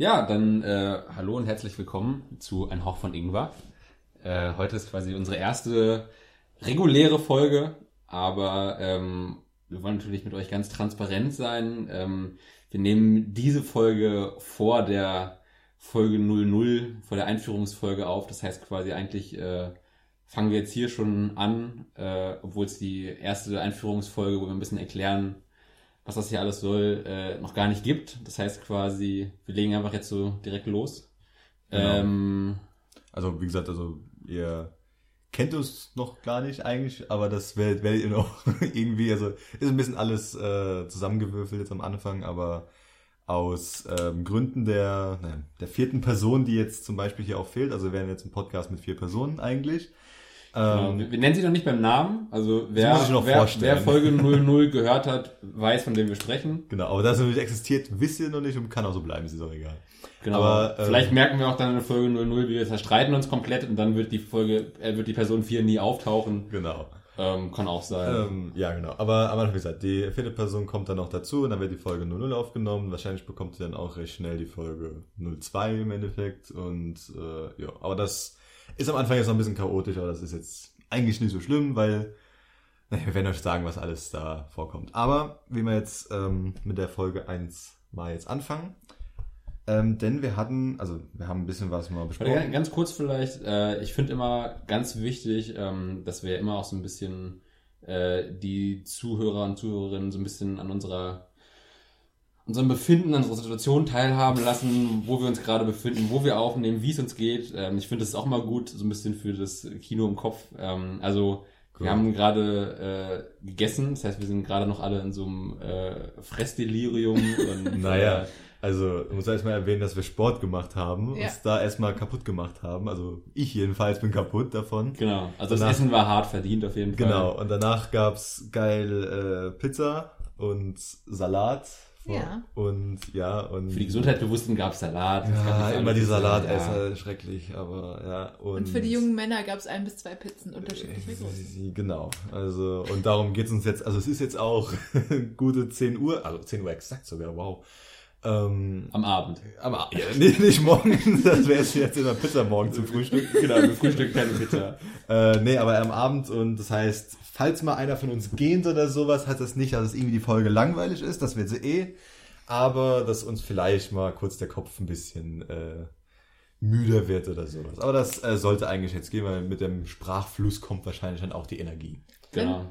Ja, dann äh, hallo und herzlich willkommen zu Ein Hauch von Ingwer. Äh, heute ist quasi unsere erste reguläre Folge, aber ähm, wir wollen natürlich mit euch ganz transparent sein. Ähm, wir nehmen diese Folge vor der Folge 00, vor der Einführungsfolge auf. Das heißt quasi eigentlich äh, fangen wir jetzt hier schon an, äh, obwohl es die erste Einführungsfolge, wo wir ein bisschen erklären, was das hier alles soll, äh, noch gar nicht gibt. Das heißt quasi, wir legen einfach jetzt so direkt los. Genau. Ähm, Also wie gesagt, also ihr kennt uns noch gar nicht eigentlich, aber das werdet, werdet ihr noch irgendwie, also ist ein bisschen alles äh, zusammengewürfelt jetzt am Anfang, aber aus ähm, Gründen der, naja, der vierten Person, die jetzt zum Beispiel hier auch fehlt, also wir werden jetzt ein Podcast mit vier Personen eigentlich. Genau. Ähm, wir, wir nennen sie noch nicht beim Namen. Also wer, wer, wer Folge 00 gehört hat, weiß, von wem wir sprechen. genau, aber dass es noch nicht existiert, wisst ihr noch nicht und kann auch so bleiben, ist auch egal. Genau. Aber, ähm, Vielleicht merken wir auch dann in der Folge 00, wie wir zerstreiten uns komplett und dann wird die Folge, äh, wird die Person 4 nie auftauchen. Genau. Ähm, kann auch sein. Ähm, ja, genau. Aber Anfang, wie gesagt, die vierte Person kommt dann noch dazu und dann wird die Folge 00 aufgenommen. Wahrscheinlich bekommt ihr dann auch recht schnell die Folge 02 im Endeffekt. Und äh, ja, aber das ist am Anfang jetzt noch ein bisschen chaotisch, aber das ist jetzt eigentlich nicht so schlimm, weil naja, wir werden euch sagen, was alles da vorkommt. Aber wie wir jetzt ähm, mit der Folge 1 mal jetzt anfangen. Ähm, denn wir hatten, also wir haben ein bisschen was mal besprochen. Ganz kurz vielleicht, äh, ich finde immer ganz wichtig, ähm, dass wir immer auch so ein bisschen äh, die Zuhörer und Zuhörerinnen so ein bisschen an unserer unserem Befinden, an unserer Situation teilhaben lassen, wo wir uns gerade befinden, wo wir aufnehmen, wie es uns geht. Ähm, ich finde das ist auch mal gut, so ein bisschen für das Kino im Kopf. Ähm, also Cool. wir haben gerade äh, gegessen, das heißt, wir sind gerade noch alle in so einem äh, Fressdelirium. und, Naja, äh, also ich muss erstmal erwähnen, dass wir Sport gemacht haben, Ja. uns da erstmal kaputt gemacht haben. Also ich jedenfalls bin kaputt davon. Genau, also das Danach- Essen war hart verdient auf jeden Fall. Genau, und danach gab's geil äh, Pizza und Salat. Ja. Und ja, und Für die Gesundheitsbewussten gab es Salat. es ja, immer die Salatesser, Ja. schrecklich, aber ja. Und, Und für die jungen Männer gab es ein bis zwei Pizzen unterschiedlicher Größe. Äh, Genau, also und darum geht's uns jetzt, also es ist jetzt auch gute 10 Uhr, also 10 Uhr exakt sogar, wow. Ähm, Am Abend. aber ja, nee, nicht morgen, das wäre jetzt immer Pizza morgen zum Frühstück. Genau, wir frühstücken keine Pizza. Äh, nee, aber am Abend und das heißt, falls mal einer von uns gähnt oder sowas, hat das nicht, dass es irgendwie die Folge langweilig ist, das wird sie eh, aber dass uns vielleicht mal kurz der Kopf ein bisschen äh, müder wird oder sowas. Aber das äh, sollte eigentlich jetzt gehen, weil mit dem Sprachfluss kommt wahrscheinlich dann auch die Energie. Genau.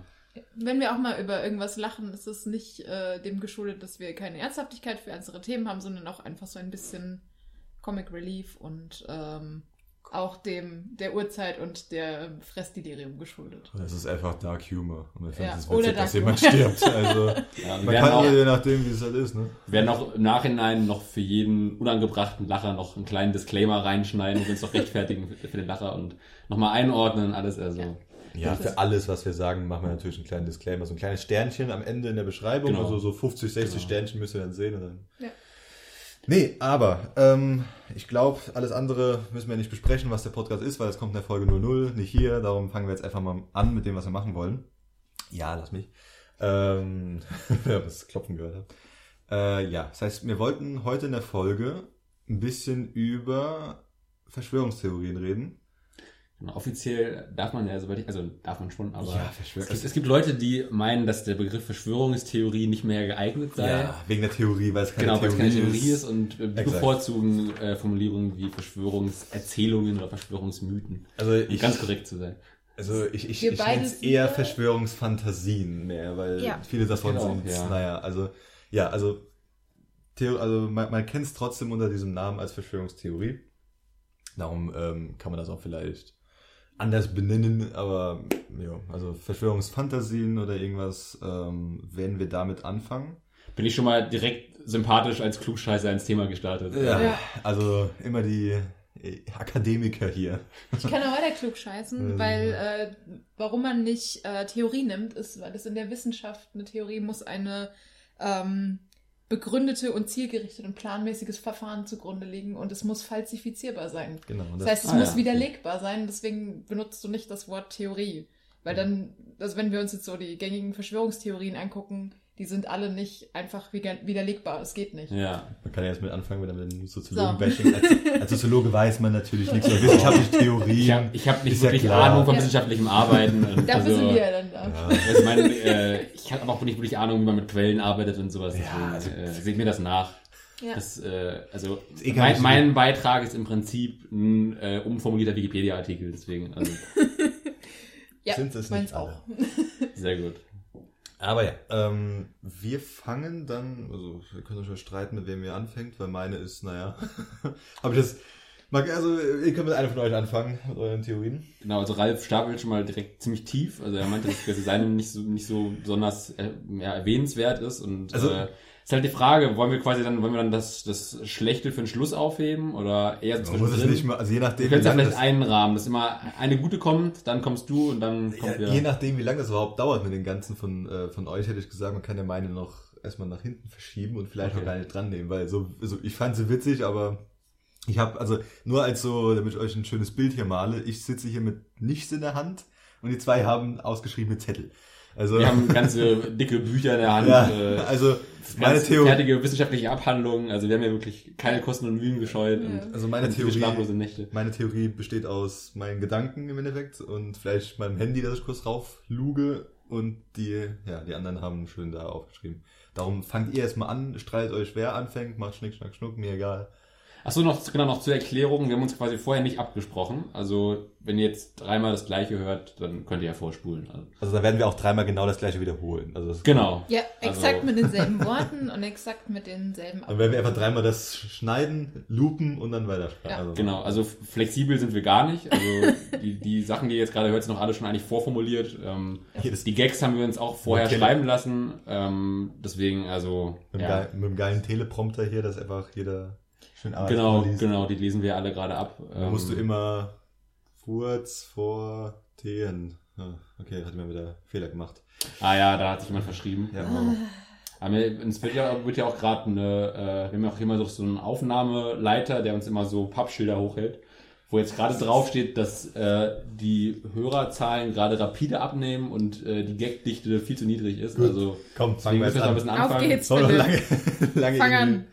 Wenn wir auch mal über irgendwas lachen, ist es nicht äh, dem geschuldet, dass wir keine Ernsthaftigkeit für ernstere Themen haben, sondern auch einfach so ein bisschen Comic Relief und ähm, auch dem der Uhrzeit und der Fressdelirium geschuldet. Das ist einfach Dark Humor. Und wir finden Ja, es witzig, dass jemand stirbt. Also Ja, man kann auch, je nachdem, wie es halt ist, ne? wir werden auch im Nachhinein noch für jeden unangebrachten Lacher noch einen kleinen Disclaimer reinschneiden und uns noch rechtfertigen für, für den Lacher und nochmal einordnen, alles also. Ja. Ja, für alles, was wir sagen, machen wir natürlich einen kleinen Disclaimer, so ein kleines Sternchen am Ende in der Beschreibung, Genau. also so 50, 60 Genau. Sternchen müsst ihr dann sehen. Und dann Ja. Nee, aber ähm, ich glaube, alles andere müssen wir nicht besprechen, was der Podcast ist, weil es kommt in der Folge 00, nicht hier. Darum fangen wir jetzt einfach mal an mit dem, was wir machen wollen. Ja, lass mich. Ähm, wer das Klopfen gehört hat. Äh, ja, das heißt, wir wollten heute in der Folge ein bisschen über Verschwörungstheorien reden. Genau, offiziell darf man ja, soweit ich, also darf man schon, aber Ja, es, gibt, es gibt Leute, die meinen, dass der Begriff Verschwörungstheorie nicht mehr geeignet sei. Ja, wegen der Theorie, weil es keine Genau, weil es Theorie, keine Theorie ist und äh, bevorzugen äh, Formulierungen wie Verschwörungserzählungen oder Verschwörungsmythen. Also Um ich, ganz korrekt zu sein. Also ich, ich, Wir ich nenne es eher Verschwörungsfantasien mehr, weil Ja. viele davon Genau, sind, ja. naja, also, ja, also, Theo, also man, man kennt es trotzdem unter diesem Namen als Verschwörungstheorie. Darum ähm, kann man das auch vielleicht anders benennen, aber ja, also Verschwörungsfantasien oder irgendwas, ähm, werden wir damit anfangen. Bin ich schon mal direkt sympathisch als Klugscheißer ins Thema gestartet. Ja, Ja. also immer die äh, Akademiker hier. Ich kann auch weiter klug scheißen, Ähm. weil äh, warum man nicht äh, Theorie nimmt, ist, weil es in der Wissenschaft eine Theorie muss eine ähm, begründete und zielgerichtete und planmäßiges Verfahren zugrunde liegen und es muss falsifizierbar sein. Genau. und Das heißt, es Ah, muss ja. widerlegbar sein, deswegen benutzt du nicht das Wort Theorie. Weil dann, also wenn wir uns jetzt so die gängigen Verschwörungstheorien angucken, die sind alle nicht einfach wider- widerlegbar. Es geht nicht. Ja. Man kann ja erst mit anfangen, wenn man den Soziologen-Bashing. Als, als Soziologe weiß man natürlich nichts über wissenschaftliche Ich Theorien. habe ich hab nicht Ist ja wirklich klar. Ahnung von Ja. wissenschaftlichem Arbeiten. Und Dafür also, sind wir ja dann da. Ja. Also ich meine, äh, ich habe aber auch nicht wirklich Ahnung, wie man mit Quellen arbeitet und sowas. Ja, also- äh, seht mir das nach. Ja. Das, äh, also eh mein, so mein Beitrag ist im Prinzip ein äh, umformulierter Wikipedia-Artikel. Deswegen, also Ja, Sind es meins nicht auch. alle. sehr gut. Aber ja, ähm, wir fangen dann, also wir können uns schon streiten, mit wem ihr anfängt, weil meine ist, naja, habe ich das, mag, also ihr könnt mit einer von euch anfangen, mit euren Theorien. Genau, also Ralf stapelt schon mal direkt ziemlich tief. Also er meinte, dass quasi seine nicht so nicht so besonders äh, ja, erwähnenswert ist. Und Also- äh, ist halt die Frage, wollen wir quasi dann, wollen wir dann das, das Schlechte für den Schluss aufheben oder eher so muss es nicht mal, also je nachdem, können es ja vielleicht das, einrahmen, dass immer eine gute kommt, dann kommst du und dann kommt ja, je nachdem, wie lange das überhaupt dauert mit den ganzen von, äh, von euch, hätte ich gesagt, man kann ja meine noch erstmal nach hinten verschieben und vielleicht Okay. auch gar nicht dran nehmen, weil so, also ich fand sie witzig, aber ich habe, also nur als so, damit ich euch ein schönes Bild hier male, ich sitze hier mit nichts in der Hand und die zwei haben ausgeschriebene Zettel. Also, Wir haben ganze dicke Bücher in der Hand, ja, äh, also meine Theorie, fertige wissenschaftliche Abhandlungen. Also wir haben ja wirklich keine Kosten und Mühen gescheut Ja. und also meine Theorie, schlaflose Nächte. meine Theorie besteht aus meinen Gedanken im Endeffekt und vielleicht meinem Handy, das ich kurz raufluge und die, ja, die anderen haben schön da aufgeschrieben. Darum fangt ihr erstmal an, streitet euch, wer anfängt, macht Schnick, Schnack, Schnuck, mir egal. Achso, noch, genau, noch zur Erklärung. Wir haben uns quasi vorher nicht abgesprochen. Also, wenn ihr jetzt dreimal das gleiche hört, dann könnt ihr ja vorspulen. Also, Also da werden wir auch dreimal genau das gleiche wiederholen. Also das genau. Ja, exakt Also- mit denselben Worten und exakt mit denselben Dann werden wir einfach dreimal das schneiden, lupen und dann weiter. Ja. Also, Genau, also flexibel sind wir gar nicht. Also die, die Sachen, die ihr jetzt gerade hört, sind noch alle schon eigentlich vorformuliert. Ähm, die Gags haben wir uns auch vorher Okay. schreiben lassen. Ähm, deswegen, also mit, ja, geil, mit dem geilen Teleprompter hier, dass einfach jeder schön Arbeit genau, genau, die lesen wir alle gerade ab. Da Ähm, musst du immer Furz vor Teen. Ah, okay, hat mir wieder Fehler gemacht. Ah ja, da hat sich jemand verschrieben. Ja, wow. Aber es wird ja, wird ja auch gerade eine, äh, wir haben ja auch immer so so einen Aufnahmeleiter, der uns immer so Pappschilder hochhält, wo jetzt gerade draufsteht, dass äh, die Hörerzahlen gerade rapide abnehmen und äh, die Gagdichte viel zu niedrig ist. Gut. Also Komm, fangen wir jetzt wir ein an. bisschen Auf anfangen. geht's. So noch Philipp. lange, lange Fang an.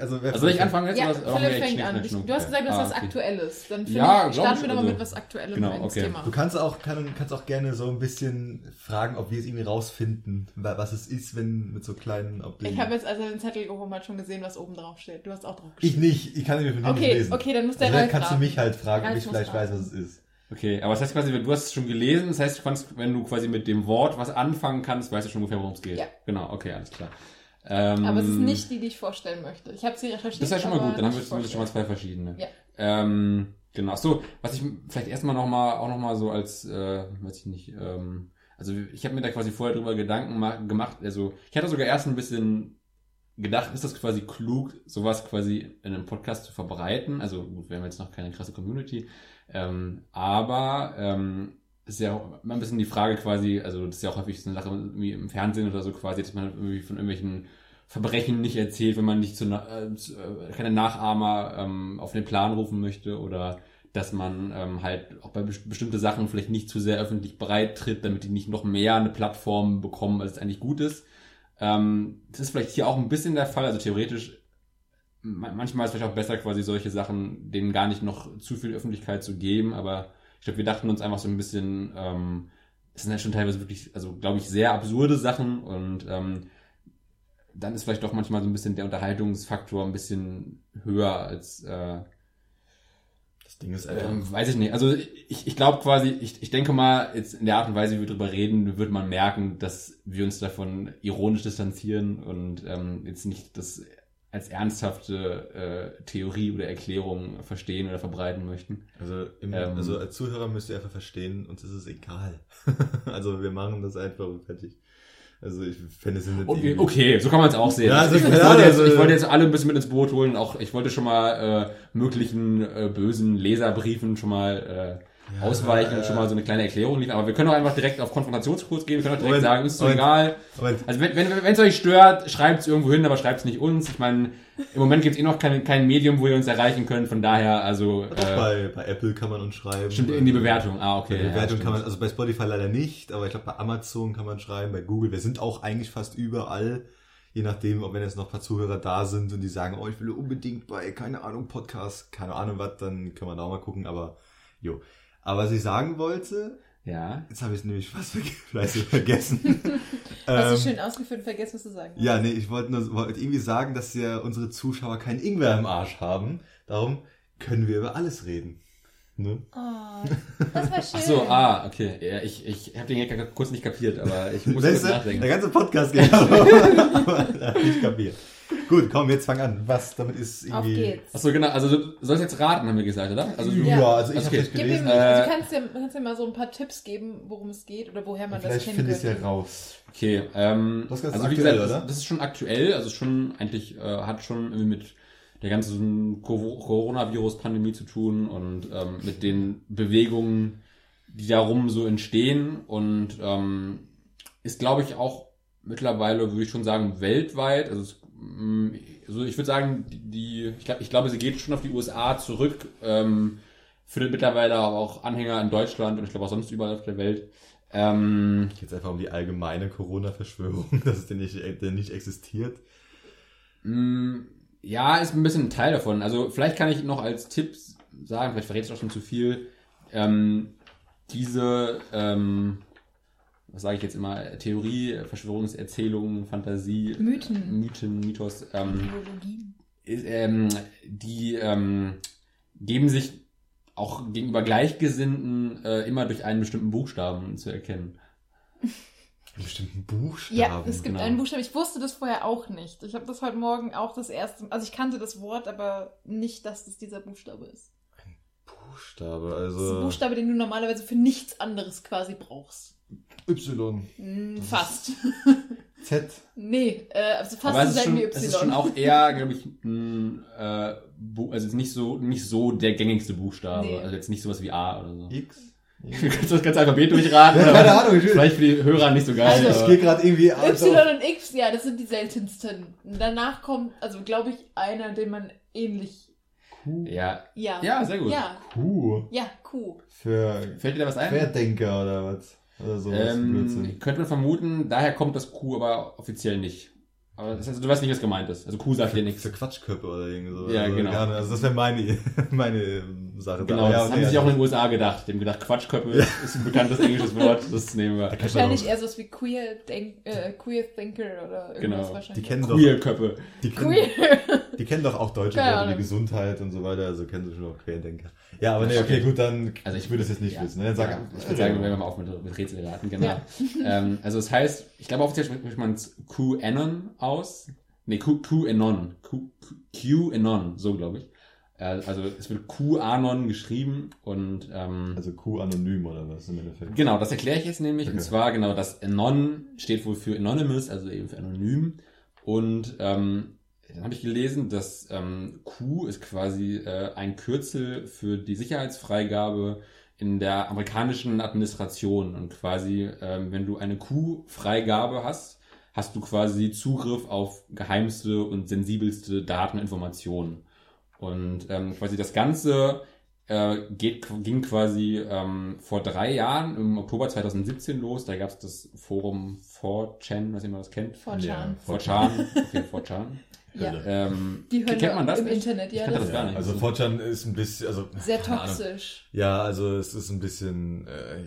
Also, wer Also soll ich anfangen jetzt? Ja, oder wir Philipp fängt an. Ich, Schnuck? du hast gesagt, das ist Ah, was okay. Aktuelles. Dann finde Ja, ich, starten ich, wir doch mal also- mit was Aktuellem Genau, ins okay. Thema. Du kannst auch, kann, kannst auch gerne so ein bisschen fragen, ob wir es irgendwie rausfinden, wa- was es ist, wenn mit so kleinen, ob Ich habe jetzt, als er den Zettel gehoben hat, schon gesehen, was oben drauf steht. Du hast auch drauf ich geschrieben. nicht, ich kann nicht von dir Okay, nicht lesen. okay, dann muss der also, kannst du raten. mich halt fragen, ob ich vielleicht weiß, raten. was es ist. Okay, aber das heißt quasi, du hast es schon gelesen, das heißt, du kannst, wenn du quasi mit dem Wort was anfangen kannst, weißt du schon ungefähr, worum es geht. Ja. Genau, okay, alles klar. Ähm, Aber es ist nicht die, die ich vorstellen möchte. Ich habe sie recherchiert. Das ist ja schon mal gut, dann haben wir zumindest schon mal zwei verschiedene. Ja. Ähm, genau. So, was ich vielleicht erstmal noch mal auch noch mal so als, äh, weiß ich nicht, ähm, also ich habe mir da quasi vorher drüber Gedanken ma- gemacht. Also ich hatte sogar erst ein bisschen gedacht, ist das quasi klug, sowas quasi in einem Podcast zu verbreiten? Also gut, wir haben jetzt noch keine krasse Community, ähm, aber ähm, ist ja auch immer ein bisschen die Frage quasi, also das ist ja auch häufig so eine Sache irgendwie im Fernsehen oder so quasi, dass man irgendwie von irgendwelchen Verbrechen nicht erzählt, wenn man nicht zu, äh, zu äh, keine Nachahmer ähm, auf den Plan rufen möchte oder dass man ähm, halt auch bei bes- bestimmte Sachen vielleicht nicht zu sehr öffentlich breit tritt, damit die nicht noch mehr eine Plattform bekommen, als es eigentlich gut ist. Ähm, das ist vielleicht hier auch ein bisschen der Fall, also theoretisch ma- manchmal ist es vielleicht auch besser, quasi solche Sachen denen gar nicht noch zu viel Öffentlichkeit zu geben, aber ich glaube, wir dachten uns einfach so ein bisschen, ähm, es sind halt schon teilweise wirklich, also glaube ich, sehr absurde Sachen. Und ähm, dann ist vielleicht doch manchmal so ein bisschen der Unterhaltungsfaktor ein bisschen höher als, äh, Das Ding ist einfach, ähm, weiß ich nicht. Also ich, ich glaube quasi, ich, ich denke mal, jetzt in der Art und Weise, wie wir drüber reden, wird man merken, dass wir uns davon ironisch distanzieren und ähm, jetzt nicht das als ernsthafte äh, Theorie oder Erklärung verstehen oder verbreiten möchten. also, im, ähm, also als Zuhörer müsst ihr einfach verstehen, uns ist es egal. also wir machen das einfach und fertig. Also ich fände es nicht Okay, okay, so kann man es auch sehen. Ja, also ich, ich, klar, wollte jetzt, also- ich wollte jetzt alle ein bisschen mit ins Boot holen. Auch ich wollte schon mal äh, möglichen äh, bösen Leserbriefen schon mal ausweichen und äh, schon mal so eine kleine Erklärung liefern. Aber wir können auch einfach direkt auf Konfrontationskurs gehen. Wir können auch direkt Moment, sagen, ist so egal. Moment. Also wenn wenn wenn, es euch stört, schreibt es irgendwo hin, aber schreibt es nicht uns. Ich meine, im Moment gibt es eh noch kein, kein Medium, wo ihr uns erreichen könnt. Von daher, also äh, bei, bei Apple kann man uns schreiben. stimmt in die Bewertung. Ah, okay. Bei ja, Bewertung stimmt. kann man, also bei Spotify leider nicht, aber ich glaube bei Amazon kann man schreiben, bei Google. Wir sind auch eigentlich fast überall, je nachdem, ob wenn jetzt noch ein paar Zuhörer da sind und die sagen, oh, ich will unbedingt bei, keine Ahnung, Podcast, keine Ahnung was, dann kann man da auch mal gucken, aber jo. Aber was ich sagen wollte, Ja. jetzt habe ich es nämlich fast fleißig vergessen. Hast Ähm, du schön ausgeführt und vergessen, was du sagen Ja, nee, ich wollte nur wollte irgendwie sagen, dass ja unsere Zuschauer keinen Ingwer im Arsch haben. Darum können wir über alles reden. Ne? Oh, das war schön. Ach so, ah, okay. Ja, ich ich habe den Gag kurz nicht kapiert, aber ich muss kurz nachdenken. der ganze Podcast geht aber nicht kapiert. Gut, komm, jetzt fang an. Was damit ist Auf irgendwie. geht's. Achso, genau. Also du sollst jetzt raten, haben wir gesagt, oder? Also du, Ja, Ja. also ich Okay. habe nicht Gib ihm, gelesen. Äh, also kannst dir, kannst dir mal so ein paar Tipps geben, worum es geht oder woher man das Vielleicht kennen finde ich es ja raus. Okay, ähm, Das ist ganz also wie aktuell, gesagt, oder? Das, ist schon aktuell, also schon eigentlich äh, hat schon irgendwie mit der ganzen Co- Coronavirus-Pandemie zu tun und ähm, mit den Bewegungen, die darum so entstehen und ähm, ist, glaube ich, auch mittlerweile, würde ich schon sagen, weltweit, also, es, also ich würde sagen, die, ich, glaub, ich glaube, sie geht schon auf die USA zurück, ähm, findet mittlerweile aber auch Anhänger in Deutschland und ich glaube auch sonst überall auf der Welt. Ähm, Geht einfach um die allgemeine Corona-Verschwörung, dass es denn nicht, denn nicht existiert. Mm, Ja, ist ein bisschen ein Teil davon. Also vielleicht kann ich noch als Tipp sagen, vielleicht verrät ich auch schon zu viel, ähm, diese, ähm, was sage ich jetzt immer, Theorie, Verschwörungserzählungen, Fantasie, Mythen. Mythen, Mythos, ähm, ähm, die ähm, geben sich auch gegenüber Gleichgesinnten äh, immer durch einen bestimmten Buchstaben zu erkennen. Einen bestimmten Buchstaben. Ja, es gibt genau. einen Buchstaben. Ich wusste das vorher auch nicht. Ich habe das heute Morgen auch das erste Also ich kannte das Wort, aber nicht, dass das dieser Buchstabe ist. Buchstabe, Das ist ein also. Buchstabe, den du normalerweise für nichts anderes quasi brauchst. Y. Hm, fast. Z. nee, äh, also fast Aber so es ist, selten schon, wie es Y. ist schon auch eher, glaube ich, ein, äh, also nicht so, nicht so der gängigste Buchstabe. Nee. Also jetzt nicht sowas wie A oder so. X. Du kannst das ganze Alphabet durchraten. Ja, keine Ahnung, ich will- Vielleicht für die Hörer nicht so geil. Also, Ich gehe gerade irgendwie Y und X, ja, das sind die seltensten. Danach kommt, also glaube ich, einer, den man ähnlich. Q. ja. Ja. ja, sehr gut. Ja, Q. ja, Q. Für Fällt dir da was ein? Querdenker oder was? Oder sowas. Ähm, Blödsinn. könnte man vermuten, daher kommt das Q aber offiziell nicht. Aber das heißt, du weißt nicht, was gemeint ist. Also Q sagt dir nichts. Für Quatschköpfe oder irgendwie so. Ja, also, genau. Ahnung, Also das wäre meine, meine Sache. Genau, ja, das okay, haben sie sich auch also- in den USA gedacht. Die haben gedacht, Quatschköppe ist ein bekanntes englisches Wort, das nehmen wir. Wahrscheinlich eher sowas wie Queer, Denk, äh, Queer Thinker oder irgendwas Genau. wahrscheinlich. Die kennen doch, Queerköppe. die kennen, Queer. die kennen doch auch deutsche Wörter wie. Gesundheit und so weiter, also kennen sie schon auch Querdenker. Ja, aber nee, okay, gut, dann, Also ich würde es jetzt nicht ja, wissen. Ne? Sag, ja, ich würde sagen, wir hören mal auf mit, mit Rätselraten, genau. Ja. ähm, also es heißt, ich glaube offiziell spricht man es QAnon aus. Nee, Q, QAnon. QAnon, so glaube ich. Äh, also es wird QAnon geschrieben und ähm, also Q anonym oder was im Endeffekt. Genau, das erkläre ich jetzt nämlich. Und Okay. zwar genau, das Anon steht wohl für Anonymous, also eben für anonym. Und ähm, dann habe ich gelesen, dass ähm, Q ist quasi äh, ein Kürzel für die Sicherheitsfreigabe in der amerikanischen Administration. Und quasi, ähm, wenn du eine Q-Freigabe hast, hast du quasi Zugriff auf geheimste und sensibelste Daten und Informationen. Und ähm, quasi das Ganze äh, geht, ging quasi ähm, vor drei Jahren, im Oktober 2017 los. Da gab es das Forum 4chan, was immer das kennt. 4chan. 4chan. Okay, 4chan. Ja. Ähm, Die hören kennt man das im nicht? Internet, Ich ja. kannte Das das gar nicht. Also Fortran ist ein bisschen, also sehr Ahnung. toxisch. Ja, also es ist ein bisschen äh,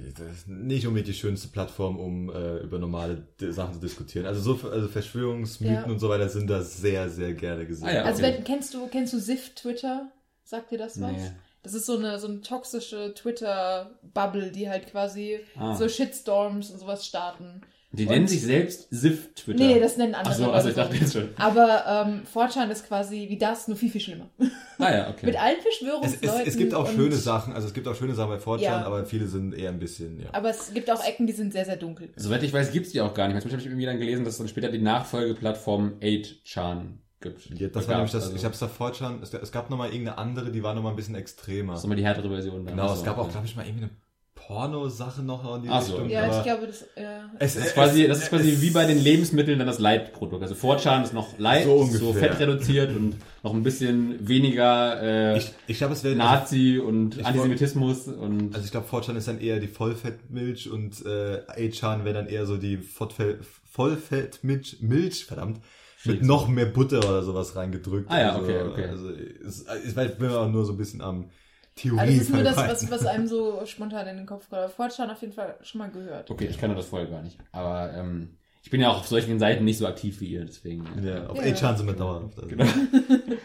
nicht unbedingt die schönste Plattform, um äh, über normale Sachen zu diskutieren. Also so also Verschwörungsmythen Ja. und so weiter sind da sehr, sehr gerne gesehen. Ah, ja. Also okay. wenn, kennst du, kennst du Sif Twitter? Sagt dir das was? Nee. Das ist so eine, so eine toxische Twitter-Bubble, die halt quasi Ah. so Shitstorms und sowas starten. Die Und- nennen sich selbst SIF-Twitter. Nee, das nennen andere Achso, also ich dachte jetzt schon. Aber ähm, 4chan ist quasi wie das, nur viel, viel schlimmer. Ah ja, okay. Mit allen Es, Verschwörungsleuten. es, es gibt auch schöne Sachen, also es gibt auch schöne Sachen bei Fortran, Ja. aber viele sind eher ein bisschen, ja. Aber es gibt auch Ecken, die sind sehr, sehr dunkel. Soweit ich weiß, gibt's die auch gar nicht. Zum Beispiel habe ich irgendwie dann gelesen, dass dann später die Nachfolgeplattform 8chan gibt. Ja, das war nämlich das, also- ich hab's davor schon, es, es gab noch mal irgendeine andere, die war noch mal ein bisschen extremer. Das ist immer die härtere Version. dann. Genau, es gab auch, glaube ich, mal irgendwie eine Porno-Sache noch in die Ach so. Richtung. Ja, aber ich glaube, das, ja. es, ist quasi, das ist quasi es- wie bei den Lebensmitteln dann das Leitprodukt. Also Fortran ist noch light, So so, ungefähr. fettreduziert und noch ein bisschen weniger äh, Ich, ich glaube, es wäre Nazi und ich Antisemitismus und Also ich glaube, Fortran ist dann eher die Vollfettmilch und äh, Achan wäre dann eher so die Vollfe- Vollfettmilch, Milch, verdammt, mit noch mehr Butter oder sowas reingedrückt. Ah ja, also, okay, okay. Also es, ich bin auch nur so ein bisschen am Theorie Also das ist nur das, was, was einem so spontan in den Kopf kommt. Fortran auf jeden Fall schon mal gehört. okay, ich kannte das vorher gar nicht. Aber ähm, ich bin ja auch auf solchen Seiten nicht so aktiv wie ihr, deswegen. Ja, auf Ja. Achan sind wir dauerhaft. Also. Genau.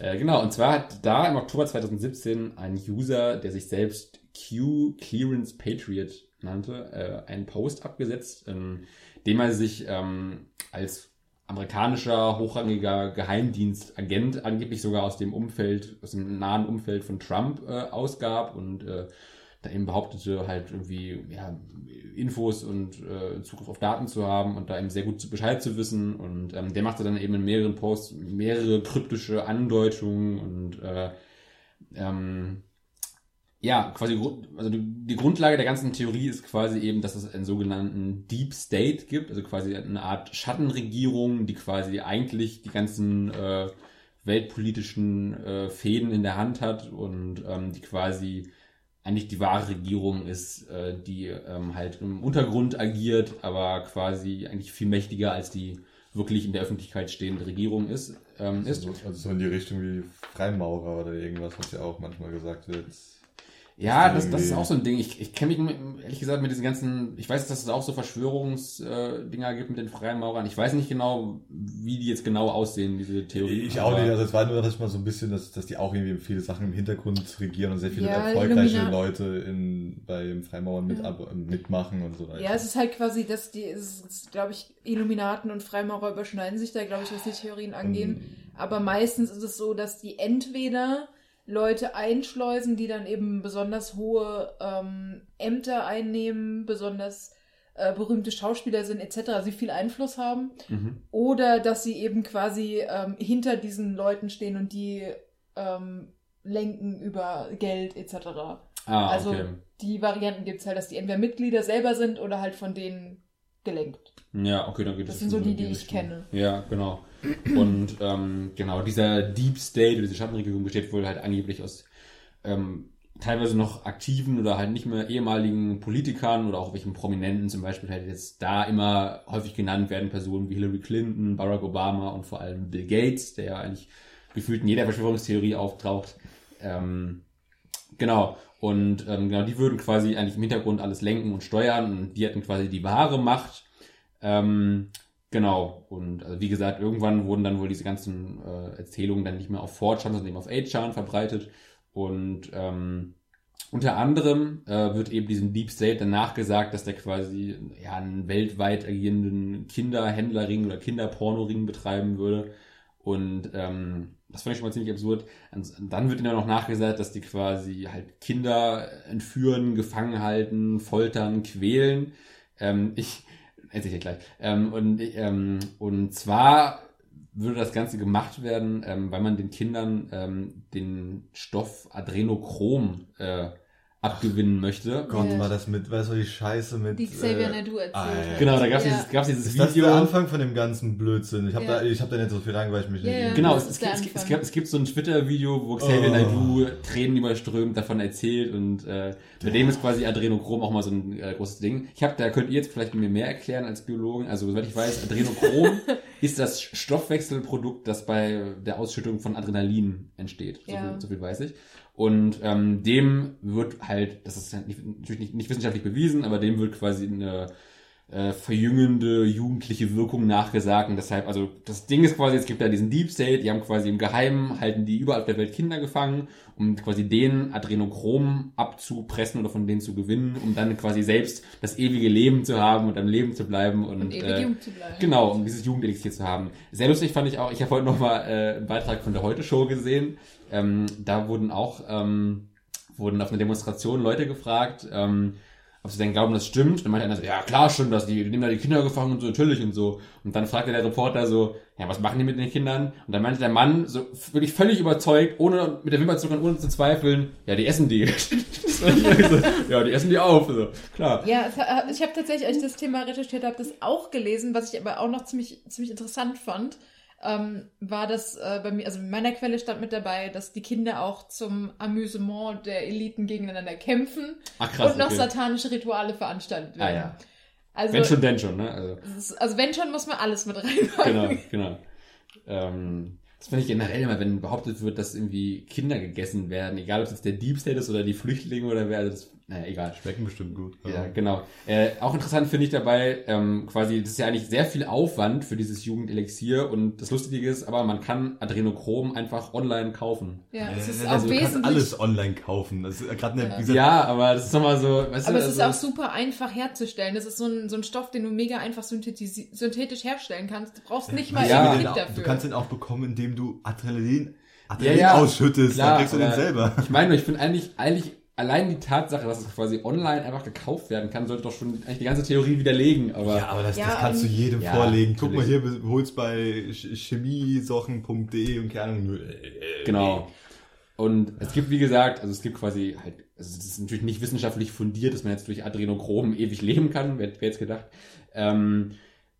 Äh, genau, und zwar hat da im Oktober 2017 ein User, der sich selbst Q Clearance Patriot nannte, äh, einen Post abgesetzt, in dem er sich ähm, als amerikanischer hochrangiger Geheimdienstagent angeblich sogar aus dem Umfeld, aus dem nahen Umfeld von Trump äh, ausgab und äh, da eben behauptete, halt irgendwie ja, Infos und äh, Zugriff auf Daten zu haben und da eben sehr gut zu- Bescheid zu wissen. Und ähm, der machte dann eben in mehreren Posts mehrere kryptische Andeutungen und äh, ähm, ja, quasi, also die, die Grundlage der ganzen Theorie ist quasi eben, dass es einen sogenannten Deep State gibt, also quasi eine Art Schattenregierung, die quasi eigentlich die ganzen äh, weltpolitischen äh, Fäden in der Hand hat und ähm, die quasi eigentlich die wahre Regierung ist, äh, die ähm, halt im Untergrund agiert, aber quasi eigentlich viel mächtiger als die wirklich in der Öffentlichkeit stehende Regierung ist. Ähm, ist. Also, also so in die Richtung wie Freimaurer oder irgendwas, was ja auch manchmal gesagt wird. Ja, das, das ist auch so ein Ding. Ich, ich kenne mich ehrlich gesagt mit diesen ganzen, ich weiß, dass es auch so Verschwörungsdinger gibt mit den Freimaurern. Ich weiß nicht genau, wie die jetzt genau aussehen, diese Theorie. Ich auch nicht, also es war nur dass ich mal so ein bisschen, dass, dass die auch irgendwie viele Sachen im Hintergrund regieren und sehr viele Ja, erfolgreiche Illumina- Leute in, beim Freimauern mit, Ja. ab, mitmachen und so weiter. Ja, es ist halt quasi, dass die, es ist, glaube ich, Illuminaten und Freimaurer überschneiden sich da, glaube ich, was die Theorien angehen. Aber meistens ist es so, dass die entweder Leute einschleusen, die dann eben besonders hohe ähm, Ämter einnehmen, besonders äh, berühmte Schauspieler sind etc., sie viel Einfluss haben, Mhm. oder dass sie eben quasi ähm, hinter diesen Leuten stehen und die ähm, lenken über Geld etc. Ah, also okay. die Varianten gibt es halt, dass die entweder Mitglieder selber sind oder halt von denen gelenkt. Ja, okay, dann geht Das es sind so die, die ich kenne. Ja, genau. Und ähm, genau, dieser Deep State, diese Schattenregierung besteht wohl halt angeblich aus ähm, teilweise noch aktiven oder halt nicht mehr ehemaligen Politikern oder auch welchen Prominenten, zum Beispiel halt jetzt da immer häufig genannt werden Personen wie Hillary Clinton, Barack Obama und vor allem Bill Gates, der ja eigentlich gefühlt in jeder Verschwörungstheorie auftaucht. Ähm, genau. Und ähm, genau, die würden quasi eigentlich im Hintergrund alles lenken und steuern und die hätten quasi die wahre Macht. Ähm, genau. Und also wie gesagt, irgendwann wurden dann wohl diese ganzen äh, Erzählungen dann nicht mehr auf 4chan, sondern eben auf 8chan verbreitet. Und ähm, unter anderem äh, wird eben diesem Deep State danach gesagt, dass der quasi ja, einen weltweit agierenden Kinderhändlerring oder Kinderpornoring betreiben würde. Und ähm, das fand ich schon mal ziemlich absurd. Und dann wird ihnen noch nachgesagt, dass die quasi halt Kinder entführen, gefangen halten, foltern, quälen. Ähm, ich erzähle ich dir gleich. Ähm, und, ähm, und zwar würde das Ganze gemacht werden, ähm, weil man den Kindern ähm, den Stoff Adrenochrom äh, abgewinnen möchte. Gott, Ja. war das mit, weißt du, die Scheiße mit. Die Xavier äh, Naidoo erzählt Alter. hat. Genau, da gab es Ja. dieses, gab's dieses Ist das Video. der Anfang von dem ganzen Blödsinn? Ich habe Ja. da, ich hab da nicht so viel rein, weil ich mich Ja, nicht. ja. Genau, es, ist es, es, Anfang. gibt, es gibt so ein Twitter-Video, wo Xavier Oh. Naidoo Tränen überströmt davon erzählt und äh, bei dem ist quasi Adrenochrom auch mal so ein äh, großes Ding. Ich habe, da könnt ihr jetzt vielleicht mir mehr erklären als Biologen. Also soweit ich weiß, Adrenochrom ist das Stoffwechselprodukt, das bei der Ausschüttung von Adrenalin entsteht. So, viel, so viel weiß ich. Und ähm, dem wird halt, das ist halt natürlich nicht, nicht wissenschaftlich bewiesen, aber dem wird quasi eine äh, verjüngende jugendliche Wirkung nachgesagt. Und deshalb, also das Ding ist quasi, es gibt da diesen Deep State, die haben quasi im Geheimen, halten die überall auf der Welt Kinder gefangen, um quasi den Adrenochrom abzupressen oder von denen zu gewinnen, um dann quasi selbst das ewige Leben zu haben und am Leben zu bleiben. Und, Und ewig äh, jung zu bleiben. Genau, um dieses Jugendelixier zu haben. Sehr lustig fand ich auch, ich habe heute nochmal äh, einen Beitrag von der Heute-Show gesehen. Ähm, da wurden auch, ähm, wurden auf einer Demonstration Leute gefragt, ähm, ob sie denn glauben, das stimmt. Und dann meinte einer so, ja klar stimmt das, die, nehmen da die Kinder gefangen und so, natürlich und so. Und dann fragte der Reporter so, ja, was machen die mit den Kindern? Und dann meinte der Mann, so wirklich völlig überzeugt, ohne mit der Wimper zu ohne zu zweifeln, ja, die essen die. Ja, die essen die auf. So, klar. Ja, hat- ich habe tatsächlich, als ich das Thema recherchiert habe, das auch gelesen, was ich aber auch noch ziemlich, ziemlich interessant fand, ähm, war das äh, bei mir, also in meiner Quelle stand mit dabei, dass die Kinder auch zum Amüsement der Eliten gegeneinander kämpfen Ach krass, und noch okay. satanische Rituale veranstaltet Ah werden. ja. Also, Wenn schon, denn schon, ne? Also, ist, also wenn schon, muss man alles mit reinpacken. genau, genau. Ähm, das finde ich generell immer, wenn behauptet wird, dass irgendwie Kinder gegessen werden, egal ob es jetzt der Deep State ist oder die Flüchtlinge oder wer, also das, naja, egal. Schmecken bestimmt gut. Ja, genau. Äh, auch interessant finde ich dabei, ähm, quasi, das ist ja eigentlich sehr viel Aufwand für dieses Jugendelixier und das Lustige ist, aber man kann Adrenochrom einfach online kaufen. Ja, es Ja, ist also auch du kannst alles online kaufen. Das ist gerade eine, wie gesagt, Ja, aber das ist nochmal so, weißt Aber du, es ist also, auch super einfach herzustellen. Das ist so ein, so ein Stoff, den du mega einfach synthetisch herstellen kannst. Du brauchst nicht mal Ja. einen Klick Du dafür. kannst den auch bekommen, indem du Adrenalin, Ja, Adrenalin ja, ausschüttest, klar, dann kriegst du den selber. Ich meine, ich finde eigentlich, eigentlich allein die Tatsache, dass es quasi online einfach gekauft werden kann, sollte doch schon eigentlich die ganze Theorie widerlegen. Aber Ja, aber das, Ja, das kannst du jedem ja, vorlegen. Guck mal hier, natürlich. holst bei ch- chemiesachen.de und keine Ahnung. Genau. Und es gibt, wie gesagt, also es gibt quasi halt, also es ist natürlich nicht wissenschaftlich fundiert, dass man jetzt durch Adrenochrom ewig leben kann, wer, wer jetzt gedacht. Ähm,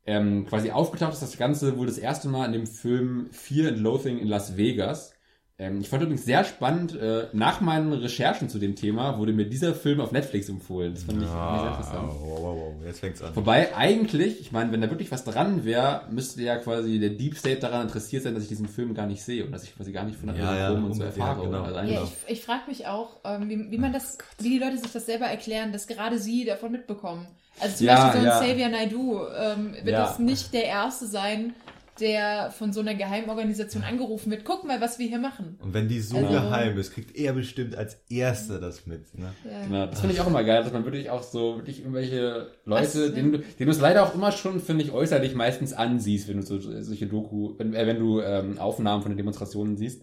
ähm, quasi aufgetaucht ist das Ganze wohl das erste Mal in dem Film Fear and Loathing in Las Vegas. Ähm, ich fand übrigens sehr spannend, äh, nach meinen Recherchen zu dem Thema wurde mir dieser Film auf Netflix empfohlen. Das fand ich, fand sehr interessant. Wow, wow, wow, jetzt fängt's an. Wobei eigentlich, ich meine, wenn da wirklich was dran wäre, müsste ja quasi der Deep State daran interessiert sein, dass ich diesen Film gar nicht sehe und dass ich quasi gar nicht von der Ja, ja, und so erfahre. genau. oder? Also Ja, ich, ich frage mich auch, ähm, wie, wie man das, wie die Leute sich das selber erklären, dass gerade sie davon mitbekommen. Also zum Ja, Beispiel so ein ja. Xavier Naidoo ähm, wird Ja. das nicht der Erste sein, der von so einer Geheimorganisation angerufen wird. Guck mal, was wir hier machen. Und wenn die so Also- geheim ist, kriegt er bestimmt als Erster das mit. Ne? Ja. Genau, das finde ich auch immer geil, dass man wirklich auch so wirklich irgendwelche Leute, Was? denen, du- denen du es leider auch immer schon, finde ich, äußerlich meistens ansiehst, wenn du so solche Doku, wenn, äh, wenn du ähm, Aufnahmen von den Demonstrationen siehst.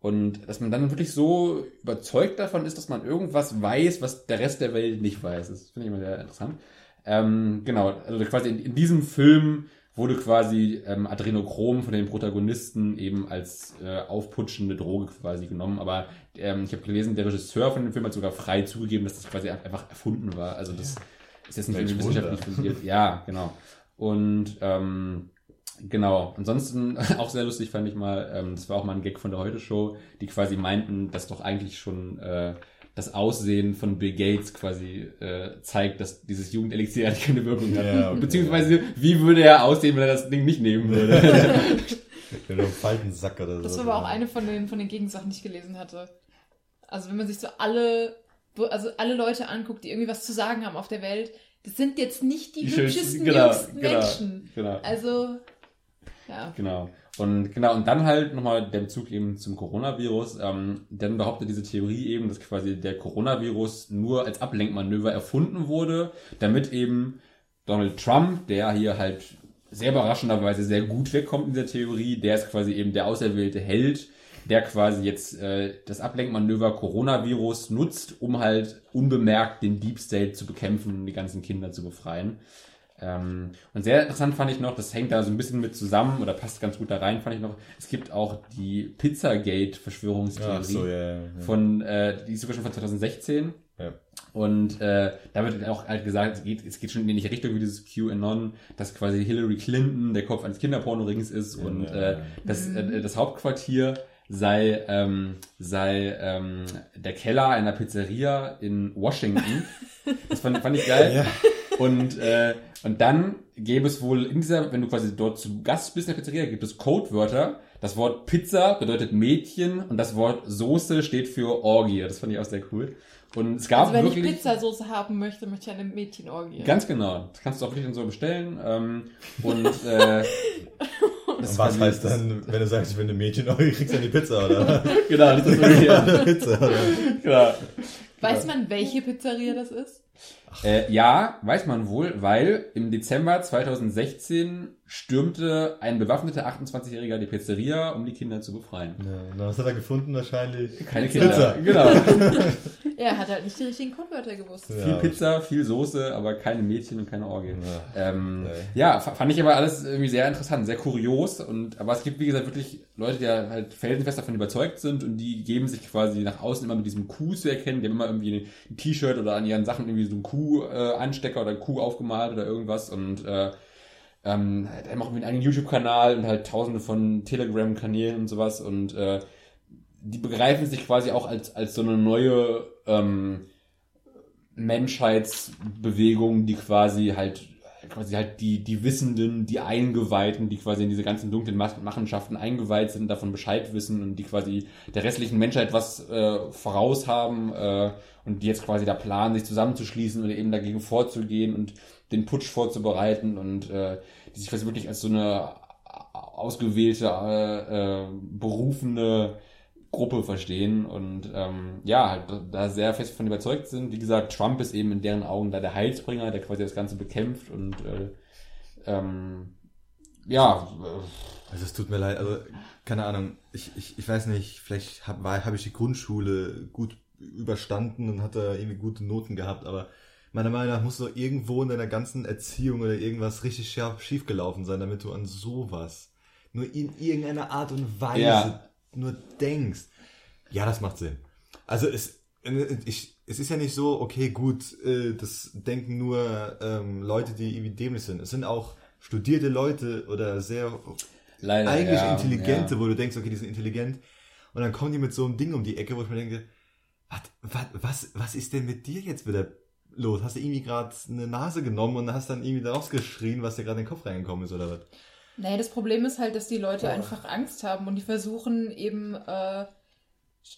Und dass man dann wirklich so überzeugt davon ist, dass man irgendwas weiß, was der Rest der Welt nicht weiß. Das finde ich immer sehr interessant. Ähm, genau, also quasi in, in diesem Film wurde quasi ähm, Adrenochrom von den Protagonisten eben als äh, aufputschende Droge quasi genommen. Aber ähm, ich habe gelesen, der Regisseur von dem Film hat sogar frei zugegeben, dass das quasi einfach erfunden war. Also das ist jetzt nicht Welch wissenschaftlich fundiert. Ja, genau. Und ähm, genau, ansonsten auch sehr lustig fand ich mal, ähm, das war auch mal ein Gag von der Heute-Show, die quasi meinten, dass doch eigentlich schon äh, das Aussehen von Bill Gates quasi äh, zeigt, dass dieses Jugendelixier eigentlich keine Wirkung hat. Ja, okay. Beziehungsweise, wie würde er aussehen, wenn er das Ding nicht nehmen würde? Wenn du einen Faltensack oder so. Das war aber auch eine von den, von den Gegensachen, die ich gelesen hatte. Also wenn man sich so alle, also alle Leute anguckt, die irgendwie was zu sagen haben auf der Welt, das sind jetzt nicht die, Die hübschesten, genau, jüngsten genau, Menschen. genau. Also, ja. Genau. Und genau, und dann halt nochmal der Bezug eben zum Coronavirus. Ähm, dann behauptet diese Theorie eben, dass quasi der Coronavirus nur als Ablenkmanöver erfunden wurde, damit eben Donald Trump, der hier halt sehr überraschenderweise sehr gut wegkommt in dieser Theorie, der ist quasi eben der auserwählte Held, der quasi jetzt äh, das Ablenkmanöver Coronavirus nutzt, um halt unbemerkt den Deep State zu bekämpfen und die ganzen Kinder zu befreien. Ähm, und sehr interessant fand ich noch, das hängt da so ein bisschen mit zusammen oder passt ganz gut da rein, fand ich noch, es gibt auch die Pizzagate-Verschwörungstheorie so, ja, ja, ja. von, äh, die ist sogar schon von 2016. Ja. Und äh, da wird auch halt gesagt, es geht, es geht schon in die ähnliche Richtung wie dieses QAnon, dass quasi Hillary Clinton der Kopf eines Kinderpornorings ist und äh, das, äh, das Hauptquartier sei, ähm, sei ähm, der Keller einer Pizzeria in Washington. Das fand, fand ich geil. Ja. Und, äh, und dann gäbe es wohl in dieser, wenn du quasi dort zu Gast bist in der Pizzeria, gibt es Codewörter. Das Wort Pizza bedeutet Mädchen und das Wort Soße steht für Orgie. Das fand ich auch sehr cool. Und es gab Also wenn ich wirklich. Pizzasoße haben möchte, möchte ich eine Mädchenorgie. Ganz genau. Das kannst du auch wirklich dann so bestellen. Ähm, und äh, das Und was heißt dann, wenn du sagst, ich will eine Mädchen, oh, kriegst du dann die Pizza, oder? Genau, das ist ja, Pizza, oder? genau. Weiß man, welche Pizzeria das ist? Äh, ja, weiß man wohl, weil im Dezember 2016 stürmte ein bewaffneter 28-Jähriger die Pizzeria, um die Kinder zu befreien. Ja, was hat er gefunden? Wahrscheinlich. Keine Pizza. Kinder. Genau. Er hat halt nicht die richtigen Codewörter gewusst. Ja. viel Pizza, viel Soße, aber keine Mädchen und keine Orgien. Ja. Ähm, ja, fa- fand ich aber alles irgendwie sehr interessant, sehr kurios. Und aber es gibt, wie gesagt, wirklich Leute, die halt felsenfest davon überzeugt sind und die geben sich quasi nach außen immer mit diesem Kuh zu erkennen. Die haben immer irgendwie ein T-Shirt oder an ihren Sachen irgendwie so ein Kuh-Anstecker oder ein Kuh aufgemalt oder irgendwas und äh, ähm, die haben auch einen eigenen YouTube-Kanal und halt tausende von Telegram-Kanälen und sowas und äh, die begreifen sich quasi auch als, als so eine neue ähm, Menschheitsbewegung, die quasi halt quasi halt die, die Wissenden, die Eingeweihten, die quasi in diese ganzen dunklen Mach- Machenschaften eingeweiht sind, davon Bescheid wissen und die quasi der restlichen Menschheit was äh, voraus haben äh, und die jetzt quasi da planen, sich zusammenzuschließen oder eben dagegen vorzugehen und den Putsch vorzubereiten und äh, die sich quasi wirklich als so eine ausgewählte, äh, äh, berufene Gruppe verstehen und ähm, ja, halt da sehr fest von überzeugt sind. Wie gesagt, Trump ist eben in deren Augen da der Heilsbringer, der quasi das Ganze bekämpft und äh, ähm, ja, äh, Also es tut mir leid, also keine Ahnung, ich, ich, ich weiß nicht, vielleicht habe hab ich die Grundschule gut überstanden und hatte irgendwie gute Noten gehabt, aber meiner Meinung nach muss doch irgendwo in deiner ganzen Erziehung oder irgendwas richtig schief, schief gelaufen sein, damit du an sowas nur in irgendeiner Art und Weise Ja. nur denkst. Ja, das macht Sinn. Also es, ich, es ist ja nicht so, okay, gut, äh, das denken nur ähm, Leute, die irgendwie dämlich sind. Es sind auch studierte Leute oder sehr leider eigentlich ja, Intelligente, ja. wo du denkst, okay, die sind intelligent. Und dann kommen die mit so einem Ding um die Ecke, wo ich mir denke, was, was, was ist denn mit dir jetzt wieder los? Hast du irgendwie gerade eine Nase genommen und hast dann irgendwie da rausgeschrien, was dir gerade in den Kopf reingekommen ist oder was? Nee, das Problem ist halt, dass die Leute einfach Angst haben und die versuchen eben, äh,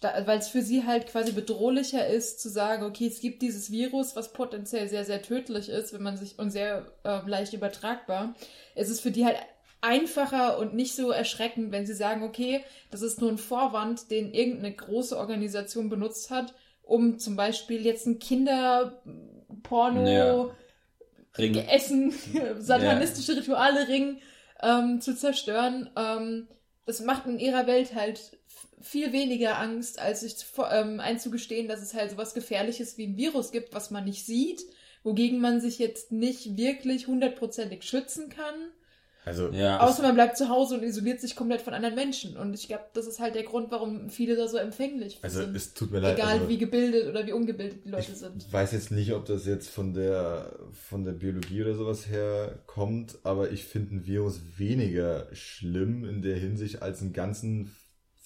weil es für sie halt quasi bedrohlicher ist, zu sagen, okay, es gibt dieses Virus, was potenziell sehr, sehr tödlich ist, wenn man sich und sehr äh, leicht übertragbar. Es ist für die halt einfacher und nicht so erschreckend, wenn sie sagen, okay, das ist nur ein Vorwand, den irgendeine große Organisation benutzt hat, um zum Beispiel jetzt ein Kinderporno Ja. Ring. Essen, satanistische Rituale ringen ähm, zu zerstören. Ähm, das macht in ihrer Welt halt viel weniger Angst, als sich zu, ähm, einzugestehen, dass es halt sowas Gefährliches wie ein Virus gibt, was man nicht sieht, wogegen man sich jetzt nicht wirklich hundertprozentig schützen kann. Also, Ja, Außer man bleibt zu Hause und isoliert sich komplett von anderen Menschen. Und ich glaube, das ist halt der Grund, warum viele da so empfänglich also sind. es tut mir leid. Egal also, wie gebildet oder wie ungebildet die Leute ich sind. weiß jetzt nicht, ob das jetzt von der, von der Biologie oder sowas her kommt, aber ich finde ein Virus weniger schlimm in der Hinsicht als einen ganzen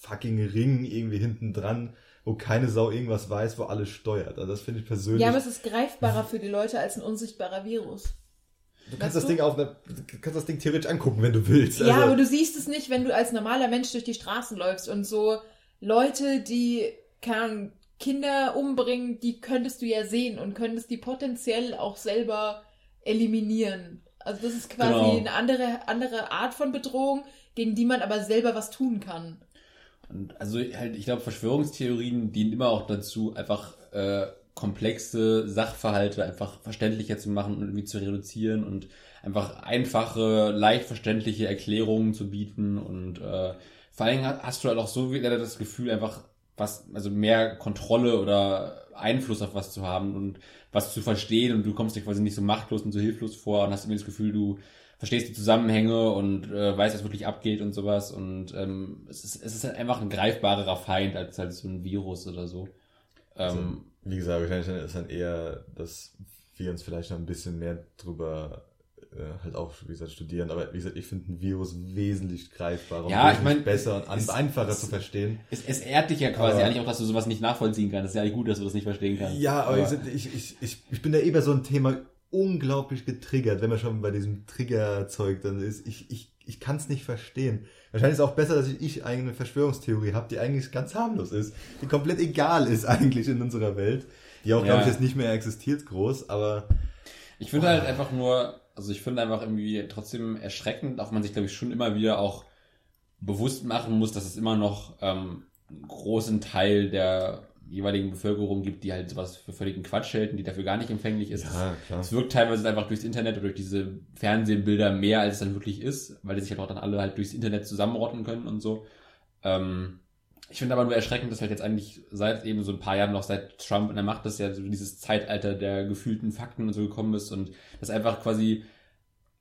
fucking Ring irgendwie hinten dran, wo keine Sau irgendwas weiß, wo alles steuert. Also das finde ich persönlich. Ja, aber es ist greifbarer für die Leute als ein unsichtbarer Virus. Du kannst weißt das du? Ding auf einer, du kannst das Ding theoretisch angucken, wenn du willst. Ja, Also- aber du siehst es nicht, wenn du als normaler Mensch durch die Straßen läufst und so Leute, die keine Ahnung, Kinder umbringen, die könntest du ja sehen und könntest die potenziell auch selber eliminieren. Also das ist quasi Genau. eine andere, andere Art von Bedrohung, gegen die man aber selber was tun kann. Und also halt, ich glaube, Verschwörungstheorien dienen immer auch dazu, einfach äh, komplexe Sachverhalte einfach verständlicher zu machen und irgendwie zu reduzieren und einfach einfache, leicht verständliche Erklärungen zu bieten. Und äh, vor allem hast du halt auch so wieder das Gefühl, einfach was, also mehr Kontrolle oder Einfluss auf was zu haben und was zu verstehen und du kommst dir quasi nicht so machtlos und so hilflos vor und hast irgendwie das Gefühl, du verstehst die Zusammenhänge und äh, weißt, was wirklich abgeht und sowas. Und ähm, es, ist, es ist halt einfach ein greifbarerer Feind als halt so ein Virus oder so. Also, Ähm, wie gesagt, wahrscheinlich ist dann eher, dass wir uns vielleicht noch ein bisschen mehr drüber äh, halt auch, wie gesagt, studieren. Aber wie gesagt, ich finde ein Virus wesentlich greifbarer Ja, und ich mein, besser und es- einfacher es- zu verstehen. es, es ehrt dich ja quasi Aber- eigentlich auch, dass du sowas nicht nachvollziehen kannst. Das ist ja eigentlich gut, dass du das nicht verstehen kannst. Ja, aber, ich, ich, ich, ich, ich bin da eh bei so einem Thema unglaublich getriggert, wenn man schon bei diesem Triggerzeug dann ist. Ich, ich, ich kann es nicht verstehen. Wahrscheinlich ist es auch besser, dass ich, ich eine Verschwörungstheorie habe, die eigentlich ganz harmlos ist, die komplett egal ist eigentlich in unserer Welt, die auch, Ja. glaube ich, jetzt nicht mehr existiert groß, aber Ich finde halt einfach nur, also ich finde einfach irgendwie trotzdem erschreckend, auch man sich, glaube ich, schon immer wieder auch bewusst machen muss, dass es immer noch ähm, einen großen Teil der jeweiligen Bevölkerung gibt, die halt sowas für völligen Quatsch hält und die dafür gar nicht empfänglich ist. Ja, klar. Es wirkt teilweise einfach durchs Internet oder durch diese Fernsehbilder mehr, als es dann wirklich ist, weil die sich halt auch dann alle halt durchs Internet zusammenrotten können und so. Ähm, ich finde aber nur erschreckend, dass halt jetzt eigentlich seit eben so ein paar Jahren noch seit Trump in der Macht ist, ja so dieses Zeitalter der gefühlten Fakten und so gekommen ist und das einfach quasi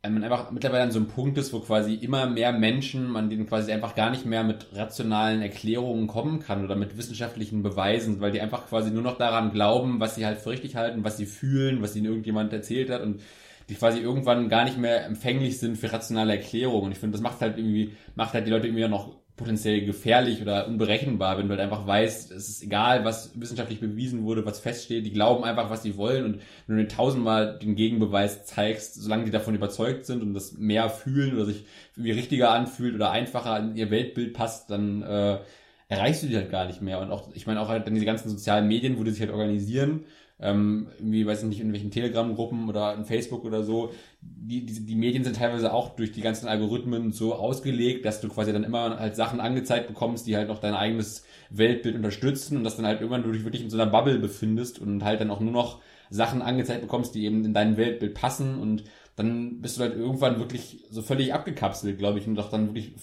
man einfach mittlerweile an so einem Punkt ist, wo quasi immer mehr Menschen, man denen quasi einfach gar nicht mehr mit rationalen Erklärungen kommen kann oder mit wissenschaftlichen Beweisen, weil die einfach quasi nur noch daran glauben, was sie halt für richtig halten, was sie fühlen, was ihnen irgendjemand erzählt hat und die quasi irgendwann gar nicht mehr empfänglich sind für rationale Erklärungen. Und ich finde, das macht halt irgendwie, macht halt die Leute irgendwie noch potenziell gefährlich oder unberechenbar, wenn du halt einfach weißt, es ist egal, was wissenschaftlich bewiesen wurde, was feststeht, die glauben einfach, was sie wollen und wenn du den tausendmal den Gegenbeweis zeigst, solange die davon überzeugt sind und das mehr fühlen oder sich irgendwie richtiger anfühlt oder einfacher in ihr Weltbild passt, dann äh, erreichst du die halt gar nicht mehr. Und auch, ich meine auch halt dann diese ganzen sozialen Medien, wo die sich halt organisieren, ähm, irgendwie, weiß ich nicht, in welchen Telegram-Gruppen oder in Facebook oder so, die, die, die Medien sind teilweise auch durch die ganzen Algorithmen so ausgelegt, dass du quasi dann immer halt Sachen angezeigt bekommst, die halt noch dein eigenes Weltbild unterstützen und dass dann halt irgendwann du dich wirklich in so einer Bubble befindest und halt dann auch nur noch Sachen angezeigt bekommst, die eben in dein Weltbild passen und dann bist du halt irgendwann wirklich so völlig abgekapselt, glaube ich, und doch dann wirklich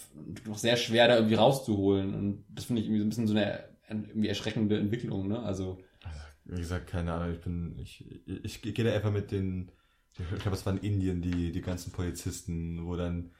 doch sehr schwer da irgendwie rauszuholen. Und das finde ich irgendwie so ein bisschen so eine irgendwie erschreckende Entwicklung, ne? Also. Wie gesagt, keine Ahnung, ich bin, ich, ich, ich gehe da einfach mit den, ich glaube, es waren in Indien, die, die ganzen Polizisten, wo dann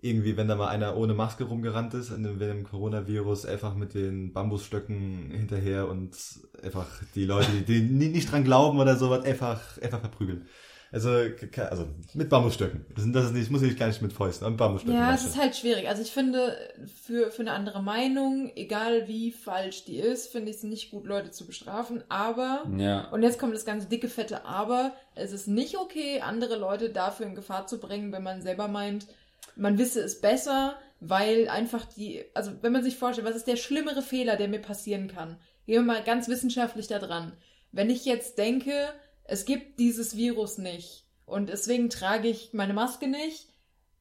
irgendwie, wenn da mal einer ohne Maske rumgerannt ist, in dem, während dem Coronavirus, einfach mit den Bambusstöcken hinterher und einfach die Leute, die, die nicht dran glauben oder sowas, einfach, einfach verprügeln. Also, also mit Bambusstöcken. Das, das ist nicht, muss ich gar nicht mit Fäusten, mit Bambusstöcken. Ja, es ist halt schwierig. Also ich finde, für, für eine andere Meinung, egal wie falsch die ist, finde ich es nicht gut, Leute zu bestrafen. Aber, ja. und jetzt kommt das ganze dicke, fette Aber, es ist nicht okay, andere Leute dafür in Gefahr zu bringen, wenn man selber meint, man wisse es besser, weil einfach die, also wenn man sich vorstellt, was ist der schlimmere Fehler, der mir passieren kann? Gehen wir mal ganz wissenschaftlich da dran. Wenn ich jetzt denke, es gibt dieses Virus nicht und deswegen trage ich meine Maske nicht.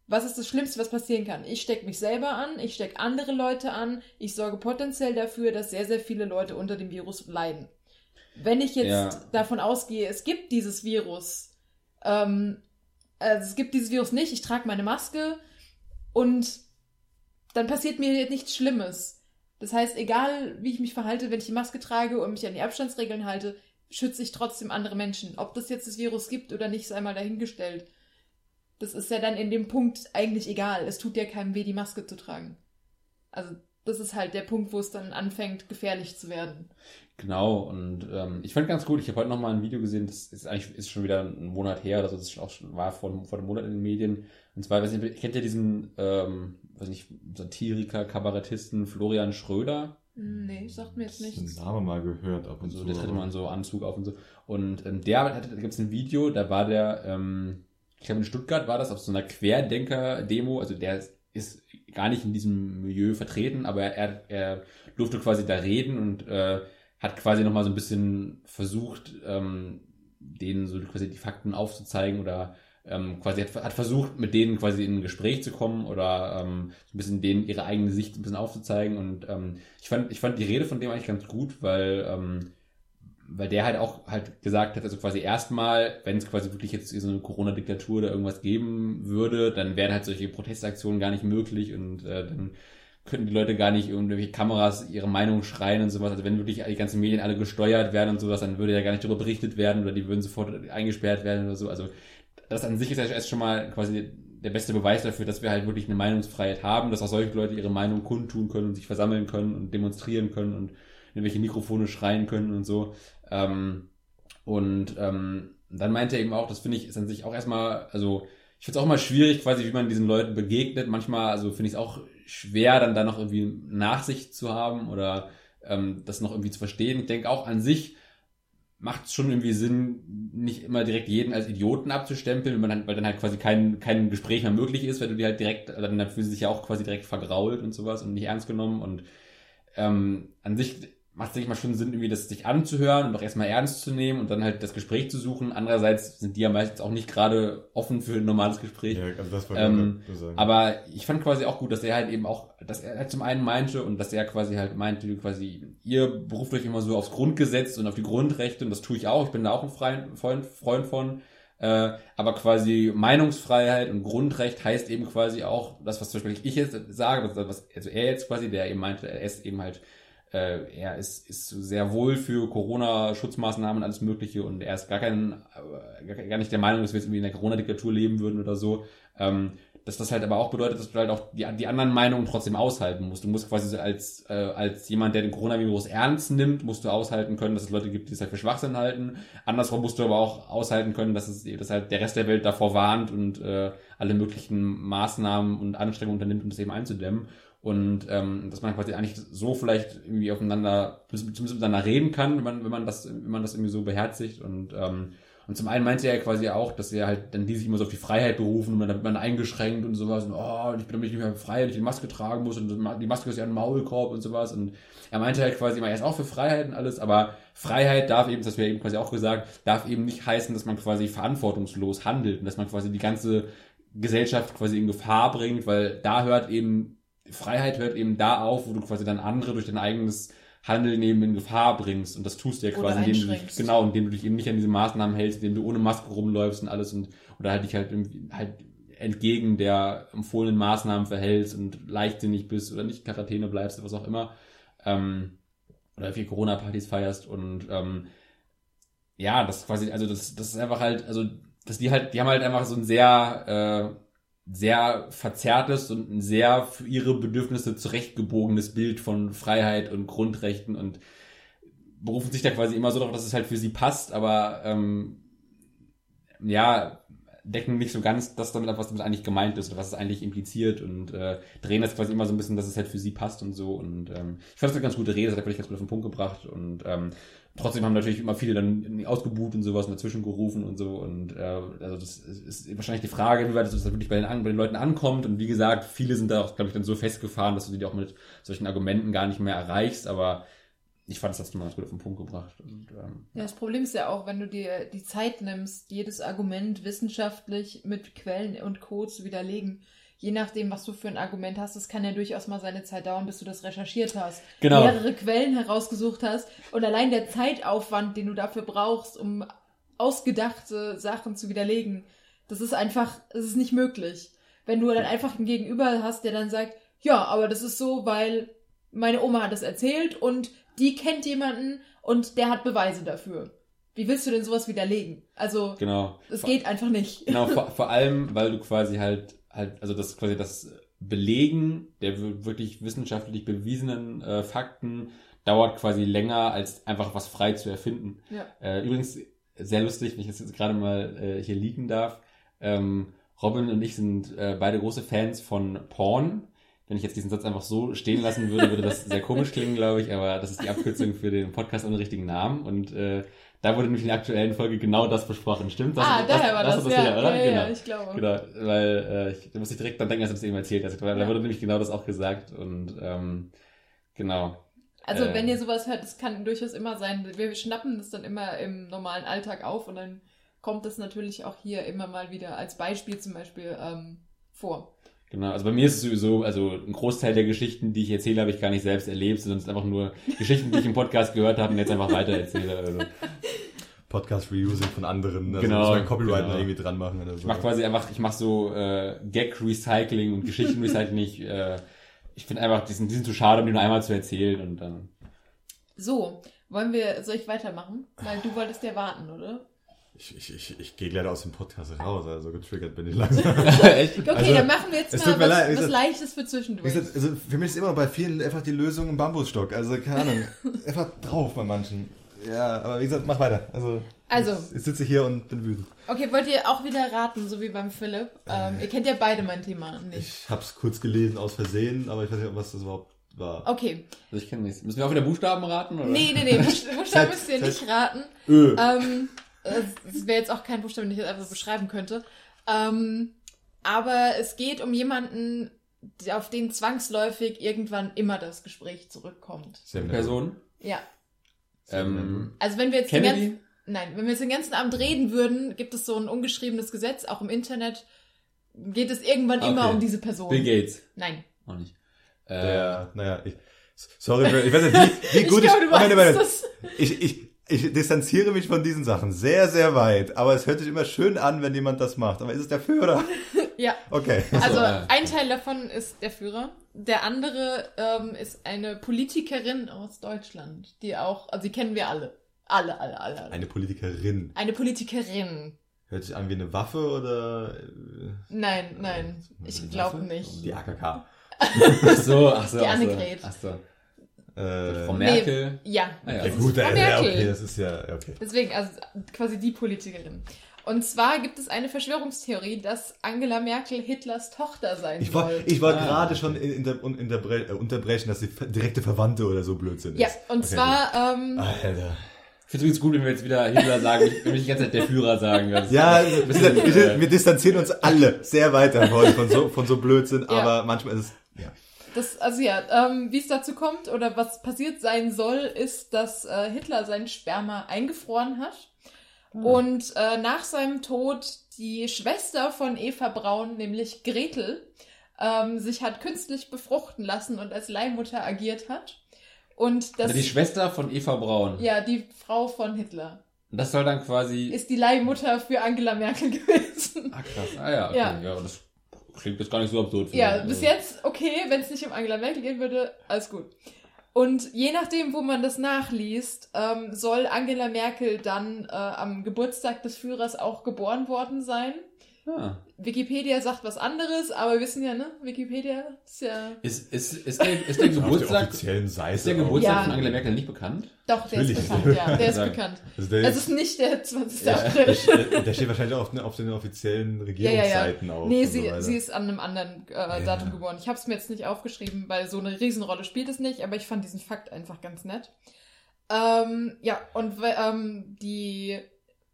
Was ist das Schlimmste, was passieren kann? Ich stecke mich selber an, ich stecke andere Leute an, ich sorge potenziell dafür, dass sehr, sehr viele Leute unter dem Virus leiden. Wenn ich jetzt Ja. davon ausgehe, es gibt dieses Virus, ähm, also es gibt dieses Virus nicht, ich trage meine Maske und dann passiert mir jetzt nichts Schlimmes. Das heißt, egal wie ich mich verhalte, wenn ich die Maske trage und mich an die Abstandsregeln halte, schütze ich trotzdem andere Menschen. Ob das jetzt das Virus gibt oder nicht, sei mal dahingestellt. Das ist ja dann in dem Punkt eigentlich egal. Es tut ja keinem weh, die Maske zu tragen. Also das ist halt der Punkt, wo es dann anfängt, gefährlich zu werden. Genau, und ähm, ich fand ganz gut, ich habe heute noch mal ein Video gesehen, das ist eigentlich ist schon wieder ein Monat her, also das ist auch schon, war vor, vor einem Monat in den Medien. Und zwar, weiß nicht, kennt ihr diesen, ähm, weiß nicht, Satiriker, Kabarettisten Florian Schröder? Nee, sagt mir jetzt Ich hab den nichts. Namen mal gehört ab und So, zu. der tritt immer in so Anzug auf und so. Und ähm, der hatte, da gibt es ein Video, da war der, ähm, ich glaube in Stuttgart war das, auf so einer Querdenker-Demo, also der ist, ist gar nicht in diesem Milieu vertreten, aber er, er durfte quasi da reden und äh, hat quasi nochmal so ein bisschen versucht, ähm, denen so quasi die Fakten aufzuzeigen oder ähm, quasi hat, hat versucht, mit denen quasi in ein Gespräch zu kommen oder ähm, ein bisschen denen ihre eigene Sicht ein bisschen aufzuzeigen. Und ähm, ich fand, ich fand die Rede von dem eigentlich ganz gut, weil, ähm, weil der halt auch halt gesagt hat, also quasi erstmal, wenn es quasi wirklich jetzt so eine Corona-Diktatur oder irgendwas geben würde, dann wären halt solche Protestaktionen gar nicht möglich und äh, dann könnten die Leute gar nicht irgendwelche Kameras ihre Meinung schreien und sowas. Also wenn wirklich die ganzen Medien alle gesteuert werden und sowas, dann würde ja gar nicht darüber berichtet werden oder die würden sofort eingesperrt werden oder so. Also das an sich ist ja erst schon mal quasi der beste Beweis dafür, dass wir halt wirklich eine Meinungsfreiheit haben, dass auch solche Leute ihre Meinung kundtun können und sich versammeln können und demonstrieren können und in welche Mikrofone schreien können und so. Ähm, und ähm, dann meinte er eben auch, das finde ich ist an sich auch erstmal, also ich finde es auch mal schwierig, quasi, wie man diesen Leuten begegnet. Manchmal, also finde ich es auch schwer, dann da noch irgendwie Nachsicht zu haben oder ähm, das noch irgendwie zu verstehen. Ich denke auch an sich macht es schon irgendwie Sinn, nicht immer direkt jeden als Idioten abzustempeln, weil dann, weil dann halt quasi kein, kein Gespräch mehr möglich ist, weil du die halt direkt, dann fühlen sie sich ja auch quasi direkt vergrault und sowas und nicht ernst genommen und ähm, an sich macht es nicht mal schon Sinn, irgendwie das sich anzuhören und auch erstmal ernst zu nehmen und dann halt das Gespräch zu suchen. Andererseits sind die ja meistens auch nicht gerade offen für ein normales Gespräch. Ja, also das wollte Ähm, ich sagen. Aber ich fand quasi auch gut, dass er halt eben auch, dass er halt zum einen meinte und dass er quasi halt meinte, quasi, ihr beruft euch immer so aufs Grundgesetz und auf die Grundrechte und das tue ich auch. Ich bin da auch ein Freund, Freund, Freund von. Äh, aber quasi Meinungsfreiheit und Grundrecht heißt eben quasi auch, das, was zum Beispiel ich jetzt sage, das, was, also er jetzt quasi, der eben meinte, er ist eben halt, äh, er ist, ist sehr wohl für Corona-Schutzmaßnahmen und alles Mögliche und er ist gar kein, äh, gar, nicht der Meinung, dass wir jetzt irgendwie in der Corona-Diktatur leben würden oder so. Ähm, dass das halt aber auch bedeutet, dass du halt auch die, die anderen Meinungen trotzdem aushalten musst. Du musst quasi so als, äh, als jemand, der den Coronavirus ernst nimmt, musst du aushalten können, dass es Leute gibt, die es halt für Schwachsinn halten. Andersrum musst du aber auch aushalten können, dass es dass halt der Rest der Welt davor warnt und äh, alle möglichen Maßnahmen und Anstrengungen unternimmt, um das eben einzudämmen. Und ähm, dass man quasi eigentlich so vielleicht irgendwie aufeinander, zumindest miteinander reden kann, wenn man, wenn man das, wenn man das irgendwie so beherzigt. Und ähm, und zum einen meinte er quasi auch, dass er halt dann die sich immer so auf die Freiheit berufen und dann wird man eingeschränkt und sowas und oh, ich bin damit nicht mehr frei, wenn ich die Maske tragen muss und die Maske ist ja ein Maulkorb und sowas und er meinte halt quasi immer, er ist auch für Freiheit und alles, aber Freiheit darf eben, das wäre eben quasi auch gesagt, darf eben nicht heißen, dass man quasi verantwortungslos handelt und dass man quasi die ganze Gesellschaft quasi in Gefahr bringt, weil da hört eben, Freiheit hört eben da auf, wo du quasi dann andere durch dein eigenes Handeln eben in Gefahr bringst. Und das tust du ja quasi, indem du dich, genau, indem du dich eben nicht an diese Maßnahmen hältst, indem du ohne Maske rumläufst und alles und, oder halt dich halt, halt entgegen der empfohlenen Maßnahmen verhältst und leichtsinnig bist oder nicht in Quarantäne bleibst oder was auch immer. Ähm, oder viel Corona-Partys feierst und, ähm, ja, das quasi, also das, das ist einfach halt, also, dass die halt, die haben halt einfach so ein sehr, äh, sehr verzerrtes und ein sehr für ihre Bedürfnisse zurechtgebogenes Bild von Freiheit und Grundrechten und berufen sich da quasi immer so darauf, dass es halt für sie passt, aber ähm, ja, decken nicht so ganz das damit ab, was damit eigentlich gemeint ist oder was es eigentlich impliziert und äh, drehen das quasi immer so ein bisschen, dass es halt für sie passt und so und ähm, ich fand das eine ganz gute Rede, das hat wirklich ganz gut auf den Punkt gebracht und ähm, trotzdem haben natürlich immer viele dann ausgebuht und sowas und dazwischen gerufen und so und äh, also das ist wahrscheinlich die Frage, wie weit das wirklich bei den, bei den Leuten ankommt und wie gesagt, viele sind da auch, glaube ich, dann so festgefahren, dass du die auch mit solchen Argumenten gar nicht mehr erreichst, aber ich fand, das hast du mal ganz gut auf den Punkt gebracht und ähm, Ja, das Problem ist ja auch, wenn du dir die Zeit nimmst, jedes Argument wissenschaftlich mit Quellen und Co. zu widerlegen. Je nachdem, was du für ein Argument hast, das kann ja durchaus mal seine Zeit dauern, bis du das recherchiert hast, Genau. mehrere Quellen herausgesucht hast und allein der Zeitaufwand, den du dafür brauchst, um ausgedachte Sachen zu widerlegen, das ist einfach, es ist nicht möglich. Wenn du dann einfach einen Gegenüber hast, der dann sagt, ja, aber das ist so, weil meine Oma hat das erzählt und die kennt jemanden und der hat Beweise dafür. Wie willst du denn sowas widerlegen? Also, genau. es geht einfach nicht. Genau, vor, vor allem, weil du quasi halt, halt, also das quasi das Belegen der wir- wirklich wissenschaftlich bewiesenen äh, Fakten dauert quasi länger, als einfach was frei zu erfinden. Ja. Äh, übrigens, sehr lustig, wenn ich das jetzt gerade mal äh, hier leaken darf. Ähm, Robin und ich sind äh, beide große Fans von Porn. Wenn ich jetzt diesen Satz einfach so stehen lassen würde, würde das sehr komisch klingen, glaube ich, aber das ist die Abkürzung für den Podcast ohne richtigen Namen. Und äh, da wurde nämlich in der aktuellen Folge genau das besprochen. Stimmt? Das, ah, daher war das, hast du ja. hier, oder? ja, ja, genau. ich glaube. Genau, weil äh, ich, da muss ich direkt dann denken, als du das eben erzählt hast. Weil Da Ja. wurde nämlich genau das auch gesagt und ähm, genau. Also, Äh. wenn ihr sowas hört, das kann durchaus immer sein. Wir schnappen das dann immer im normalen Alltag auf und dann kommt das natürlich auch hier immer mal wieder als Beispiel zum Beispiel ähm, vor. Genau, also bei mir ist es sowieso, also ein Großteil der Geschichten, die ich erzähle, habe ich gar nicht selbst erlebt, sondern es sind einfach nur Geschichten, die ich im Podcast gehört habe und jetzt einfach weiter erzähle. Also Podcast Reusing von anderen. Also Genau, muss man Copyright genau. noch irgendwie dran machen oder so. ich mache quasi einfach, ich mache so äh, Gag-Recycling und Geschichten-Recycling. ich äh, ich finde einfach, die sind, die sind zu schade, um die nur einmal zu erzählen und dann. So, wollen wir, soll ich weitermachen? Weil du wolltest ja warten, oder? Ich, ich, ich, ich gehe leider aus dem Podcast raus, also getriggert bin ich langsam. Okay, Also, dann machen wir jetzt mal was, leid, was gesagt- Leichtes für zwischendurch. gesagt, also für mich ist immer bei vielen einfach die Lösung ein Bambusstock. Also keine Ahnung, einfach drauf bei manchen. Ja, aber wie gesagt, mach weiter. Also, Also. ich, ich sitze hier und bin wütend. Okay, wollt ihr auch wieder raten, so wie beim Philipp? Ähm, ihr kennt ja beide mein Thema nicht. Ich hab's kurz gelesen aus Versehen, aber ich weiß nicht, was das überhaupt war. Okay. Also ich kenne nichts. Müssen wir auch wieder Buchstaben raten? Oder? Nee, nee, nee, Buchstaben müsst ihr nicht raten. Ö. Ähm, es wäre jetzt auch kein Buchstabe, den ich jetzt einfach beschreiben könnte. Ähm, aber es geht um jemanden, auf den zwangsläufig irgendwann immer das Gespräch zurückkommt. Nett. Person? Ja. Ähm, Also wenn wir jetzt den ganzen, nein, wenn wir jetzt den ganzen Abend reden würden, gibt es so ein ungeschriebenes Gesetz, auch im Internet geht es irgendwann immer Okay. um diese Person. Bill Gates. Nein. Auch nicht. Äh, Der, naja, ich, sorry, ich weiß nicht, wie, wie Ich gut glaube, du Moment, weißt Moment. das. Ich, ich, ich distanziere mich von diesen Sachen sehr, sehr weit, aber es hört sich immer schön an, wenn jemand das macht. Aber ist es der Führer? Ja. Okay. Also ein Teil davon ist der Führer. Der andere ähm, ist eine Politikerin aus Deutschland, die auch, also die kennen wir alle. Alle, alle, alle. alle. Eine Politikerin. Eine Politikerin. Hört sich an wie eine Waffe oder äh, Nein, nein, ich Eine glaube nicht. die AKK? Ach so, ach so. Die ach so. Annegret. Ach so. Äh, Frau Merkel. Ja, Ah, ja. ja, gut, Frau äh, ja, Merkel. okay, das ist ja, okay. Deswegen, also quasi die Politikerin. Und zwar gibt es eine Verschwörungstheorie, dass Angela Merkel Hitlers Tochter sein Ich soll. wollte ich wollt Ah. gerade schon in, in der, un- interbre äh, unterbrechen, dass sie direkte Verwandte oder so Blödsinn ja, ist. und Okay, zwar, ähm. Alter. Ich finde es übrigens gut, wenn wir jetzt wieder Hitler sagen, wenn wir die ganze Zeit der Führer sagen. Ja, bisschen, wir, äh, wir distanzieren uns alle sehr weit davon, von so, von so Blödsinn, Ja. aber manchmal ist es, ja. Das, also ja, ähm, wie es dazu kommt oder was passiert sein soll, ist, dass äh, Hitler sein Sperma eingefroren hat und äh, nach seinem Tod die Schwester von Eva Braun, nämlich Gretel, ähm, sich hat künstlich befruchten lassen und als Leihmutter agiert hat. Und das, also die Schwester von Eva Braun. ja, die Frau von Hitler. Und das soll dann quasi. ist die Leihmutter für Angela Merkel gewesen. ah, krass. Ah ja, okay. Ja. Ja. das klingt jetzt gar nicht so absurd. für Ja, mich. bis jetzt okay, wenn es nicht um Angela Merkel gehen würde, alles gut. Und je nachdem, wo man das nachliest, ähm, soll Angela Merkel dann äh, am Geburtstag des Führers auch geboren worden sein. Ah. Wikipedia sagt was anderes, aber wir wissen ja, ne? Wikipedia ist ja. Ist, ist, ist der, ist der der Geburtstag, offiziellen Seite. ist der. Geburtstag Ja. von Angela Merkel nicht bekannt? Doch, der ist Natürlich. bekannt, ja. Der ist bekannt. Also der, Es ist nicht der 20. Ja. April. der, der steht wahrscheinlich auch auf, den- auf den offiziellen Regierungsseiten auf. Nee, sie, so sie ist an einem anderen äh, Datum geboren. Ich habe es mir jetzt nicht aufgeschrieben, weil so eine Riesenrolle spielt es nicht, aber ich fand diesen Fakt einfach ganz nett. Ähm, ja, und ähm, die,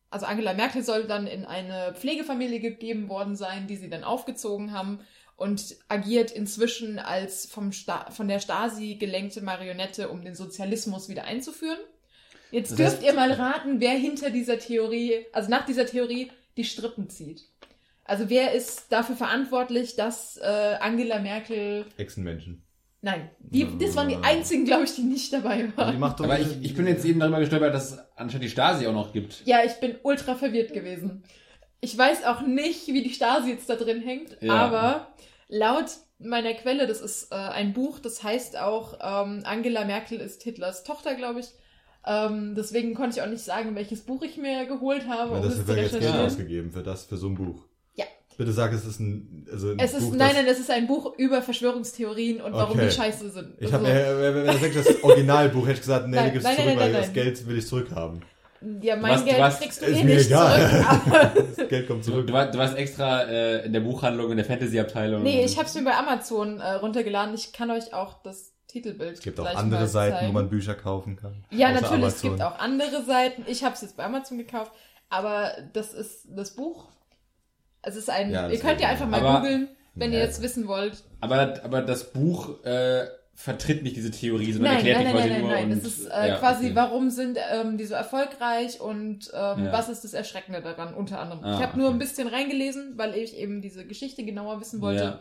also Angela Merkel soll dann in eine Pflegefamilie gegeben worden sein, die sie dann aufgezogen haben und agiert inzwischen als vom Sta von der Stasi gelenkte Marionette, um den Sozialismus wieder einzuführen. Jetzt Das dürft heißt- ihr mal raten, wer hinter dieser Theorie, also nach dieser Theorie, die Strippen zieht. Also wer ist dafür verantwortlich, dass äh, Angela Merkel. Echsenmenschen. Nein, die, das waren die einzigen, glaube ich, die nicht dabei Aber die waren. macht doch Aber ich, ich bin jetzt eben darüber gestolpert, dass es anscheinend die Stasi auch noch gibt. Ja, ich bin ultra verwirrt gewesen. Ich weiß auch nicht, wie die Stasi jetzt da drin hängt, Ja. aber laut meiner Quelle, das ist äh, ein Buch, das heißt auch ähm, Angela Merkel ist Hitlers Tochter, glaube ich. Ähm, deswegen konnte ich auch nicht sagen, welches Buch ich mir geholt habe, um das es zu wird jetzt Geld ausgegeben für das, für so ein Buch. Bitte sag, es ist ein, also ein Es ist, Buch, nein, das- nein, es ist ein Buch über Verschwörungstheorien und warum Okay. die scheiße sind. Ich habe mir, wenn das wirklich das Originalbuch hätte ich gesagt, nee, Nein, du gibst nein, zurück, nein, weil nein, das. Geld will ich zurückhaben. ja, mein warst- Geld warst- kriegst du eh nicht egal. zurück. Aber Das Geld kommt Du, zurück. du, warst, du warst extra äh, in der Buchhandlung, in der Fantasy-Abteilung. nee, ich habe es mir bei Amazon äh, runtergeladen. Ich kann euch auch das Titelbild Es gibt auch andere Seiten, zeigen. wo man Bücher kaufen kann. Ja, natürlich, es Amazon. gibt auch andere Seiten. Ich habe es jetzt bei Amazon gekauft, aber das ist das Buch. Es ist ein. Ja, ihr könnt ja einfach mal aber- googeln, wenn ihr Ja. jetzt wissen wollt. Aber, aber das Buch äh, vertritt nicht diese Theorie, sondern Nein, erklärt nein, die nein, quasi nein, nur. nein, nein. und, Es ist äh, ja, quasi, okay. warum sind ähm, die so erfolgreich und ähm, Ja. was ist das Erschreckende daran, unter anderem. Ah, ich habe nur ein bisschen reingelesen, weil ich eben diese Geschichte genauer wissen wollte. Ja.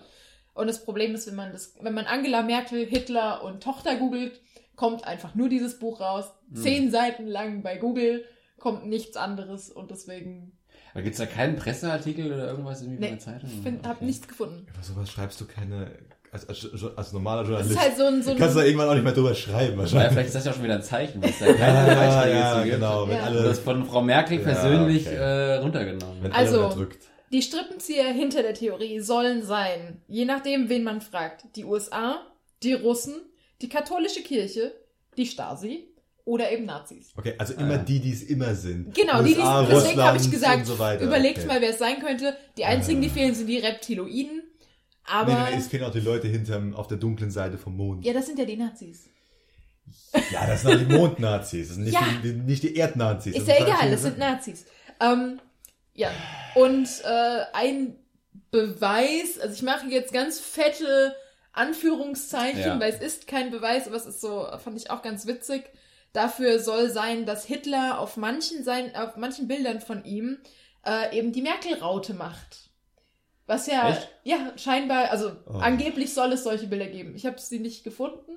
Und das Problem ist, wenn man das, wenn man Angela Merkel, Hitler und Tochter googelt, kommt einfach nur dieses Buch raus. Hm. Zehn Seiten lang bei Google kommt nichts anderes und deswegen Aber gibt's da keinen Presseartikel oder irgendwas irgendwie Nee, in der Zeitung? ich find, hab Okay. nichts gefunden. Über sowas schreibst du keine, als, als, als normaler Das Journalist. ist halt so ein, so kannst du da ein irgendwann auch nicht mehr drüber schreiben, Ja, wahrscheinlich. vielleicht ist das ja auch schon wieder ein Zeichen, weil es da keine Ja, Beiträge ja, gibt. genau. Wenn Ja. Alle, das von Frau Merkel Ja, persönlich okay. äh, runtergenommen. wenn Also-. Die Strippenzieher hinter der Theorie sollen sein, je nachdem, wen man fragt, die USA, die Russen, die katholische Kirche, die Stasi oder eben Nazis. Okay, also Ah, immer ja. die, die es immer sind. Genau, die, die, USA, deswegen habe ich gesagt, so überlegt okay. mal, wer es sein könnte. Die einzigen, die Ah. fehlen, sind die Reptiloiden. Aber, Nee, nee, nee, es fehlen auch die Leute hinterm, auf der dunklen Seite vom Mond. ja, das sind ja die Nazis. Ja, das sind auch die Mondnazis. Das sind nicht, Ja. die, die, nicht die Erdnazis. Ist ja sind egal, das sind. Nazis. Ähm, ja, und äh, ein Beweis, also ich mache jetzt ganz fette Anführungszeichen, Ja. weil es ist kein Beweis, aber es ist so, fand ich auch ganz witzig, dafür soll sein, dass Hitler auf manchen, sein, auf manchen Bildern von ihm äh, eben die Merkel-Raute macht. Was ja, Echt? ja, scheinbar, also Oh. angeblich soll es solche Bilder geben. Ich habe sie nicht gefunden,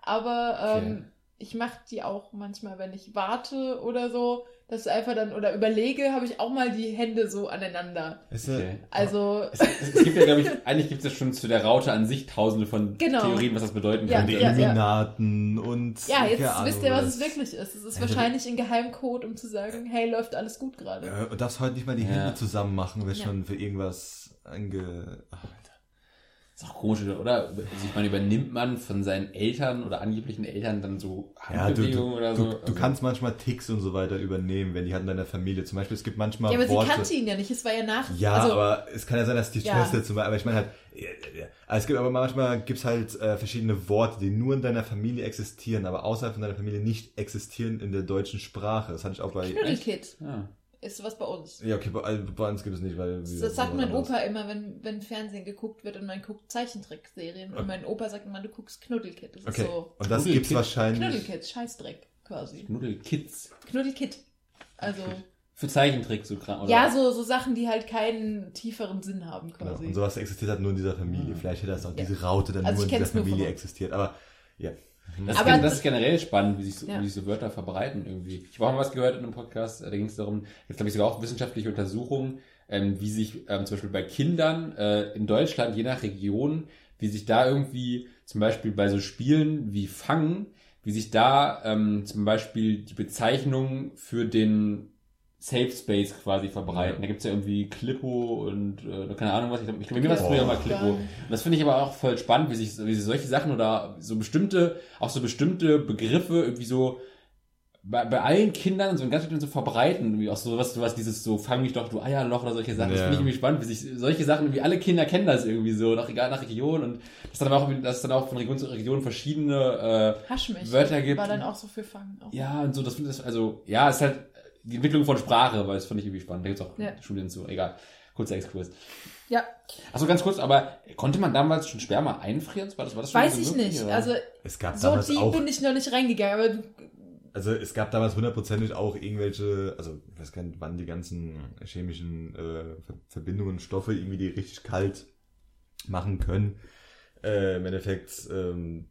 aber ähm, Okay. ich mache die auch manchmal, wenn ich warte oder so, dass einfach dann oder überlege, habe ich auch mal die Hände so aneinander. Ist, Okay. Also Es, es, gibt ja, glaube ich, eigentlich gibt es ja schon zu der Raute an sich tausende von Genau. Theorien, was das bedeuten Ja, könnte. die ja, ja. Illuminaten und. ja, jetzt Ahnung wisst ihr, was es wirklich ist. Es ist wahrscheinlich ein Geheimcode, um zu sagen, hey, läuft alles gut gerade. Ja, und darfst heute nicht mal die Ja. Hände zusammen machen, wenn Ja. schon für irgendwas ange. Ach, Alter. ist auch komisch, oder? Also ich meine, übernimmt man von seinen Eltern oder angeblichen Eltern dann so Ja, du, Handbewegungen du, oder du, so? du Also- kannst manchmal Ticks und so weiter übernehmen, wenn die halt in deiner Familie. Zum Beispiel, es gibt manchmal Ja, aber Worte. sie kannte ihn ja nicht, es war ja nach. Ja, also, aber es kann ja sein, dass die Ja. Schwester zum Beispiel, aber ich meine halt, ja, ja, ja. Also es gibt aber manchmal gibt's halt äh, verschiedene Worte, die nur in deiner Familie existieren, aber außerhalb von deiner Familie nicht existieren in der deutschen Sprache. Das hatte ich auch bei. Knuddelkit Ja. Ist sowas bei uns. Ja, okay, bei, also bei uns gibt es nicht, weil. wir- Das sagt mein anders. Opa immer, wenn, wenn Fernsehen geguckt wird und man guckt Zeichentrickserien. Und mein Opa sagt immer, du guckst Knuddelkit. Das Okay. ist so Und das Knuddelkit. gibt's wahrscheinlich. Knuddelkit, Scheißdreck quasi. Knuddelkids. Knuddelkit. Also, Für Zeichentrick so krank, oder? ja, so, so Sachen, die halt keinen tieferen Sinn haben Genau. quasi. Und sowas existiert halt nur in dieser Familie. Ah. Vielleicht hätte das auch Ja. diese Raute dann Also nur in dieser Familie existiert. Aber ja. Das, Aber ist, das ist generell spannend, wie sich, so, Ja. wie sich so Wörter verbreiten irgendwie. Ich habe auch mal was gehört in einem Podcast, äh, da ging es darum, jetzt glaube ich sogar auch wissenschaftliche Untersuchungen, ähm, wie sich ähm, zum Beispiel bei Kindern äh, in Deutschland, je nach Region, wie sich da irgendwie zum Beispiel bei so Spielen wie Fangen, wie sich da ähm, zum Beispiel die Bezeichnung für den Safe Space quasi verbreiten. Ja. Da gibt's ja irgendwie Klippo und äh, keine Ahnung was. Ich glaube, ich glaub, mir war es früher mal Oh, Klippo. geil. Und das finde ich aber auch voll spannend, wie sich, wie sich solche Sachen oder so bestimmte, auch so bestimmte Begriffe irgendwie so bei, bei allen Kindern so in ganz vielen so verbreiten, irgendwie auch so was, was dieses so, fang mich doch, du Eierloch oder solche Sachen. Das Ja. finde ich irgendwie spannend, wie sich solche Sachen, irgendwie alle Kinder kennen das irgendwie so, nach, egal nach Region und das dann auch, dass es dann auch von Region zu Region verschiedene äh, Wörter gibt. War dann auch so für Fangen. Auch. Ja, und so, das finde ich, also, ja, es ist halt die Entwicklung von Sprache, weil das fand ich irgendwie spannend. Da gibt's auch Ja. Studien zu, egal. Kurzer Exkurs. ja. Achso, ganz kurz, aber konnte man damals schon Sperma einfrieren? War das, war das schon Weiß ich möglich, nicht. oder? Also, Es gab so damals tief auch. bin ich noch nicht reingegangen, aber du- Also es gab damals hundertprozentig auch irgendwelche, also ich weiß gar nicht, wann die ganzen chemischen äh, Ver- Verbindungen, Stoffe irgendwie die richtig kalt machen können. Äh, Im Endeffekt ähm,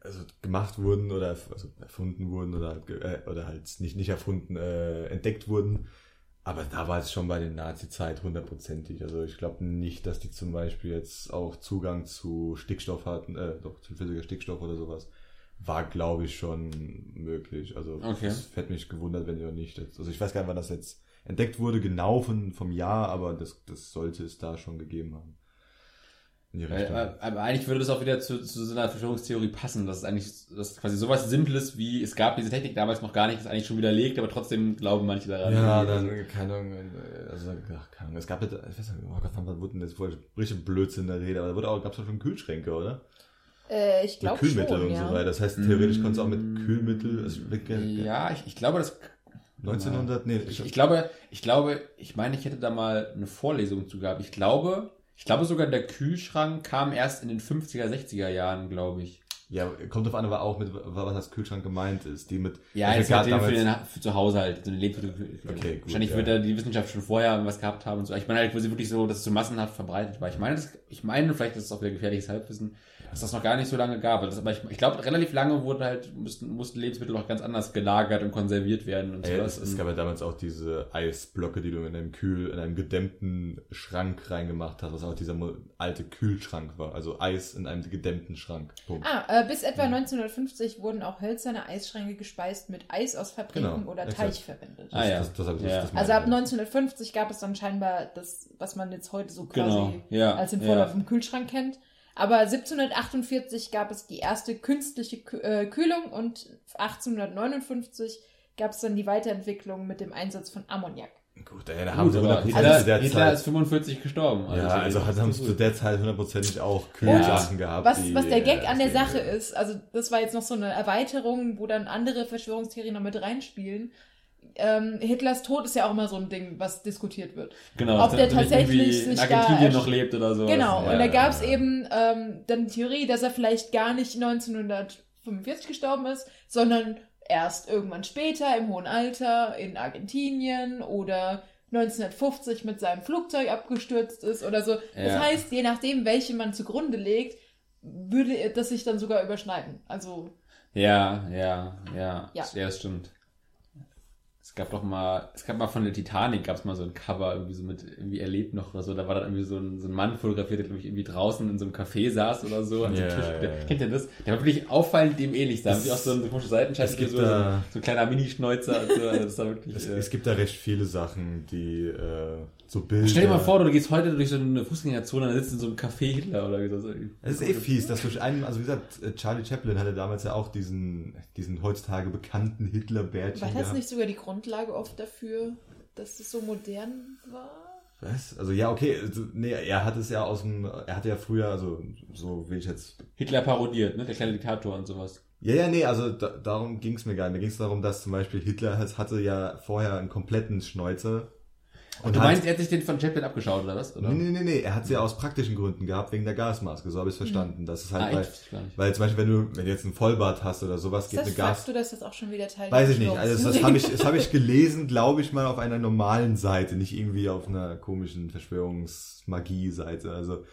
also gemacht wurden oder also erfunden wurden oder, äh, oder halt nicht, nicht erfunden, äh, entdeckt wurden. Aber da war es schon bei den Nazi-Zeit hundertprozentig. Also ich glaube nicht, dass die zum Beispiel jetzt auch Zugang zu Stickstoff hatten, äh, doch zu flüssiger Stickstoff oder sowas. War, glaube ich, schon möglich. Also Okay. es hätte mich gewundert, wenn die noch nicht. Jetzt, also ich weiß gar nicht, wann das jetzt entdeckt wurde, genau von, vom Jahr, aber das, das sollte es da schon gegeben haben. In die Weil, Richtung. aber eigentlich würde das auch wieder zu, zu so einer Verschwörungstheorie passen, dass es eigentlich dass quasi sowas Simples wie, es gab diese Technik damals noch gar nicht, ist eigentlich schon widerlegt, aber trotzdem glauben manche daran. Ja, dann, keine Ahnung, also, ach, keine Ahnung, es gab, ja- ich weiß nicht, oh Gott, wann wurden das wohl richtig Blödsinn in der Rede, aber da wurde auch, gab's auch schon Kühlschränke, oder? äh, ich Mit glaube Kühlmittel schon, und ja. so weiter. Das heißt, theoretisch konntest du auch mit Kühlmittel, also, ich- Ja, ich, ich glaube, das 1900, nee, Ich, ich glaube, ich glaube, ich meine, ich hätte da mal eine Vorlesung zu gehabt. Ich glaube, ich glaube sogar der Kühlschrank kam erst in den 50er, 60er Jahren, glaube ich. ja, kommt drauf an, aber auch mit, was als Kühlschrank gemeint ist, die mit, Ja, jetzt halt den für, den, für zu Hause halt, so eine Lebensmittel. Okay, gut, Wahrscheinlich ja. wird da die Wissenschaft schon vorher was gehabt haben und so. Ich meine halt, wo sie wirklich so, dass es so massenhaft verbreitet war. Ich meine, das, ich meine, vielleicht ist es auch wieder gefährliches Halbwissen, dass das noch gar nicht so lange gab. Das, aber ich, ich glaube, relativ lange wurde halt, mussten, mussten Lebensmittel auch ganz anders gelagert und konserviert werden und Ey, sowas. es, es gab ja damals auch diese Eisblöcke, die du in einem Kühl, in einem gedämmten Schrank reingemacht hast, was auch dieser alte Kühlschrank war. Also Eis in einem gedämmten Schrank. Punkt. Ah, äh, bis etwa 1950 wurden auch hölzerne Eisschränke gespeist mit Eis aus Fabriken Genau, oder exakt. Teich verwendet. Ah, ja. Das, das, das, das, Ja. das Also ab ich. 1950 gab es dann scheinbar das, was man jetzt heute so quasi Genau, ja, als den ja. Vorlauf im Kühlschrank kennt. Aber 1748 gab es die erste künstliche Kü- äh, Kühlung und 1859 gab es dann die Weiterentwicklung mit dem Einsatz von Ammoniak. Gut, ey, da haben sie Gut, aber 100% Hitler, zu der Hitler Zeit. ist 45 gestorben. ja, also haben sie zu der Zeit hundertprozentig auch Kühlsachen gehabt. Was, die, was der Gag äh, an der Sache ist, also das war jetzt noch so eine Erweiterung, wo dann andere Verschwörungstheorien noch mit reinspielen. Ähm, Hitlers Tod ist ja auch immer so ein Ding, was diskutiert wird. genau, ob der er tatsächlich in Argentinien noch lebt oder so. Genau, Ja, und da ja, gab es ja. eben ähm, dann die Theorie, dass er vielleicht gar nicht 1945 gestorben ist, sondern erst irgendwann später im hohen Alter in Argentinien oder 1950 mit seinem Flugzeug abgestürzt ist oder so. Das Ja. heißt, je nachdem, welche man zugrunde legt, würde das sich dann sogar überschneiden. Also, Ja, ja, ja. Ja. Ja, das stimmt. Es gab doch mal, es gab mal von der Titanic, gab es mal so ein Cover, irgendwie so mit, irgendwie erlebt noch oder so, da war dann irgendwie so ein, so ein Mann fotografiert, der, glaube ich, irgendwie draußen in so einem Café saß oder so, an so einem Tisch. Der, ja. Kennt ihr das? Der war wirklich auffallend dem ähnlich. Da haben sie auch so eine komische Seitenscheibe, so, so, so ein kleiner Minischneuzer und so, also das war wirklich, Es, äh, es gibt da recht viele Sachen, die äh, so Bilder. Stell dir mal vor, du gehst heute durch so eine Fußgängerzone, dann sitzt in so einem Café Hitler oder so. Es ist eh fies, dass durch einen, also wie gesagt, äh, Charlie Chaplin hatte damals ja auch diesen, diesen heutzutage bekannten Hitler-Bärtchen war das gehabt. nicht sogar die Grundlage oft dafür, dass es so modern war? Was? Also ja, okay, also, nee, er hat es ja aus dem, er hatte ja früher, also so will ich jetzt Hitler parodiert, ne? Der kleine Diktator und sowas. Ja, ja, nee, also da, darum ging es mir gar nicht. Mir ging es darum, dass zum Beispiel Hitler es hatte ja vorher einen kompletten Schnäuzer. Und du hat- meinst, er hat sich den von Chaplin abgeschaut, oder was? Oder? Nee, nee, nee, nee, er hat es ja aus praktischen Gründen gehabt, wegen der Gasmaske, so habe ich es verstanden. Das ist halt, Ah, nicht. weil zum Beispiel, wenn du, wenn du jetzt einen Vollbart hast oder sowas, geht Das eine sagst Gas... du, dass das auch schon wieder Teil Weiß ich nicht, also das, das habe ich, das hab ich gelesen, glaube ich mal, auf einer normalen Seite, nicht irgendwie auf einer komischen Verschwörungsmagie-Seite. Also,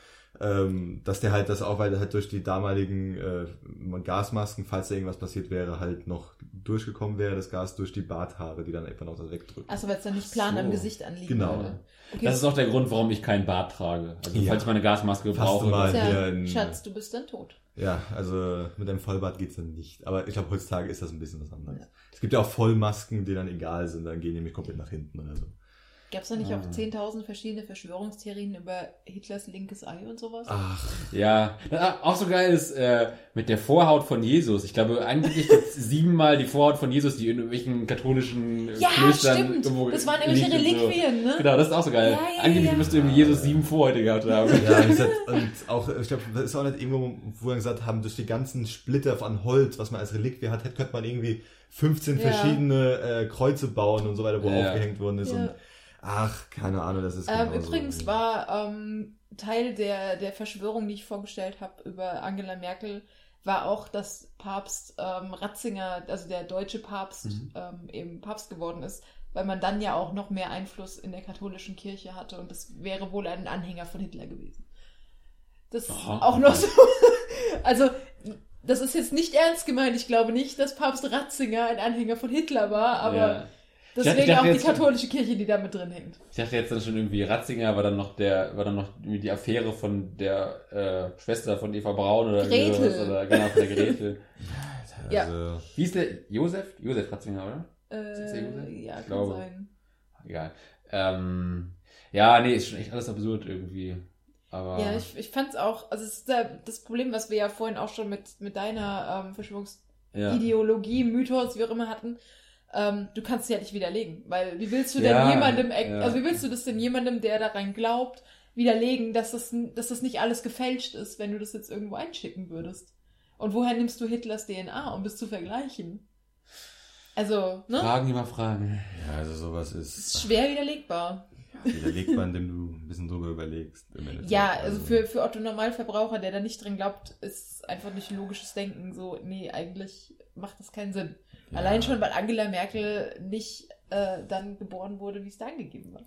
ähm, dass der halt das auch, weil der halt durch die damaligen äh, Gasmasken, falls da irgendwas passiert wäre, halt noch durchgekommen wäre, das Gas durch die Barthaare, die dann einfach noch das wegdrücken. Achso, weil es dann nicht plan So. am Gesicht anliegen Genau. würde. Okay, Das ist auch der Grund, warum ich keinen Bart trage. Also Ja. falls ich meine Gasmaske Fast brauche. mal. dann- hier ja, in- Schatz, du bist dann tot. Ja, also mit einem Vollbart geht's dann nicht. Aber ich glaube, heutzutage ist das ein bisschen was anderes. Es gibt ja auch Vollmasken, die dann egal sind, dann gehen die nämlich komplett nach hinten oder so. Gab es da nicht Ah. auch 10.000 verschiedene Verschwörungstheorien über Hitlers linkes Ei und sowas? Ach, Ja, auch so geil ist äh, mit der Vorhaut von Jesus. Ich glaube, eigentlich gibt es siebenmal die Vorhaut von Jesus, die in irgendwelchen katholischen ja, Klöstern stimmt. irgendwo Das waren irgendwelche und so. Reliquien, ne? Genau, das ist auch so geil. Ja, ja, Angeblich ja. müsste irgendwie Jesus sieben Vorhäute gehabt haben. Ja, und auch, ich glaube, das ist auch nicht irgendwo, wo wir gesagt haben, durch die ganzen Splitter von Holz, was man als Reliquie hat, hätte, könnte man irgendwie 15 Ja. verschiedene äh, Kreuze bauen und so weiter, wo Ja. aufgehängt worden ist. Ja. Und ach, keine Ahnung, das ist Ähm, übrigens war ähm, Teil der, der Verschwörung, die ich vorgestellt habe über Angela Merkel, war auch, dass Papst ähm, Ratzinger, also der deutsche Papst, Mhm. ähm, eben Papst geworden ist, weil man dann ja auch noch mehr Einfluss in der katholischen Kirche hatte und das wäre wohl ein Anhänger von Hitler gewesen. Das ist Aha. auch noch so. Also, das ist jetzt nicht ernst gemeint. Ich glaube nicht, dass Papst Ratzinger ein Anhänger von Hitler war, aber Ja. Deswegen Ich dachte auch die jetzt- katholische Kirche, die da mit drin hängt. Ich dachte jetzt dann schon irgendwie Ratzinger war dann noch der, war dann noch die Affäre von der äh, Schwester von Eva Braun oder Gretel. sowas, oder genau von der Gretel. ja. Also, Wie ist der? Josef? Josef Ratzinger, oder? Äh, Ist das der Josef? ja, kann glaube. sein. Egal. Ähm, ja, nee, ist schon echt alles absurd irgendwie. Aber Ja, ich, ich fand's auch, also es ist da das Problem, was wir ja vorhin auch schon mit, mit deiner ähm, Verschwörungsideologie, ja. Mythos, wie auch immer hatten, ähm, du kannst sie ja nicht widerlegen. Weil wie willst du Ja, denn jemandem, ja. also wie willst du das denn jemandem, der daran glaubt, widerlegen, dass das, dass das nicht alles gefälscht ist, wenn du das jetzt irgendwo einschicken würdest? Und woher nimmst du Hitlers DNA, um das zu vergleichen? Also, ne? Fragen über Fragen. ja, also sowas ist ist schwer widerlegbar. widerlegt man, indem du ein bisschen drüber überlegst. Ja, also für, für Otto Normalverbraucher, der da nicht dran glaubt, ist einfach nicht logisches Denken so, nee, eigentlich macht das keinen Sinn. Ja. Allein schon, weil Angela Merkel nicht äh, dann geboren wurde, wie es da angegeben war.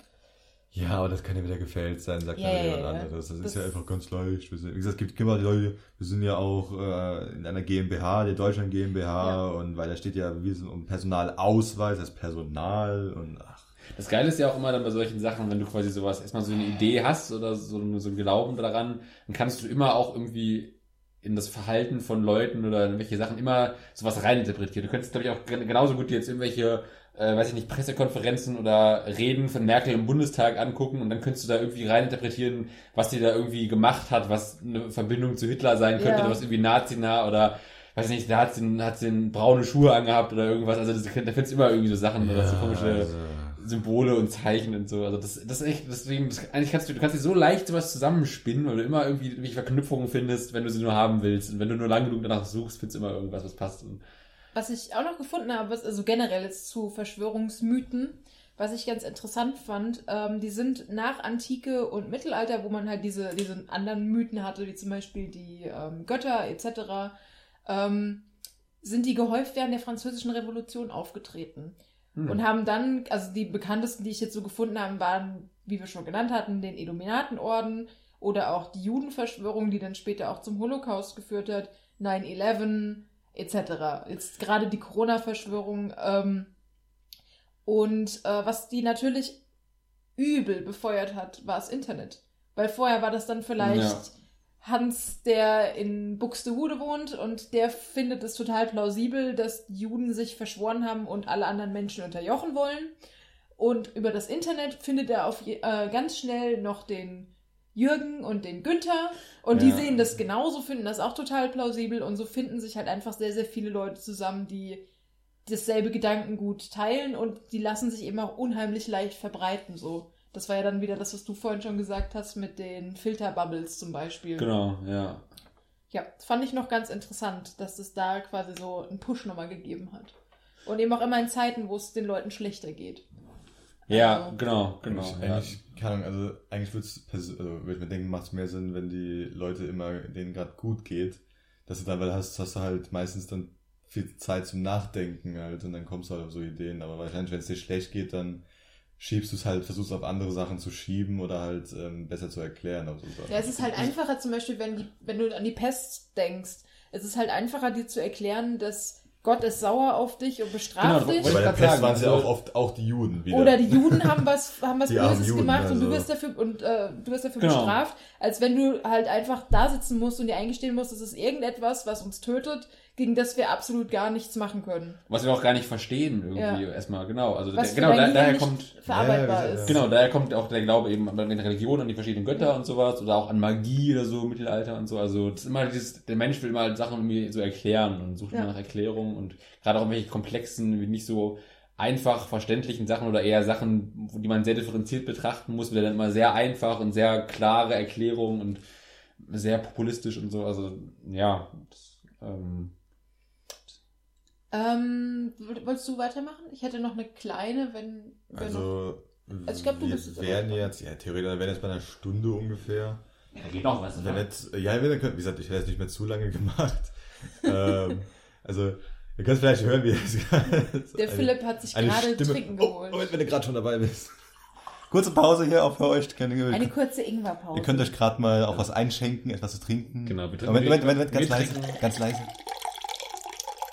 Ja, aber das kann ja wieder gefällt sein, sagt Ja, dann ja, jemand ja. anderes. Das, Das- ist ja einfach ganz leicht. Wir sind, wie gesagt, es gibt immer die Leute, wir sind ja auch äh, in einer GmbH, der Deutschland GmbH, Ja. und weil da steht ja wie so um Personalausweis, das Personal und ach. Das Geile ist ja auch immer dann bei solchen Sachen, wenn du quasi sowas, erstmal so eine Idee hast oder so, so einen Glauben daran, dann kannst du immer auch irgendwie in das Verhalten von Leuten oder in welche Sachen immer sowas reininterpretieren. Du könntest, glaube ich, auch gen- genauso gut jetzt irgendwelche, äh, weiß ich nicht, Pressekonferenzen oder Reden von Merkel im Bundestag angucken und dann könntest du da irgendwie reininterpretieren, was die da irgendwie gemacht hat, was eine Verbindung zu Hitler sein könnte, Ja. oder was irgendwie nazinah oder weiß ich nicht, da hat sie, hat sie braune Schuhe angehabt oder irgendwas. Also das, da findest du immer irgendwie so Sachen oder so komische also, Symbole und Zeichen und so. Also das, das ist echt, deswegen, das, eigentlich kannst du, du kannst dir so leicht sowas zusammenspinnen, weil du immer irgendwie irgendwelche Verknüpfungen findest, wenn du sie nur haben willst. Und wenn du nur lang genug danach suchst, findest du immer irgendwas, was passt. Und Was ich auch noch gefunden habe, was, also generell jetzt zu Verschwörungsmythen, was ich ganz interessant fand, ähm, die sind nach Antike und Mittelalter, wo man halt diese, diese anderen Mythen hatte, wie zum Beispiel die ähm, Götter etc., ähm, sind die gehäuft während der Französischen Revolution aufgetreten. Hm. Und haben dann, also die bekanntesten, die ich jetzt so gefunden habe, waren, wie wir schon genannt hatten, den Illuminatenorden oder auch die Judenverschwörung, die dann später auch zum Holocaust geführt hat, 9-11 etc. Jetzt gerade die Corona-Verschwörung. Ähm, und äh, was die natürlich übel befeuert hat, war das Internet. Weil vorher war das dann vielleicht. Hans, der in Buxtehude wohnt und der findet es total plausibel, dass die Juden sich verschworen haben und alle anderen Menschen unterjochen wollen. Und über das Internet findet er auf äh, ganz schnell noch den Jürgen und den Günther und die Ja. sehen das genauso, finden das auch total plausibel und so finden sich halt einfach sehr, sehr viele Leute zusammen, die dasselbe Gedankengut teilen und die lassen sich eben auch unheimlich leicht verbreiten. So, das war ja dann wieder das, was du vorhin schon gesagt hast mit den Filterbubbles zum Beispiel. Genau, ja. Ja, das fand ich noch ganz interessant, dass es da quasi so einen Push nochmal gegeben hat. Und eben auch immer in Zeiten, wo es den Leuten schlechter geht. Ja, Also- genau, genau. Eigentlich, Ja. keine Ahnung, also eigentlich würde also, würd ich mir denken, macht es mehr Sinn, wenn die Leute immer, denen gerade gut geht, dass du dann, weil hast, hast du halt meistens dann viel Zeit zum Nachdenken halt und dann kommst du halt auf so Ideen. Aber wahrscheinlich, wenn es dir schlecht geht, dann schiebst du es halt, versuchst auf andere Sachen zu schieben oder halt ähm, besser zu erklären. Auf so. Ja, es ist halt einfacher, zum Beispiel, wenn, die, wenn du an die Pest denkst. Es ist halt einfacher, dir zu erklären, dass Gott ist sauer auf dich und bestraft Genau, dich. Bei der Pest sagen, waren es ja also- auch oft auch die Juden wieder. Oder die Juden haben was, haben was Böses Juden, gemacht und du also. wirst dafür und äh, du wirst dafür Genau. bestraft, als wenn du halt einfach da sitzen musst und dir eingestehen musst, es ist irgendetwas, was uns tötet, gegen das wir absolut gar nichts machen können. Was wir auch gar nicht verstehen irgendwie Ja. erstmal, genau. Also Was der, genau, da, daher kommt verarbeitbar Ja, ja, ist. Genau, daher kommt auch der Glaube eben an die Religion, an die verschiedenen Götter und sowas oder auch an Magie oder so, Mittelalter und so. Also das ist immer dieses, der Mensch will immer halt Sachen irgendwie so erklären und sucht Ja. immer nach Erklärungen und gerade auch welche komplexen, wie nicht so einfach verständlichen Sachen oder eher Sachen, die man sehr differenziert betrachten muss, wird dann immer sehr einfach und sehr klare Erklärungen und sehr populistisch und so. Also ja, das, ähm, Ähm, woll- wolltest du weitermachen? Ich hätte noch eine kleine, wenn. wenn noch, Also, Also ich glaub, du wir bist aber- jetzt, ja, theoretisch wären jetzt bei einer Stunde ungefähr. ja, geht noch was. Wenn jetzt, ja, wenn, dann könnt, wie gesagt, ich hätte es nicht mehr zu lange gemacht. ähm, also, ihr könnt vielleicht hören, wie es der Philipp hat sich gerade Trinken Oh, geholt. Moment, wenn du gerade schon dabei bist. Kurze Pause hier auch für euch. Eine kurze Ingwerpause. ihr könnt euch gerade mal auch was einschenken, etwas zu trinken. Genau, wir trinken- Moment, Moment, Moment, Moment, ganz leise, trinken- ganz leise.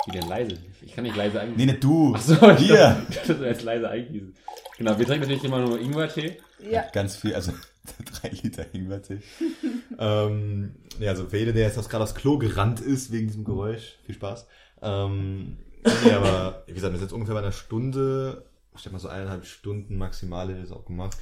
Wie denn leise? Ich kann nicht leise eigentlich. Nee, nicht du. Ach so, Wir. Ich dachte, du jetzt leise eingießen. Genau, wir trinken natürlich immer nur Ingwertee. ja. Ganz viel, also drei Liter Ingwertee. ähm, ja, also für jeder, der jetzt aus- gerade aufs Klo gerannt ist wegen diesem Geräusch, viel Spaß. Ähm, nee, aber wie gesagt, wir sind jetzt ungefähr bei einer Stunde, ich denke mal so eineinhalb Stunden maximal hätte ich das auch gemacht.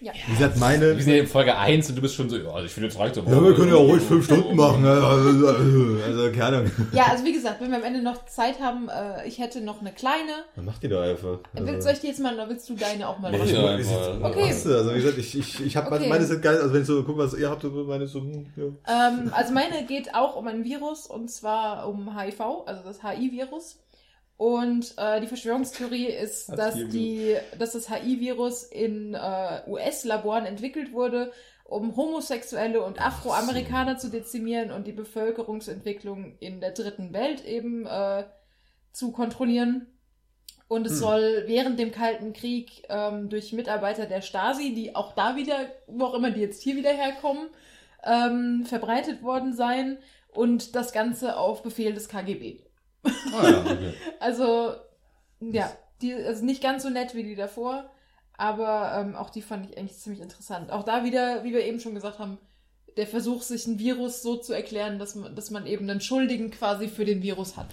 Ja. Wie gesagt, meine... Wir sind ja in Folge 1 und du bist schon so, ja, also ich finde, jetzt reicht so. Ja, wir können ja auch ruhig fünf Stunden machen. ne? Also, also keine Ahnung. ja, also wie gesagt, wenn wir am Ende noch Zeit haben, äh, ich hätte noch eine kleine. Dann macht die doch einfach. Willst, soll ich die jetzt mal, oder willst du deine auch mal Mach machen? Okay. Du, also wie gesagt, ich, ich, ich habe Okay. meine sind geil, also wenn ich so guck, was ihr habt, meine so, hm, ja. Ähm, also meine geht auch um ein Virus und zwar um HIV, also das HI-Virus. Und äh, die Verschwörungstheorie ist, Hartz dass, die, dass das HI-Virus in äh, US-Laboren entwickelt wurde, um Homosexuelle und Afroamerikaner zu dezimieren und die Bevölkerungsentwicklung in der dritten Welt eben äh, zu kontrollieren. Und es Hm. soll während dem Kalten Krieg ähm, durch Mitarbeiter der Stasi, die auch da wieder, wo auch immer die jetzt hier wieder herkommen, ähm, verbreitet worden sein und das Ganze auf Befehl des KGB. Ah, ja, okay. Also, ja, die also nicht ganz so nett wie die davor, aber ähm, auch die fand ich eigentlich ziemlich interessant. Auch da wieder, wie wir eben schon gesagt haben, der Versuch, sich ein Virus so zu erklären, dass man, dass man eben einen Schuldigen quasi für den Virus hat.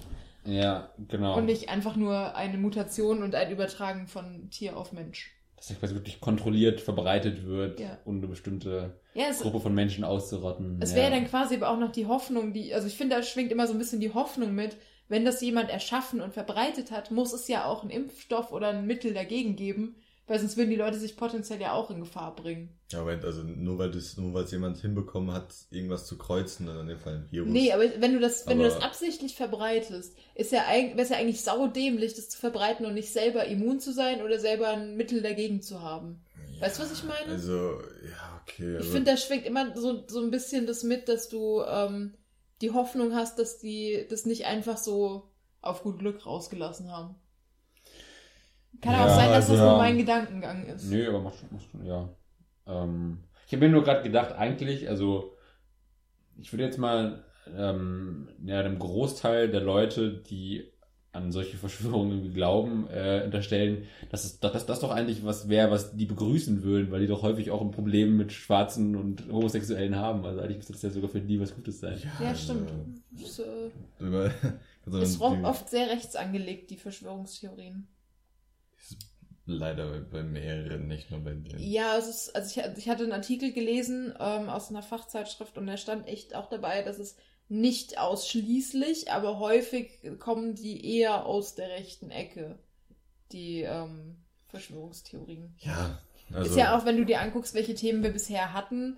ja, genau. Und nicht einfach nur eine Mutation und ein Übertragen von Tier auf Mensch. Dass er quasi wirklich kontrolliert verbreitet wird, Ja. um eine bestimmte Ja, es, Gruppe von Menschen auszurotten. es ja. wäre dann quasi aber auch noch die Hoffnung, die, also ich finde, da schwingt immer so ein bisschen die Hoffnung mit, wenn das jemand erschaffen und verbreitet hat, muss es ja auch einen Impfstoff oder ein Mittel dagegen geben, weil sonst würden die Leute sich potenziell ja auch in Gefahr bringen. Ja, Moment, also nur weil das, nur weil es jemand hinbekommen hat, irgendwas zu kreuzen, dann in dem Fall ein Virus. Nee, aber wenn du das, wenn du Aber- das absichtlich verbreitest, ist ja wäre es ja eigentlich saudämlich, das zu verbreiten und nicht selber immun zu sein oder selber ein Mittel dagegen zu haben. Weißt du, was ich meine? Also, ja, okay. Ich Also, finde, da schwingt immer so, so ein bisschen das mit, dass du ähm, die Hoffnung hast, dass die das nicht einfach so auf gut Glück rausgelassen haben. Kann Ja, auch sein, dass das also- nur mein Gedankengang ist. Nö, aber macht schon, macht schon ja. Ähm, ich habe mir nur gerade gedacht, eigentlich, also ich würde jetzt mal ähm, ja, dem Großteil der Leute, die an solche Verschwörungen glauben, äh, unterstellen, dass, es, dass das doch eigentlich was wäre, was die begrüßen würden, weil die doch häufig auch ein Problem mit Schwarzen und Homosexuellen haben. Also eigentlich müsste das ja sogar für die was Gutes sein. Ja, stimmt. Ist, äh, Über, also ist oft sehr rechts angelegt, die Verschwörungstheorien. Leider bei- bei mehreren, nicht nur bei denen. Ja, es ist, also ich, ich hatte einen Artikel gelesen ähm, aus einer Fachzeitschrift und da stand echt auch dabei, dass es nicht ausschließlich, aber häufig kommen die eher aus der rechten Ecke, die ähm, Verschwörungstheorien. Ja, also, ist ja auch, wenn du dir anguckst, welche Themen wir bisher hatten,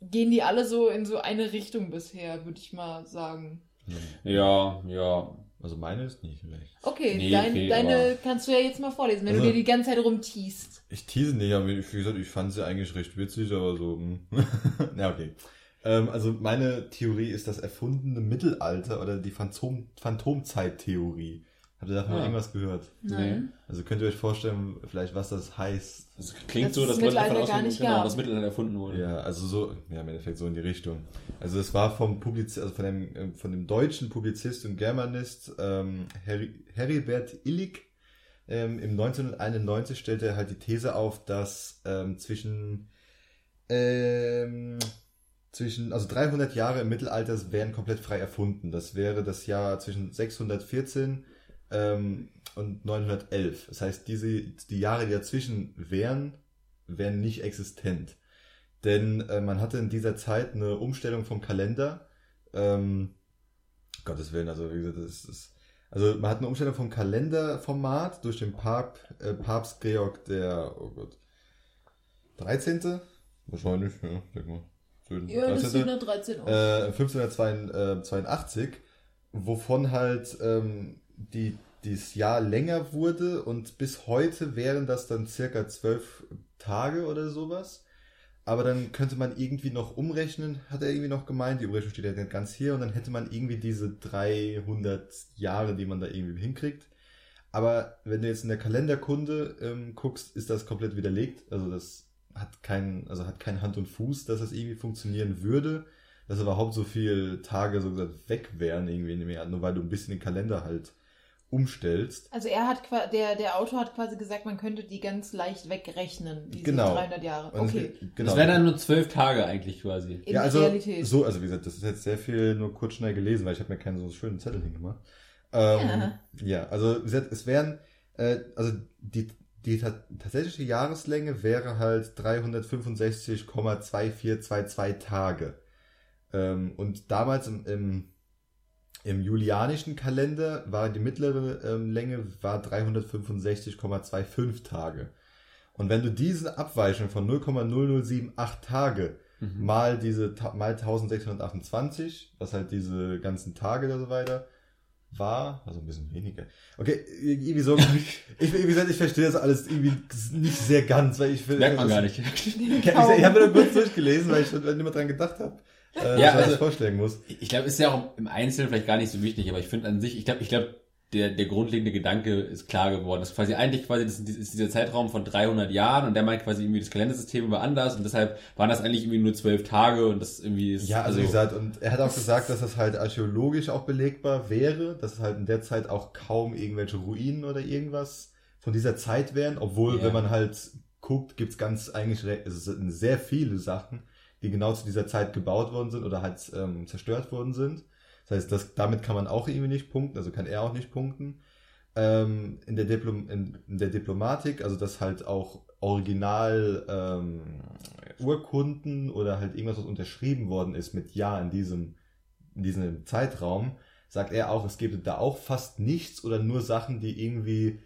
gehen die alle so in so eine Richtung bisher, würde ich mal sagen. Ja, ja. also meine ist nicht vielleicht. Okay, Nee, dein, okay, deine kannst du ja jetzt mal vorlesen, wenn Also- du dir die ganze Zeit rumtiest. Ich tease nicht, aber wie gesagt, ich fand sie eigentlich recht witzig, aber so. hm. ja, okay. Ähm, also meine Theorie ist das erfundene Mittelalter oder die Phantom Phantomzeit-Theorie. Habt ihr davon mal Ah. irgendwas gehört? Nein. Also könnt ihr euch vorstellen, vielleicht was das heißt? Das klingt Das so, dass das Leute davon Mittelalter gar nicht genau, gab. das Mittelalter erfunden wurde. Ja, also so, ja, im Endeffekt so in die Richtung. Also es war vom Publiz also von dem, ähm, von dem deutschen Publizist und Germanist ähm, Heri- Heribert Illig. Ähm, Im 1991 stellte er halt die These auf, dass ähm, zwischen ähm, zwischen, also 300 Jahre im Mittelalter wären komplett frei erfunden. Das wäre das Jahr zwischen 614 ähm, und 911. Das heißt, diese, die Jahre, die dazwischen wären, wären nicht existent. Denn äh, man hatte in dieser Zeit eine Umstellung vom Kalender. Ähm, Gottes Willen, also wie gesagt, das ist, also man hat eine Umstellung vom Kalenderformat durch den Pap, äh, Papst Georg der, oh Gott, 13. Wahrscheinlich, ja, sag mal. Ja, das 13.. sieht nach 13 aus. Äh, 1582, wovon halt ähm, die, dieses Jahr länger wurde und bis heute wären das dann circa zwölf Tage oder sowas. Aber dann könnte man irgendwie noch umrechnen, hat er irgendwie noch gemeint, die Umrechnung steht ja nicht ganz hier und dann hätte man irgendwie diese 300 Jahre, die man da irgendwie hinkriegt. Aber wenn du jetzt in der Kalenderkunde ähm, guckst, ist das komplett widerlegt. Also das hat keinen, also hat kein Hand und Fuß, dass das irgendwie funktionieren würde, dass überhaupt so viele Tage so gesagt weg wären irgendwie in dem Jahr, nur weil du ein bisschen den Kalender halt umstellst. Also er hat qua- der der Autor hat quasi gesagt, man könnte die ganz leicht wegrechnen, diese Genau. 300 Jahre. Und es Okay. wird- genau. Das wären dann nur zwölf Tage eigentlich quasi. In ja, also Realität. so, also wie gesagt, das ist jetzt sehr viel nur kurz schnell gelesen, weil ich habe mir keinen so schönen Zettel hingemacht. Ähm, Ja. ja. also wie gesagt, es wären, äh, also die, die ta tatsächliche Jahreslänge wäre halt 365,2422 Tage. Ähm, und damals im, im, im julianischen Kalender war die mittlere ähm, Länge war 365,25 Tage. Und wenn du diese Abweichung von 0,0078 Tage Mhm. mal diese mal 1628, was halt diese ganzen Tage und so weiter war, also ein bisschen weniger. Okay, irgendwie so. ich, wie gesagt, ich verstehe das alles irgendwie nicht sehr ganz, weil ich Merkt man gar nicht. Ich, ich, ich habe mir da kurz durchgelesen, weil ich schon nicht mehr dran gedacht habe, äh, Ja, was also- ich vorstellen muss. Ich glaube, ist ja auch im Einzelnen vielleicht gar nicht so wichtig, aber ich finde an sich, ich glaube, ich glaube, der, der grundlegende Gedanke ist klar geworden. Das ist quasi eigentlich quasi, das ist dieser Zeitraum von 300 Jahren und der meint quasi irgendwie das Kalendersystem war anders und deshalb waren das eigentlich irgendwie nur zwölf Tage und das irgendwie ist, Ja, also, wie gesagt, und er hat auch gesagt, dass das halt archäologisch auch belegbar wäre, dass es halt in der Zeit auch kaum irgendwelche Ruinen oder irgendwas von dieser Zeit wären, obwohl, Ja. wenn man halt guckt, gibt's ganz eigentlich re- es sind sehr viele Sachen, die genau zu dieser Zeit gebaut worden sind oder halt ähm, zerstört worden sind. Das heißt, das, damit kann man auch irgendwie nicht punkten, also kann er auch nicht punkten. Ähm, in, der Diplom in, in der Diplomatik, also dass halt auch Original ähm, Urkunden oder halt irgendwas, was unterschrieben worden ist mit Ja in diesem, in diesem Zeitraum, sagt er auch, es gibt da auch fast nichts oder nur Sachen, die irgendwie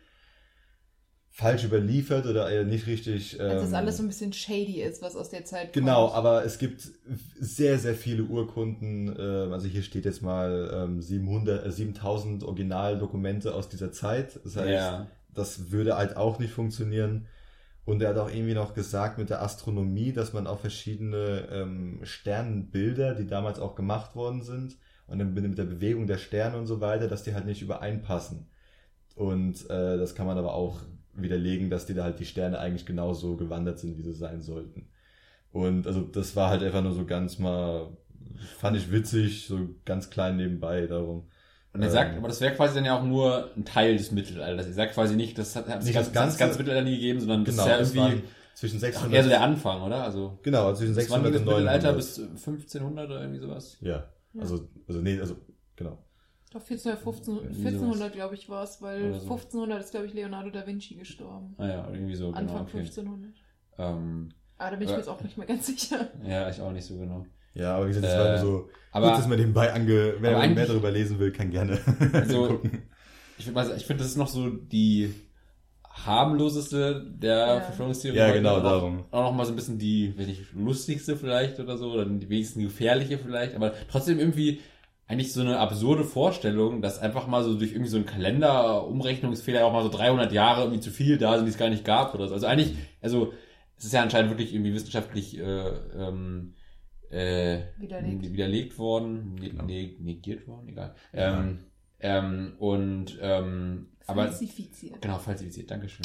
falsch überliefert oder äh, nicht richtig. Ähm, Als das alles so ein bisschen shady ist, was aus der Zeit Genau, kommt. aber es gibt sehr, sehr viele Urkunden. ähm, Also hier steht jetzt mal ähm, 700, äh, 7000 Originaldokumente aus dieser Zeit. Das heißt, Ja. das würde halt auch nicht funktionieren. Und er hat auch irgendwie noch gesagt mit der Astronomie, dass man auch verschiedene ähm, Sternenbilder, die damals auch gemacht worden sind, und dann mit der Bewegung der Sterne und so weiter, dass die halt nicht übereinpassen. Und äh, das kann man aber auch widerlegen, dass die da halt die Sterne eigentlich genauso gewandert sind, wie sie sein sollten. Und also das war halt einfach nur so ganz mal, fand ich witzig, so ganz klein nebenbei darum. Und er sagt, aber das wäre quasi dann ja auch nur ein Teil des Mittelalters. Er sagt quasi nicht, das hat, hat es Nicht ganz, das ganz, Ganze. ganz Mittelalter nie gegeben, sondern das Genau, ist ja das irgendwie zwischen ach, 600 eher so der Anfang, oder? Also Genau, also zwischen das war nie 600 das und Mittelalter 900. bis 1500 oder irgendwie sowas. Ja, also, also nee, also, genau. Doch 1400, 15, Irgendwie 1400 glaube ich war es, weil so. 1500 ist glaube ich Leonardo da Vinci gestorben. Ah ja, irgendwie so, Anfang genau. Okay. 1500. Ähm, Aber da bin ich mir jetzt auch nicht mehr ganz sicher. ja, ich auch nicht so genau. Ja, aber wie gesagt, das Äh, war nur so, aber- gut, dass man nebenbei ange, wer mehr darüber lesen will, kann gerne Also- gucken. Ich finde, ich finde, das ist noch so die harmloseste der Ja. Verschwörungstheorie. Ja, genau, auch, darum. Auch noch mal so ein bisschen die, weiß nicht, lustigste vielleicht oder so, oder die wenigsten gefährliche vielleicht, aber trotzdem irgendwie eigentlich so eine absurde Vorstellung, dass einfach mal so durch irgendwie so einen Kalender-Umrechnungsfehler auch mal so 300 Jahre irgendwie zu viel da sind, die es gar nicht gab oder so. Also eigentlich, also es ist ja anscheinend wirklich irgendwie wissenschaftlich äh, ähm, äh, Widerlegt. widerlegt worden, ne, Genau. ne, negiert worden, egal. Ähm, ähm, und ähm, aber Falsifiziert. genau falsifiziert. Dankeschön.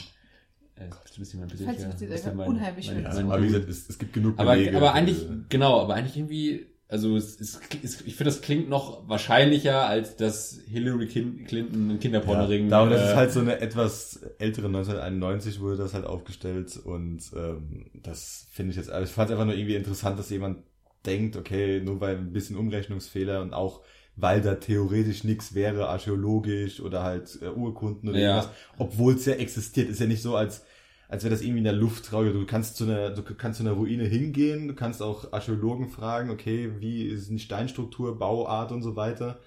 Äh, bist du ein bisschen Falsifiziert, bisschen einfach mein- unheimlich mein- Ja, aber wie gesagt, es, es gibt genug Aber, Belege aber für- eigentlich, genau, aber eigentlich irgendwie, also es, es, es, ich finde, das klingt noch wahrscheinlicher, als dass Hillary Clinton einen Kinderpornoring. Ja, darum, das äh, ist halt so eine etwas ältere 1991 wurde das halt aufgestellt und ähm, das finde ich jetzt, also ich fand es einfach nur irgendwie interessant, dass jemand denkt, okay, nur weil ein bisschen Umrechnungsfehler und auch weil da theoretisch nichts wäre, archäologisch oder halt äh, Urkunden oder Ja. irgendwas, obwohl es ja existiert, ist ja nicht so, als als wäre das irgendwie in der Luft traurig. Du kannst zu einer, du kannst zu einer Ruine hingehen, du kannst auch Archäologen fragen, okay, wie ist die Steinstruktur, Bauart und so weiter.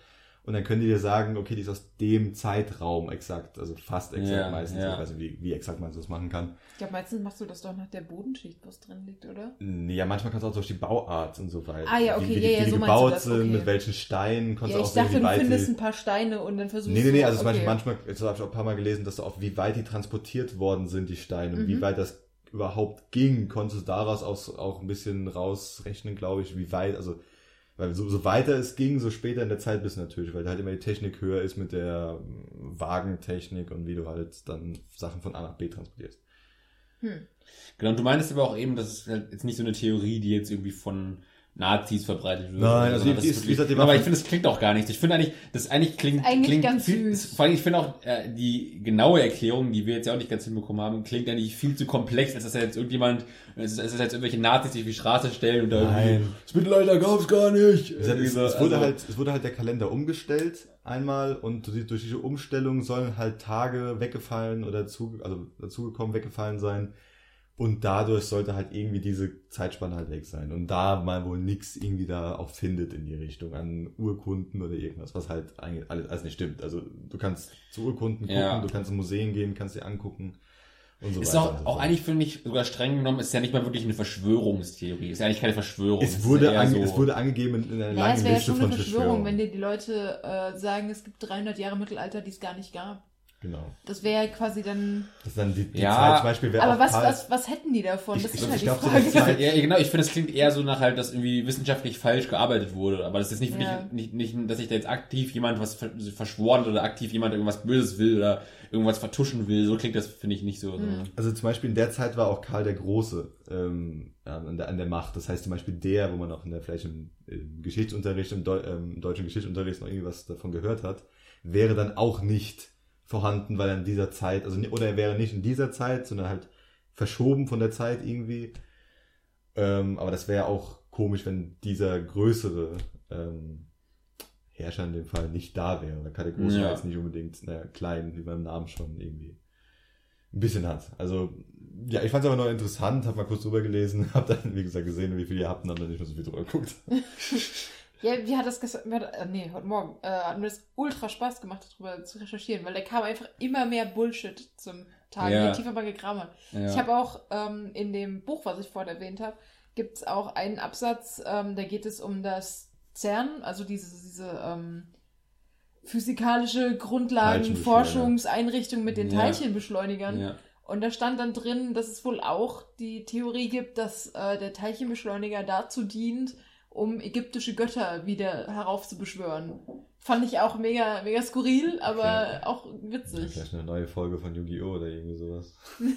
Und dann können die dir sagen, okay, die ist aus dem Zeitraum exakt, also fast exakt Ja, meistens. ja. Ich weiß nicht, wie, wie exakt man das machen kann. Ich glaube, meistens machst du das doch nach der Bodenschicht, was drin liegt, oder? Nee, Ja, manchmal kannst du auch durch die Bauart und so weiter. Ah, ja, okay, wie, wie, die- ja, ja, wie die so du gebaut sind, okay. mit welchen Steinen, kannst ja, du ich auch sehen, dachte, wie du weit findest die... ein paar Steine und dann versuchst Nee, nee, nee, du- also zum Beispiel okay. manchmal, das habe ich auch ein paar Mal gelesen, dass du auch, wie weit die transportiert worden sind, die Steine, und Mhm. wie weit das überhaupt ging, konntest du daraus auch, auch ein bisschen rausrechnen, glaube ich, wie weit, also, weil so, so weiter es ging, so später in der Zeit bist du natürlich, weil halt immer die Technik höher ist mit der ähm, Wagentechnik und wie du halt dann Sachen von A nach B transportierst. Hm. Genau, und du meinst aber auch eben, das ist halt jetzt nicht so eine Theorie, die jetzt irgendwie von Nazis verbreitet wird. Nein, also die- das ist wie gesagt, die wirklich, war aber ich finde, das klingt auch gar nichts. Ich finde eigentlich, das eigentlich klingt, Eigentlich klingt ganz viel, süß. vor allem, ich finde auch, äh, die genaue Erklärung, die wir jetzt ja auch nicht ganz hinbekommen haben, klingt eigentlich viel zu komplex, als dass jetzt irgendjemand, als dass jetzt irgendwelche Nazis sich auf die Straße stellen und da Nein. irgendwie, das Mittelalter gab's gar nicht. Es, es, es, Also- wurde halt, es wurde halt der Kalender umgestellt einmal und durch durch diese Umstellung sollen halt Tage weggefallen oder zu, also dazugekommen weggefallen sein und dadurch sollte halt irgendwie diese Zeitspanne halt weg sein und da man wohl nichts irgendwie da auch findet in die Richtung an Urkunden oder irgendwas, was halt eigentlich alles, alles nicht stimmt. Also du kannst zu Urkunden gucken, Ja. du kannst in Museen gehen, kannst dir angucken und so Ist weiter. auch, so auch eigentlich finde ich sogar streng genommen, ist ja nicht mal wirklich eine Verschwörungstheorie. Ist ja eigentlich keine Verschwörung. es wurde, ange, so- es wurde angegeben in, in einer Naja, es langen wäre ja Liste schon von eine Verschwörung, wenn dir die Leute äh, sagen, es gibt 300 Jahre Mittelalter, die es gar nicht gab. Genau. Das wäre ja quasi dann... Das ist dann die, die Ja, Zeit zum Beispiel wäre Aber was, Karl- was, was hätten die davon? Ich- Das ich- ist halt ich die glaub, zu Frage. der Zeit- Ja, genau, ich finde, es klingt eher so nach halt, dass irgendwie wissenschaftlich falsch gearbeitet wurde. Aber das ist nicht, Ja. wirklich, nicht, nicht, dass sich da jetzt aktiv jemand was ver- verschworen oder aktiv jemand irgendwas Böses will oder irgendwas vertuschen will. So klingt das, finde ich, nicht so. Hm. so. Also zum Beispiel in der Zeit war auch Karl der Große ähm, an, der, an der Macht. Das heißt zum Beispiel der, wo man auch in der vielleicht im, im Geschichtsunterricht, im, Deu ähm, im deutschen Geschichtsunterricht noch irgendwie was davon gehört hat, wäre dann auch nicht vorhanden, weil er in dieser Zeit, also oder er wäre nicht in dieser Zeit, sondern halt verschoben von der Zeit irgendwie. Ähm, aber das wäre auch komisch, wenn dieser größere ähm, Herrscher in dem Fall nicht da wäre. Weil Karl der Große Ja. jetzt nicht unbedingt naja, klein, wie man im Namen schon irgendwie ein bisschen hat. Also, ja, ich fand es aber noch interessant, habe mal kurz drüber gelesen, habe dann, wie gesagt, gesehen, wie viel ihr habt und habe dann nicht mehr so viel drüber geguckt. Ja, wie hat das gestern, äh, nee, heute Morgen, äh, hat mir das ultra Spaß gemacht, darüber zu recherchieren, weil da kam einfach immer mehr Bullshit zum Tag, Ja. je tiefer man gegraben hat. Ja. Ich habe auch ähm, in dem Buch, was ich vorhin erwähnt habe, gibt es auch einen Absatz, ähm, da geht es um das CERN, also diese, diese ähm, physikalische Grundlagenforschungseinrichtung mit den. Teilchenbeschleunigern. Und da stand dann drin, dass es wohl auch die Theorie gibt, dass äh, der Teilchenbeschleuniger dazu dient, um ägyptische Götter wieder heraufzubeschwören. Fand ich auch mega, mega skurril, aber auch witzig. Vielleicht eine neue Folge von Yu-Gi-Oh! oder irgendwie sowas.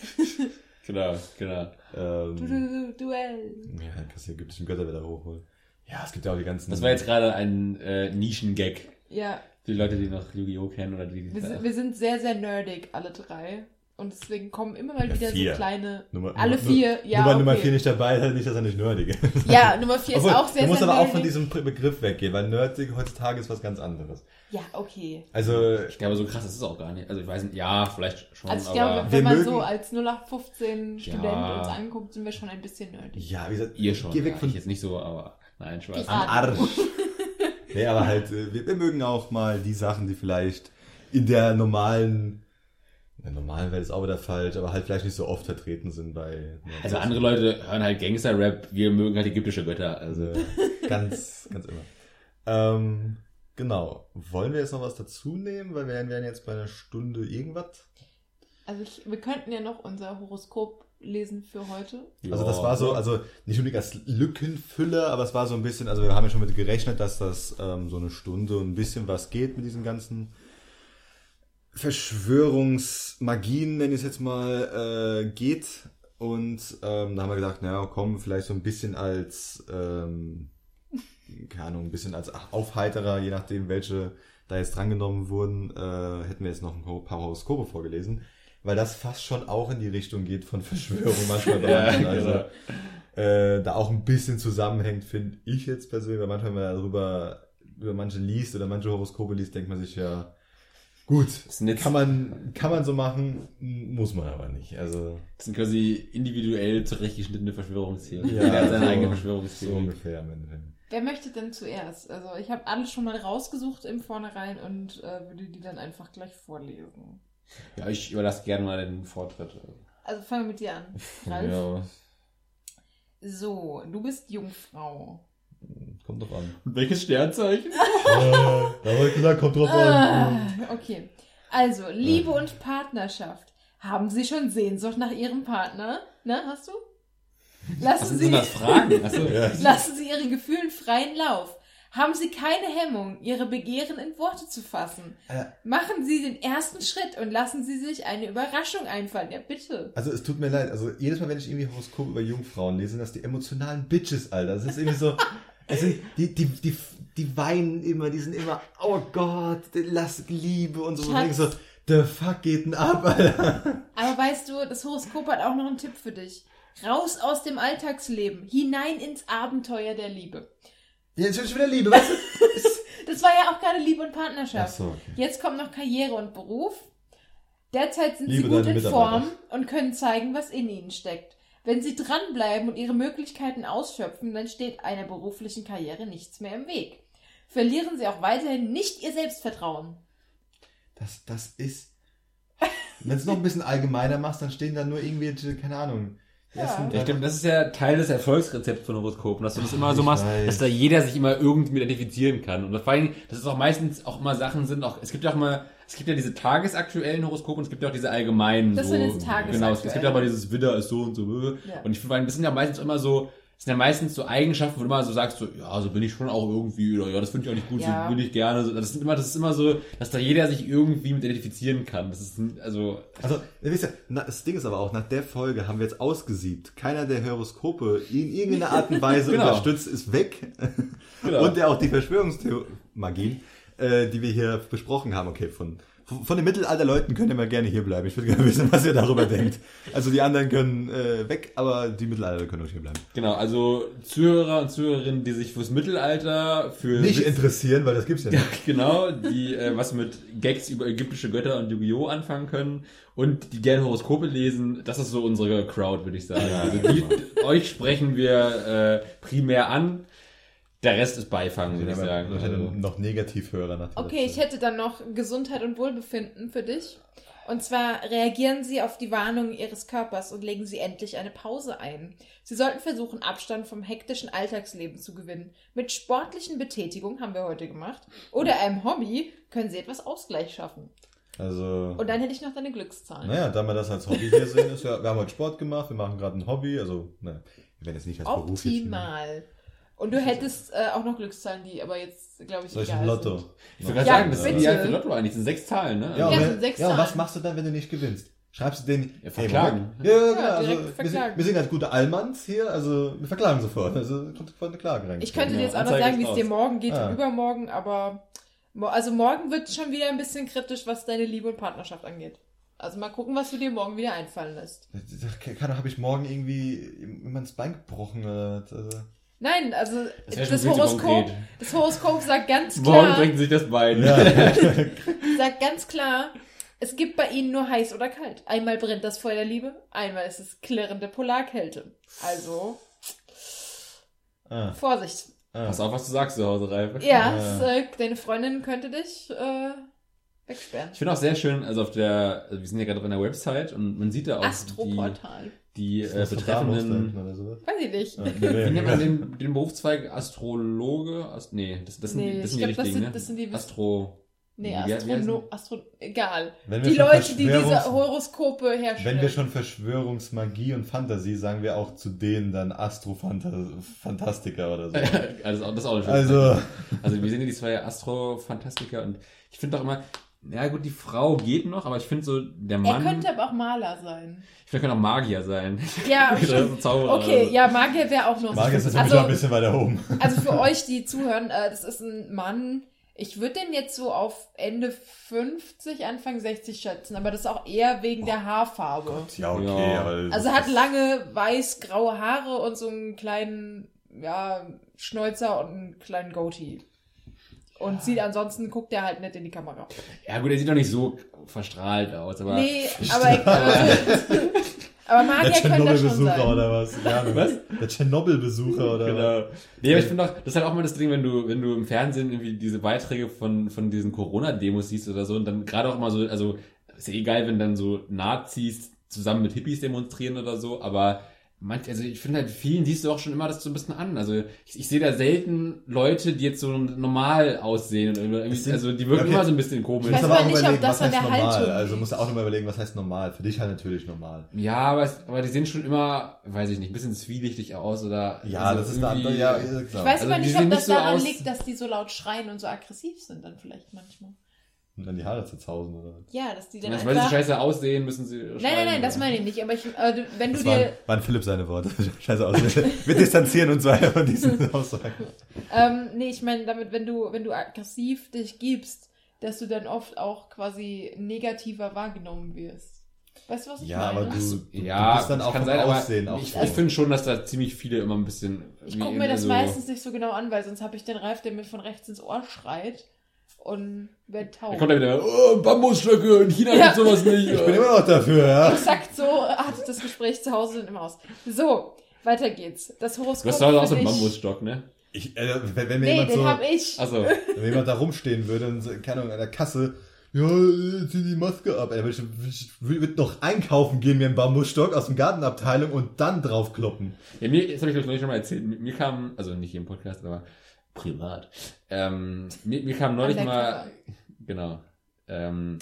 Genau, genau. Ähm, Du, du, du, Duell. ja, dann kannst du die ägyptischen Götter wieder hochholen. Ja, es gibt ja auch die ganzen. Das war jetzt gerade ein äh, Nischen-Gag. Ja, Die Leute, die noch Yu-Gi-Oh! kennen oder die. wir sind, wir sind sehr, sehr nerdig, alle drei. Und deswegen kommen immer mal Ja, wieder vier. so kleine. Nummer, alle Nummer, vier, ja, Nummer, Nummer okay. 4 nicht dabei, halt nicht, dass er nicht nerdig ist. Ja, Nummer vier ist Obwohl, auch sehr, du musst sehr aber auch nerdig. von diesem Be- Begriff weggehen, weil nerdig heutzutage ist was ganz anderes. Ja, okay. Also, ich glaube, so krass ist es auch gar nicht. Also ich weiß nicht, ja, vielleicht schon, Also ich aber glaube, Wir wenn man mögen- so als 0815 Student Ja. uns anguckt, sind wir schon ein bisschen nerdig. ja, wie gesagt, ihr schon. Geh weg ja, von ich jetzt nicht so, aber nein, Spaß. Am Arsch. nee, aber halt, äh, wir, wir mögen auch mal die Sachen, die vielleicht in der normalen, in der normalen Welt ist auch wieder falsch, aber halt vielleicht nicht so oft vertreten sind bei. Also andere Leute hören halt Gangster-Rap, wir mögen halt ägyptische Götter. Also ganz, ganz immer. Ähm, genau. Wollen wir jetzt noch was dazu nehmen? Weil wir wären jetzt bei einer Stunde irgendwas. Also ich, wir könnten ja noch unser Horoskop lesen für heute. Also das war so, also nicht unbedingt als Lückenfüller, aber es war so ein bisschen, also wir haben ja schon mit gerechnet, dass das ähm, so eine Stunde und ein bisschen was geht mit diesen ganzen Verschwörungsmagien, nenne ich es jetzt mal, äh, geht. Und ähm, da haben wir gedacht, naja, komm, vielleicht so ein bisschen als, ähm, keine Ahnung, ein bisschen als Aufheiterer, je nachdem, welche da jetzt drangenommen wurden, äh, hätten wir jetzt noch ein paar Horoskope vorgelesen. Weil das fast schon auch in die Richtung geht von Verschwörung manchmal. Ja, manchen. also, genau. äh, da auch ein bisschen zusammenhängt, finde ich jetzt persönlich, weil manchmal, wenn man darüber über manche liest oder manche Horoskope liest, denkt man sich ja, gut, kann man, kann man so machen, muss man aber nicht. Also, Das sind quasi individuell zurechtgeschnittene Verschwörungstheorien. Ja, Jeder hat seine so- eigene so Verschwörungstheorie. ungefähr am Ende. Wer möchte denn zuerst? Also ich habe alles schon mal rausgesucht im Vornherein und äh, würde die dann einfach gleich vorlesen. Ja, ich überlasse gerne mal den Vortritt. Also fangen wir mit dir an. Ralf. Ja, So, du bist Jungfrau. Kommt drauf an. Und welches Sternzeichen? da habe ich gesagt, kommt drauf Ah, okay. Also, Liebe und Partnerschaft. Haben Sie schon Sehnsucht nach Ihrem Partner? Na, hast du? Lassen sind Sie, Fragen? Achso. Ja. lassen Sie Ihren Gefühlen freien Lauf. Haben Sie keine Hemmung, Ihre Begehren in Worte zu fassen. Äh. Machen Sie den ersten Schritt und lassen Sie sich eine Überraschung einfallen. Ja, bitte. Also es tut mir leid, also jedes Mal, wenn ich irgendwie Horoskop über Jungfrauen lese, sind das die emotionalen Bitches, Alter. Das ist irgendwie so, es sind, die, die, die, die weinen immer, die sind immer, oh Gott, lass Liebe und so. Und Schatz. ich denke so, the fuck geht denn ab, Alter? Aber weißt du, das Horoskop hat auch noch einen Tipp für dich. Raus aus dem Alltagsleben, hinein ins Abenteuer der Liebe. Ja, jetzt ich wieder Liebe, weißt du? Das war ja auch gerade Liebe und Partnerschaft. Ach so, okay. Jetzt kommt noch Karriere und Beruf. Derzeit sind Liebe sie gut in. Form und können zeigen, was in ihnen steckt. Wenn sie dranbleiben und ihre Möglichkeiten ausschöpfen, dann steht einer beruflichen Karriere nichts mehr im Weg. Verlieren sie auch weiterhin nicht ihr Selbstvertrauen. Das, das ist, wenn du es noch ein bisschen allgemeiner machst, dann stehen da nur irgendwelche, keine Ahnung, Ja. Ja, stimmt, das ist ja Teil des Erfolgsrezepts von Horoskopen, dass du das immer so machst, weiß. dass da jeder sich immer irgendwie mit identifizieren kann. Und vor allem, dass es auch meistens auch immer Sachen sind, auch, es gibt ja auch mal, es gibt ja diese tagesaktuellen Horoskope und es gibt ja auch diese allgemeinen Das so. sind jetzt tagesaktuell. Genau, es gibt ja aber dieses Widder ist so und so. Ja. Und ich finde, das sind ja meistens immer so, sind ja meistens so Eigenschaften, wo du immer so sagst, so, ja, so bin ich schon auch irgendwie, oder ja, das finde ich auch nicht gut, Ja. so bin ich gerne. So, Das sind immer, das ist immer so, dass da jeder sich irgendwie mit identifizieren kann. Das ist, also, Also, ihr wisst ja, na, das Ding ist aber auch, nach der Folge haben wir jetzt ausgesiebt. Keiner der Horoskope in irgendeiner Art und Weise Genau. unterstützt, ist weg. Genau. Und ja auch die Verschwörungsmagien, äh, die wir hier besprochen haben. Okay, von, von den Mittelalterleuten könnt ihr mal gerne hier bleiben. Ich würde gerne wissen, was ihr darüber denkt. Also die anderen können äh, weg, aber die Mittelalter können auch hier bleiben. Genau, also Zuhörer und Zuhörerinnen, die sich fürs Mittelalter, für Nicht Witz- interessieren, weil das gibt's ja ja, nicht. genau, die äh, was mit Gags über ägyptische Götter und Yu-Gi-Oh! anfangen können und die gerne Horoskope lesen, das ist so unsere Crowd, würde ich sagen. Ja, also die, euch sprechen wir äh, primär an, der Rest ist Beifang, würde ich sagen. haben Also, noch Negativhörer nach der Okay, ich hätte dann noch Gesundheit und Wohlbefinden für dich. Und zwar reagieren Sie auf die Warnungen Ihres Körpers und legen Sie endlich eine Pause ein. Sie sollten versuchen, Abstand vom hektischen Alltagsleben zu gewinnen. Mit sportlichen Betätigung haben wir heute gemacht. Oder einem Hobby können Sie etwas Ausgleich schaffen. Also. Und dann hätte ich noch deine Glückszahlen. Naja, da wir das als Hobby hier sehen, ist ja, wir haben heute Sport gemacht, wir machen gerade ein Hobby, also, naja, wir werden jetzt nicht als Beruf jetzt, ne? Optimal. Und du hättest äh, auch noch Glückszahlen, die aber jetzt, glaube ich, Soll ich egal ein Lotto? sind. Ich würde gerade Ja, sagen, das ist die alte Lotto eigentlich. Das sind sechs Zahlen, ne? Ja, Ja, wenn, sechs ja, und was Zahlen. machst du dann, wenn du nicht gewinnst? Schreibst du den, Ja, verklagen. Moment. Ja, ja, genau. Ja, also, direkt wir, sind, verklagen. wir sind halt gute Allmanns hier, also wir verklagen sofort. Also kommt sofort eine Klage rein. Ich könnte Ja, dir jetzt auch noch sagen, wie es dir morgen geht Ah. und übermorgen, aber also morgen wird schon wieder ein bisschen kritisch, was deine Liebe und Partnerschaft angeht. Also mal gucken, was du dir morgen wieder einfallen lässt. Keine habe ich morgen irgendwie immer ins Bein gebrochen. oder was, Also. Nein, also Das das, Horoskop, das Horoskop sagt ganz Morgen klar, bringt sich das Bein. Ja. sagt ganz klar, es gibt bei ihnen nur heiß oder kalt. Einmal brennt das Feuer der Liebe, einmal ist es klirrende Polarkälte. Also ah, Vorsicht. ah. Pass auf, was du sagst zu Hause, Ralf. Ja, Ja. es, äh, deine Freundin könnte dich äh, wegsperren. Ich finde auch sehr schön, also auf der, also wir sind ja gerade auf einer Website und man sieht da auch Astroportal. die äh, für Dramos betreffenden, oder sowas. Weiß ich nicht. Wie nee, nennt man nee. den, den Berufszweig Astrologe? Ast nee, das, das sind, Nee, die, das sind die glaub, das richtigen, sind- ne? das sind die- Astro... Nee, Wie- wie Astrono... Astro... Egal. Die Leute, die diese Horoskope herstellen. Wenn wir schon Verschwörungsmagie und Fantasie, sagen wir auch zu denen dann Astrofantastiker oder so. also das ist auch- das eine schöne Also. Also wir sehen ja die zwei Astro-Fantastiker und ich finde doch immer, ja gut, die Frau geht noch, aber ich finde so, der er Mann, könnte aber auch Maler sein. ich finde, er könnte auch Magier sein. Ja, so Zauberer Okay, oder so. ja, Magier wäre auch noch Marc ist natürlich also, schon ein bisschen weiter oben. also für euch, die zuhören, äh, das ist ein Mann, ich würde den jetzt so auf Ende 50, Anfang 60 schätzen, aber das ist auch eher wegen der Haarfarbe. Ja, okay, Ja. aber. Also hat lange weiß-graue Haare und so einen kleinen, ja, Schnäuzer und einen kleinen Goatee. Und sieht ansonsten, guckt er halt nett in die Kamera. Ja gut, er sieht doch nicht so verstrahlt aus, aber... Nee, aber, aber, aber Magier der Tschernobyl-Besucher sein. oder was? Ja, Was? Der Tschernobyl-Besucher oder was? Genau. Nee, aber ich finde auch, das ist halt auch mal das Ding, wenn du, wenn du im Fernsehen irgendwie diese Beiträge von, von diesen Corona-Demos siehst oder so und dann gerade auch mal so, also ist ja egal, wenn dann so Nazis zusammen mit Hippies demonstrieren oder so, aber manch, also ich finde halt, vielen siehst du auch schon immer das so ein bisschen an. Also ich, ich sehe da selten Leute, die jetzt so normal aussehen. Sind- also die wirken okay. immer so ein bisschen komisch. Ich weiß musst aber auch nicht, ob überlegen, das was heißt normal. Haltung Also musst du auch nochmal überlegen, was heißt normal. Für dich halt natürlich normal. Ja, aber, es, aber die sehen schon immer, weiß ich nicht, ein bisschen zwielichtig aus oder. Ja, also das ist eine andere. Ja, genau. Ich weiß Also aber nicht, ob das nicht so daran liegt, dass die so laut schreien und so aggressiv sind dann vielleicht manchmal. Und dann die Haare zerzausen oder was? Ja, dass die dann Also, weil sie einfach... scheiße aussehen, müssen sie. Nein, nein, nein, das meine ich nicht. Aber ich, äh, du- wenn du Das waren, dir... waren Philipp seine Worte. Scheiße aus. Wir distanzieren uns weiter von diesen Aussagen. Ähm, nee, ich meine damit, wenn du, wenn du aggressiv dich gibst, dass du dann oft auch quasi negativer wahrgenommen wirst. Weißt du, was ich Ja, meine? aber du, du, Ja, du bist dann auch kann sein, aber Aussehen auch ich, so. ich finde schon, dass da ziemlich viele immer ein bisschen. Ich gucke mir das also- meistens nicht so genau an, weil sonst habe ich den Ralf, der mir von rechts ins Ohr schreit und werd Da taub. kommt er wieder, oh, Bambusstöcke, in China Ja. gibt's sowas nicht. ich bin immer noch dafür, ja. Exakt so artet das Gespräch zu Hause dann immer aus. So, weiter geht's. Das Horoskop du hast zu Hause auch so einen dich- Bambusstock, ne? Ich, äh, wenn, wenn mir Nee, jemand den so, hab ich. Achso. wenn mir jemand da rumstehen würde und, so, keine Ahnung, an der Kasse, ja, zieh die Maske ab. Ey, ich, ich würde noch einkaufen gehen, mir einen Bambusstock aus dem Gartenabteilung und dann draufkloppen. Ja, mir, das habe ich glaube ich noch nicht schon mal erzählt. Mir, mir kam, also nicht hier im Podcast, aber privat. Ähm, mir, mir kam neulich mal, genau, ähm,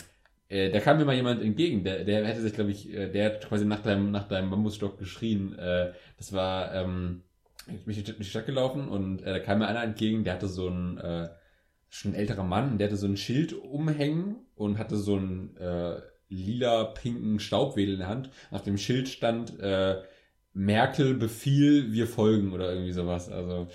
äh, da kam mir mal jemand entgegen, der, der hätte sich, glaube ich, äh, der hat quasi nach deinem, nach deinem Bambusstock geschrien. Äh, das war, ähm, ich bin durch die Stadt gelaufen und äh, da kam mir einer entgegen, der hatte so ein, äh, schon ein älterer Mann, der hatte so ein Schild umhängen und hatte so einen äh, lila-pinken Staubwedel in der Hand. Auf dem Schild stand äh, Merkel Befehl, wir folgen oder irgendwie sowas. Also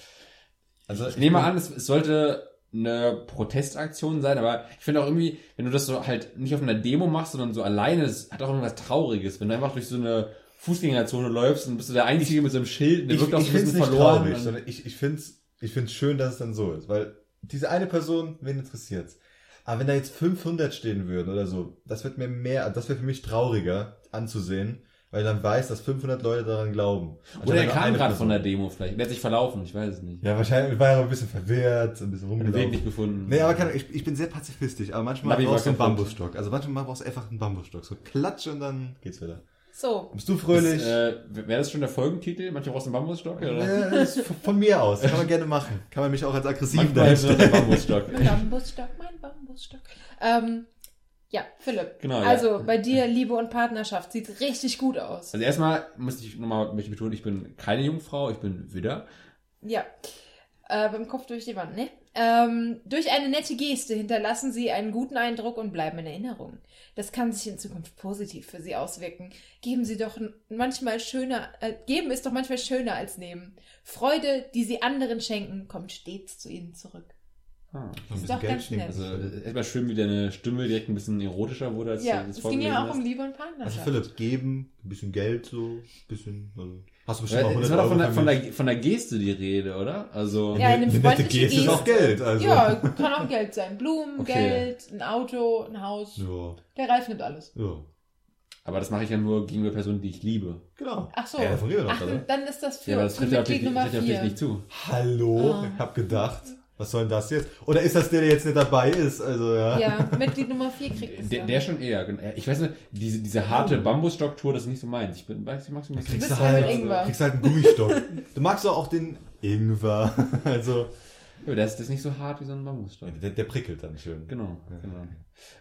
Also ich nehme an, es, es sollte eine Protestaktion sein, aber ich finde auch irgendwie, wenn du das so halt nicht auf einer Demo machst, sondern so alleine, es hat auch irgendwas Trauriges. Wenn du einfach durch so eine Fußgängerzone läufst und bist du der Einzige mit so einem Schild, der ich, wirkt auch so ein finde es bisschen nicht verloren. traurig, sondern ich, ich finde es ich find's schön, dass es dann so ist, weil diese eine Person, wen interessiert's? Aber wenn da jetzt 500 stehen würden oder so, das wird mir mehr, das wäre für mich trauriger anzusehen, weil dann weiß, dass 500 Leute daran glauben. Oder er Anstatt kam gerade von der Demo vielleicht. Der hat sich verlaufen, ich weiß es nicht. Ja, wahrscheinlich war er ein bisschen verwirrt, ein bisschen Den Weg rumgelaufen. nicht gefunden. Nee, aber keine, ich, ich bin sehr pazifistisch, aber manchmal Navi brauchst du einen kaputt. Bambusstock. Also manchmal brauchst du einfach einen Bambusstock. So klatsch und dann geht's wieder. So, Bist du fröhlich? äh, Wäre das schon der Folgentitel? Manche brauchst einen Bambusstock? Oder? Ja, das ist von mir aus. Kann man gerne machen. Kann man mich auch als aggressiv Manchmal darstellen. Bambusstock. mein Bambusstock, mein Bambusstock. Ähm, ja, Philipp. Genau, ja. Also, bei dir Liebe und Partnerschaft sieht richtig gut aus. Also erstmal muss ich nochmal möchte betonen, ich bin keine Jungfrau, ich bin Widder. Ja. Äh, beim Kopf durch die Wand, ne? Ähm, durch eine nette Geste hinterlassen sie einen guten Eindruck und bleiben in Erinnerung. Das kann sich in Zukunft positiv für sie auswirken. Geben sie doch manchmal schöner, äh, geben ist doch manchmal schöner als nehmen. Freude, die sie anderen schenken, kommt stets zu ihnen zurück. Ah. So ein Ist doch ganz nett. Also erstmal schön, wie deine Stimme direkt ein bisschen erotischer wurde, als ja, du das es ging ja auch um hast. Liebe und Also Partnerschaft. Philipp, geben, ein bisschen Geld so, ein bisschen, also, hast du bestimmt Ja, auch Es 100 war doch von der, von, der, von der Geste die Rede, oder? Also, Ja, eine Eine nette Geste ist auch. Geld, also. Ja, kann auch Geld sein. Blumen, Okay. Geld, ein Auto, ein Haus. Ja, Der Ralf nimmt alles. ja. aber das mache ich ja nur gegenüber Personen, die ich liebe. Genau. Ach so. Ja, davon reden wir Ach, noch, oder? dann ist das für Ja, aber das trifft ja 4. nicht zu. Hallo, Ah. ich hab gedacht, was soll denn das jetzt? Oder ist das der, der jetzt nicht dabei ist? Also, ja. Ja, Mitglied Nummer 4 kriegt es Der, der schon eher. genau. Ich weiß nicht, diese, diese harte Bambusstruktur, das ist nicht so meins. Ich bin, weiß, ich mag's Da bisschen. kriegst du halt, Ingwer. kriegst halt einen Gummistock. Du magst doch auch den Ingwer. Also, Aber das, das ist nicht so hart wie so ein Bambusstock. der, der prickelt dann schön. Genau, Ja. genau.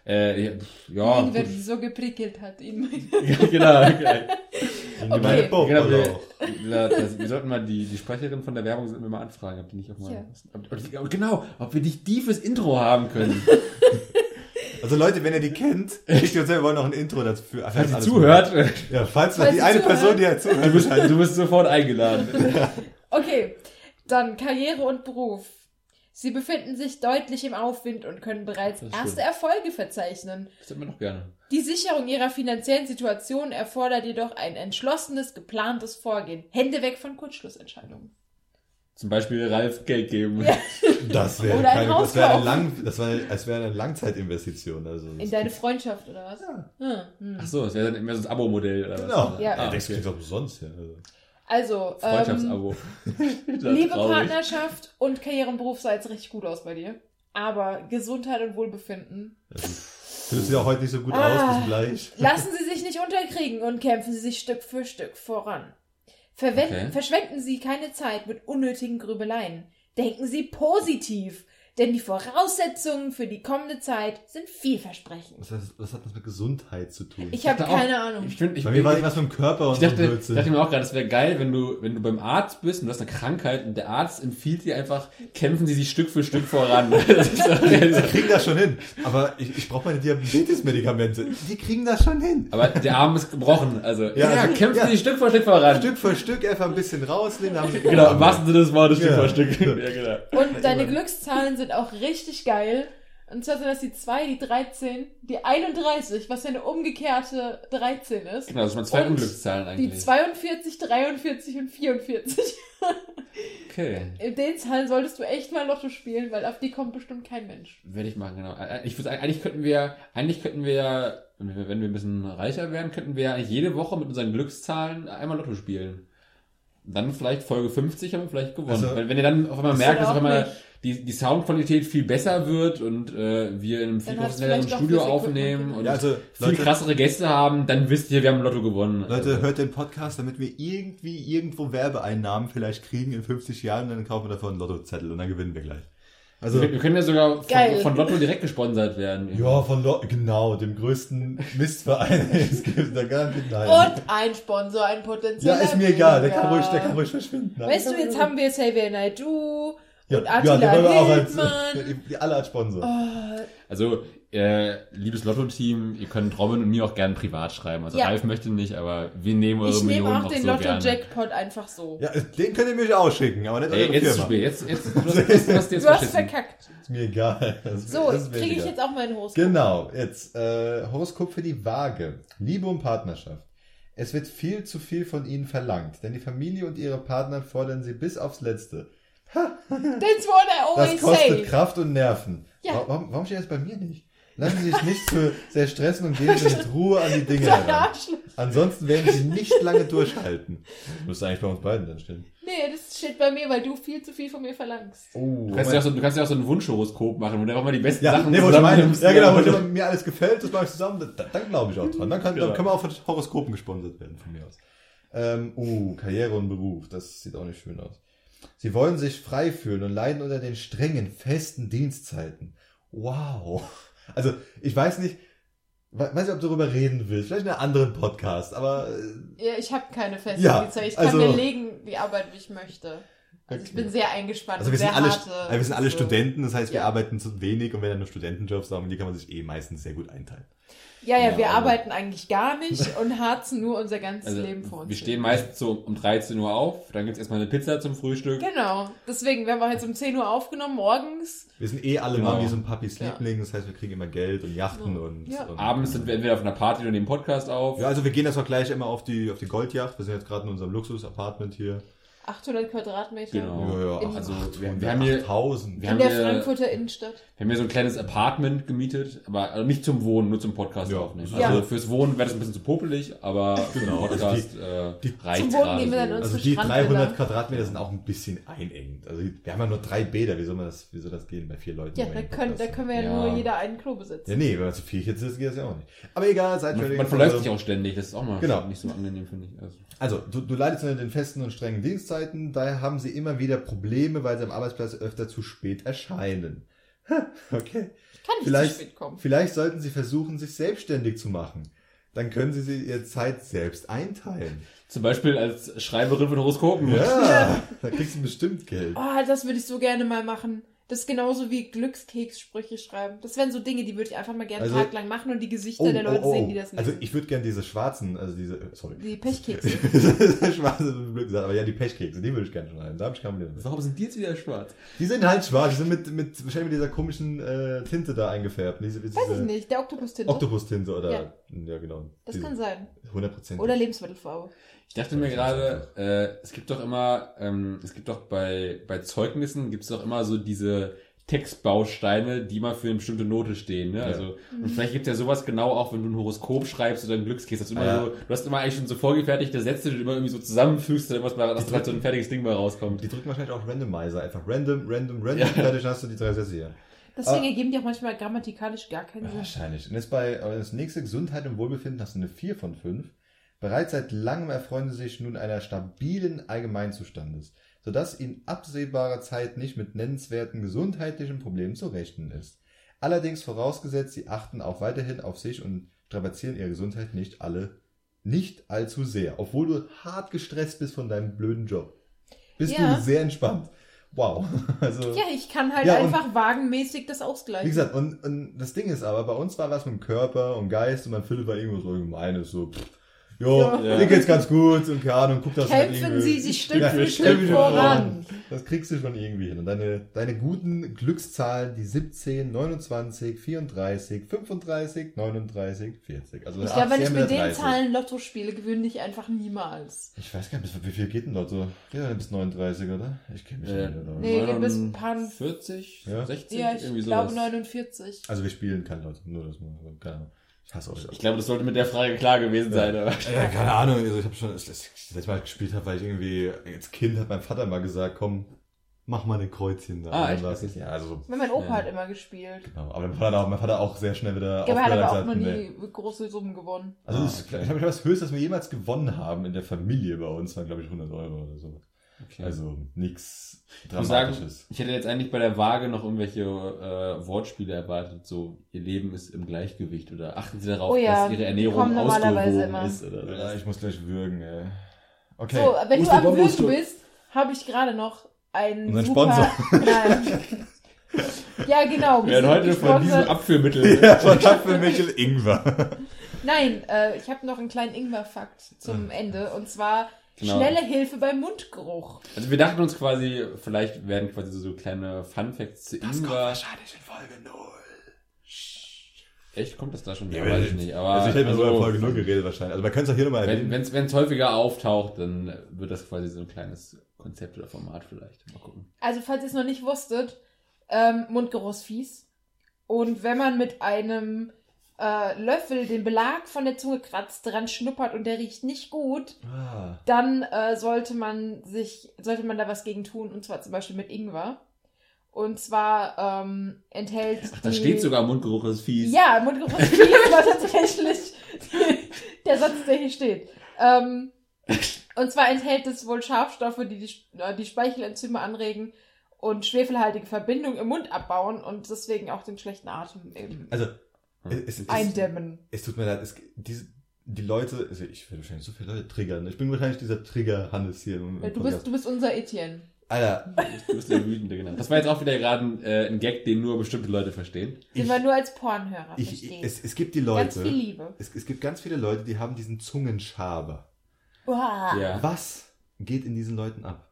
Äh, ja, pff, ja gut. die so geprickelt hat. ihn. genau, okay. Ingwer Okay. Bauch, genau wir, das, wir sollten mal die, die Sprecherin von der Werbung sollten wir mal anfragen, ob die nicht auch mal. Ja. Ob, genau, ob wir nicht die fürs Intro haben können. Also Leute, wenn ihr die kennt, ihr uns selber noch ein Intro dafür. Falls sie Alles zuhört, gut. Ja, falls, Falls die eine zuhört. Person, die halt zuhört, du bist, du bist sofort eingeladen. Okay, dann Karriere und Beruf. Sie befinden sich deutlich im Aufwind und können bereits Das erste. Erfolge verzeichnen. Das hätten wir noch gerne. Die Sicherung ihrer finanziellen Situation erfordert jedoch ein entschlossenes, geplantes Vorgehen. Hände weg von Kurzschlussentscheidungen. Zum Beispiel Ralf Geld geben. Ja. Das wäre Oder ein keine, Haus das wäre eine lang, das wäre, als wäre eine Langzeitinvestition. Also In deine Freundschaft oder was? Ja. Hm, hm. Ach so, das wäre dann immer so das Abo-Modell oder Genau. was? Ja. Ah, das okay. kriegst du auch umsonst, ja. Also. Also, ähm, Freundschaftsabo. Das Liebe. Partnerschaft und Karriere und Beruf sah jetzt richtig gut aus bei dir. Aber Gesundheit und Wohlbefinden. Findest du auch heute nicht so gut Ah. aus, bis gleich. Lassen Sie sich nicht unterkriegen und kämpfen Sie sich Stück für Stück voran. Verwenden, Okay. Verschwenden Sie keine Zeit mit unnötigen Grübeleien. Denken Sie positiv, denn die Voraussetzungen für die kommende Zeit sind vielversprechend. Was, hat- was hat das mit Gesundheit zu tun? Ich habe dachte auch- keine Ahnung. Ich finde, ich, Bei mir war irgendwas mit dem Körper und ich dachte, so ich dachte mir auch gerade, es wäre geil, wenn du, wenn du beim Arzt bist und du hast eine Krankheit und der Arzt empfiehlt dir einfach, kämpfen Sie sich Stück für Stück voran. Das ist Die kriegen das schon hin. Aber ich, ich brauche meine Diabetes-Medikamente. Die kriegen das schon hin. Aber der Arm ist gebrochen. Also, ja, also, kämpfen ja. Sie Stück für Stück voran. Stück für Stück einfach ein bisschen rausnehmen. haben sie Genau, im wahrsten Sinne des Wortes Stück Ja. für Stück. Ja, genau. Und deine Glückszahlen sind auch richtig geil. Und zwar sind das die 2, die 13, die 31, was ja eine umgekehrte 13 ist. Genau, das sind mal zwei Und Unglückszahlen Die eigentlich. 42, 43 und 44. Okay. In den Zahlen solltest du echt mal Lotto spielen, weil auf die kommt bestimmt kein Mensch. Werde ich machen, genau. Ich würde sagen, eigentlich könnten wir, eigentlich könnten wir, wenn wir ein bisschen reicher wären, könnten wir eigentlich jede Woche mit unseren Glückszahlen einmal Lotto spielen. Dann vielleicht Folge 50 haben wir vielleicht gewonnen. Also, Weil wenn ihr dann auf einmal das merkt, dass auf einmal nicht. Die, die Soundqualität viel besser wird und äh, wir in einem viel professionelleren Studio aufnehmen und Ja, also, viel Leute, krassere Gäste haben, dann wisst ihr, wir haben Lotto gewonnen. Leute, Also, hört den Podcast, damit wir irgendwie irgendwo Werbeeinnahmen vielleicht kriegen in 50 Jahren, dann kaufen wir davon einen Lottozettel und dann gewinnen wir gleich. Also, wir, wir können ja sogar von, von Lotto direkt gesponsert werden. ja, von Lo genau, dem größten Mistverein, den es gibt, da garantiert nein. Und ein Sponsor, ein ja, potenzieller. ist mir egal, der kann ruhig, der kann ruhig verschwinden. Weißt du, jetzt haben wir Xavier Naidoo ja, und ja, Attila wollen wir auch als, Hildmann. die, alle als Sponsor. Oh, Also, äh, liebes Lotto-Team, ihr könnt Robin und mir auch gern privat schreiben. Also Ja. Ralf möchte nicht, aber wir nehmen eure ich nehme Millionen auch noch den so gerne. Lotto-Jackpot einfach so. Ja, den könnt ihr mir auch schicken, aber nicht Ey, eure jetzt Firma. spät. Jetzt, jetzt, du hast, du hast, du hast jetzt Du hast verkackt. Ist mir egal. Das ist- So, kriege ich jetzt auch meinen Horoskop. Genau, jetzt äh, Horoskop für die Waage. Liebe und Partnerschaft. Es wird viel zu viel von ihnen verlangt, denn die Familie und ihre Partner fordern sie bis aufs Letzte. That's what I Das always kostet say. Kraft und Nerven. Ja. Wa- Warum, warum steht das bei mir nicht? Lassen Sie sich nicht für sehr stressen und gehen Sie mit Ruhe an die Dinge heran. Ansonsten werden Sie nicht lange durchhalten. Das müsste eigentlich bei uns beiden dann stehen. Nee, das steht bei mir, weil du viel zu viel von mir verlangst. Oh, Du kannst, ja auch so, du kannst ja auch so ein Wunschhoroskop machen, wo du einfach mal die besten Ja, Sachen nee, wo ich meine, ja genau, wo immer, mir alles gefällt, das mache ich zusammen, dann, dann glaube ich auch dran. Dann kann, Genau. dann können wir auch von Horoskopen gesponsert werden von mir aus. Ähm, uh, Karriere und Beruf, das sieht auch nicht schön aus. Sie wollen sich frei fühlen und leiden unter den strengen, festen Dienstzeiten. Wow. Also, ich weiß nicht, we- weiß nicht, ob du darüber reden willst, vielleicht in einem anderen Podcast, aber äh, Ja, ich habe keine feste Ja, Polizei. Ich also- kann mir legen die Arbeit, wie ich möchte. Also ich Okay. bin sehr eingespannt. Also wir sehr sind, alle, harte, also wir sind alle so. Studenten, das heißt, wir Ja. arbeiten zu wenig und wenn dann nur Studentenjobs haben, die kann man sich eh meistens sehr gut einteilen. Ja, ja, Ja, wir aber- arbeiten eigentlich gar nicht und harzen nur unser ganzes Also, Leben vor uns. wir hin. stehen meistens so um 13 Uhr auf, dann gibt's erstmal eine Pizza zum Frühstück. Genau. Deswegen, wir haben auch jetzt um 10 Uhr aufgenommen, morgens. Wir sind eh alle Genau. Mamis und Papis Ja. Liebling, das heißt, wir kriegen immer Geld und Yachten Ja. und, Ja. und Abends sind wir entweder auf einer Party oder nehmen Podcast auf. Ja, also wir gehen jetzt auch gleich immer auf die, auf die Goldjacht. Wir sind jetzt gerade in unserem Luxus-Apartment hier. 800 Quadratmeter. Genau. In- Also Ach, wir, wir haben hier 8000. wir In haben der hier- Frankfurter Innenstadt. Wir haben hier so ein kleines Apartment gemietet, aber also nicht zum Wohnen, nur zum Podcast Ja. aufnehmen. Ja. Also fürs Wohnen wäre das ein bisschen zu popelig, aber für den Genau, also Podcast äh, die- reicht Zum Wohnen gehen wir dann Also die Strandvilla. 300 Quadratmeter sind auch ein bisschen einengt. Also wir haben ja nur drei Bäder. Wie soll, man das, wie soll das gehen bei vier Leuten? Ja, die da können, da Podcast können wir ja, Ja. nur jeder einen Klo besitzen. Ja, nee, wenn man zu viel jetzt ist, geht das ja auch nicht. Aber egal, seid Man, man verläuft also- sich auch ständig, das ist auch mal Genau. nicht so angenehm, finde ich. Also, Also, du, du leidest unter den festen und strengen Dienstzeiten, daher haben sie immer wieder Probleme, weil sie am Arbeitsplatz öfter zu spät erscheinen. okay. Ich kann nicht Vielleicht- zu spät kommen. Vielleicht sollten sie versuchen, sich selbstständig zu machen. Dann können sie sich ihre Zeit selbst einteilen. zum Beispiel als Schreiberin von Horoskopen. Ja, da kriegst du bestimmt Geld. Oh, das würde ich so gerne mal machen. Das ist genauso wie Glückskekssprüche schreiben. Das wären so Dinge, die würde ich einfach mal gerne Also- tagelang machen und die Gesichter der Leute sehen, die das lesen. Also ich würde gerne diese schwarzen, also diese, äh, sorry. die Pechkekse. schwarze, gesagt, aber ja, die Pechkekse, die würde ich gerne schreiben. Da habe ich kein Problem mit. Warum sind die jetzt wieder schwarz? Die sind halt schwarz, die sind mit, mit, wahrscheinlich mit dieser komischen äh, Tinte da eingefärbt. Diese, diese Weiß ich nicht, der Oktopus-Tinte. Oktopus-Tinte oder, Ja. ja, genau. Das Diese kann sein. 100%. Oder Lebensmittelfarbe. Ich dachte mir gerade, äh, es gibt doch immer, ähm, es gibt doch bei, bei Zeugnissen gibt es doch immer so diese Textbausteine, die mal für eine bestimmte Note stehen. Ne? Ja. Also, und vielleicht gibt es ja sowas genau auch, wenn du ein Horoskop schreibst oder ein Glückskeks, dass du immer Ja. so, du hast immer eigentlich schon so vorgefertigte Sätze, die du immer irgendwie so zusammenfügst, damit mal, dass halt so ein fertiges Ding mal rauskommt. Die drücken wahrscheinlich auch Randomizer. Einfach random, random, random. Ja. Fertig hast du die drei Sätze hier. Deswegen Ah. ergeben die auch manchmal grammatikalisch gar keinen Sinn. wahrscheinlich. Und jetzt bei aber das nächste Gesundheit und Wohlbefinden hast du eine 4 von 5. Bereits seit langem erfreuen sie sich nun einer stabilen Allgemeinzustandes, sodass in absehbarer Zeit nicht mit nennenswerten gesundheitlichen Problemen zu rechnen ist. Allerdings vorausgesetzt, sie achten auch weiterhin auf sich und strapazieren ihre Gesundheit nicht alle, nicht allzu sehr, obwohl du hart gestresst bist von deinem blöden Job. Bist Ja. du sehr entspannt. Wow. Also, Ja, ich kann halt Ja, und- einfach wagenmäßig das ausgleichen. wie gesagt, und, und das Ding ist aber, bei uns war was mit dem Körper und Geist und mein Philipp war irgendwo so gemeines, so, pff, jo, Ja. dir geht's ganz gut und keine Ahnung, guck das halt Kämpfen irgendwie- Sie sich Stück Ja, für Stück voran. Das kriegst du schon irgendwie hin. Und deine, deine guten Glückszahlen, die 17, 29, 34, 35, 39, 40. Also Ich glaube, wenn ich mit den 30. Zahlen Lotto spiele, gewinne ich einfach niemals. Ich weiß gar nicht, bis- wie viel geht denn dort so? Ja, bis 39, oder? Ich kenne mich Äh, nicht mehr Nee, geht bis ein paar- 40, Ja. 60, Ja, ich irgendwie glaube sowas. 49. Also wir spielen kein Leute, nur das mal, keine Ahnung. Ich hasse euch. Ich glaube, das sollte mit der Frage klar gewesen sein. Aber. Ja, keine Ahnung. Also ich habe schon, das, das letzte Mal gespielt habe, weil ich irgendwie als Kind hat mein Vater mal gesagt, komm, mach mal ein Kreuzchen da. Ah, nicht- Ja, also Weil mein Opa Ja. hat immer gespielt. genau. Aber mein Vater, auch, mein Vater auch sehr schnell wieder Ja, aber er hat aufgehört aber und auch noch nie nee. große Summen gewonnen. Also Ah, das, okay. ich glaube, das Höchste, was wir jemals gewonnen haben in der Familie bei uns, waren glaube ich 100 Euro oder so. Okay. Also nichts Ich muss sagen, Dramatisches. ich hätte jetzt eigentlich bei der Waage noch irgendwelche äh, Wortspiele erwartet, so ihr Leben ist im Gleichgewicht oder achten Sie darauf, Oh ja, dass Ihre Ernährung ausgewogen immer. ist oder Ja, so. ich muss gleich würgen, ey. Okay. So, wenn du am Würgen bist, habe ich gerade noch einen Unseren super... Nein. ja, genau. Wir werden heute von diesem. Abführmittel. Ja, von Apfelmichel Ingwer. Nein, äh, ich habe noch einen kleinen Ingwer-Fakt zum Ende. Und zwar Genau. schnelle Hilfe beim Mundgeruch. Also wir dachten uns quasi, vielleicht werden quasi so, so kleine Fun Facts zu Ingwer. wahrscheinlich in Folge 0. Echt, kommt das da schon? Ja, Ja, weiß ich nicht. Aber Also ich hätte also, also, über Folge 0 geredet wahrscheinlich. Also man könnte es auch hier nochmal wenn erwähnen. es wenn's häufiger auftaucht, dann wird das quasi so ein kleines Konzept oder Format vielleicht. Mal gucken. Also, falls ihr es noch nicht wusstet, ähm, Mundgeruch ist fies. Und wenn man mit einem äh, Löffel den Belag von der Zunge kratzt, dran schnuppert und der riecht nicht gut, Ah. dann äh, sollte man sich, sollte man da was gegen tun, und zwar zum Beispiel mit Ingwer. Und zwar ähm, enthält. Ach, da die- steht sogar Mundgeruch ist fies. Ja, Mundgeruch ist fies, war tatsächlich der Satz, der hier steht. Ähm, und zwar enthält es wohl Schafstoffe, die die, äh, die Speichelenzyme anregen und schwefelhaltige Verbindungen im Mund abbauen und deswegen auch den schlechten Atem eben Also. Es, es, eindämmen. es tut mir leid, es, diese, die Leute, also ich werde wahrscheinlich so viele Leute triggern. Ich bin wahrscheinlich dieser Trigger-Hannes hier. Im, im Du bist, du bist unser Etienne. Alter, Du bist der Wütende, genau. Das war jetzt auch wieder gerade ein, äh, ein Gag, den nur bestimmte Leute verstehen. Den ich, wir nur als Pornhörer ich, verstehen. es, es gibt die Ganz Leute, viel Liebe. es, es gibt ganz viele Leute, die haben diesen Zungenschaber. Uah. Ja. Was geht in diesen Leuten ab?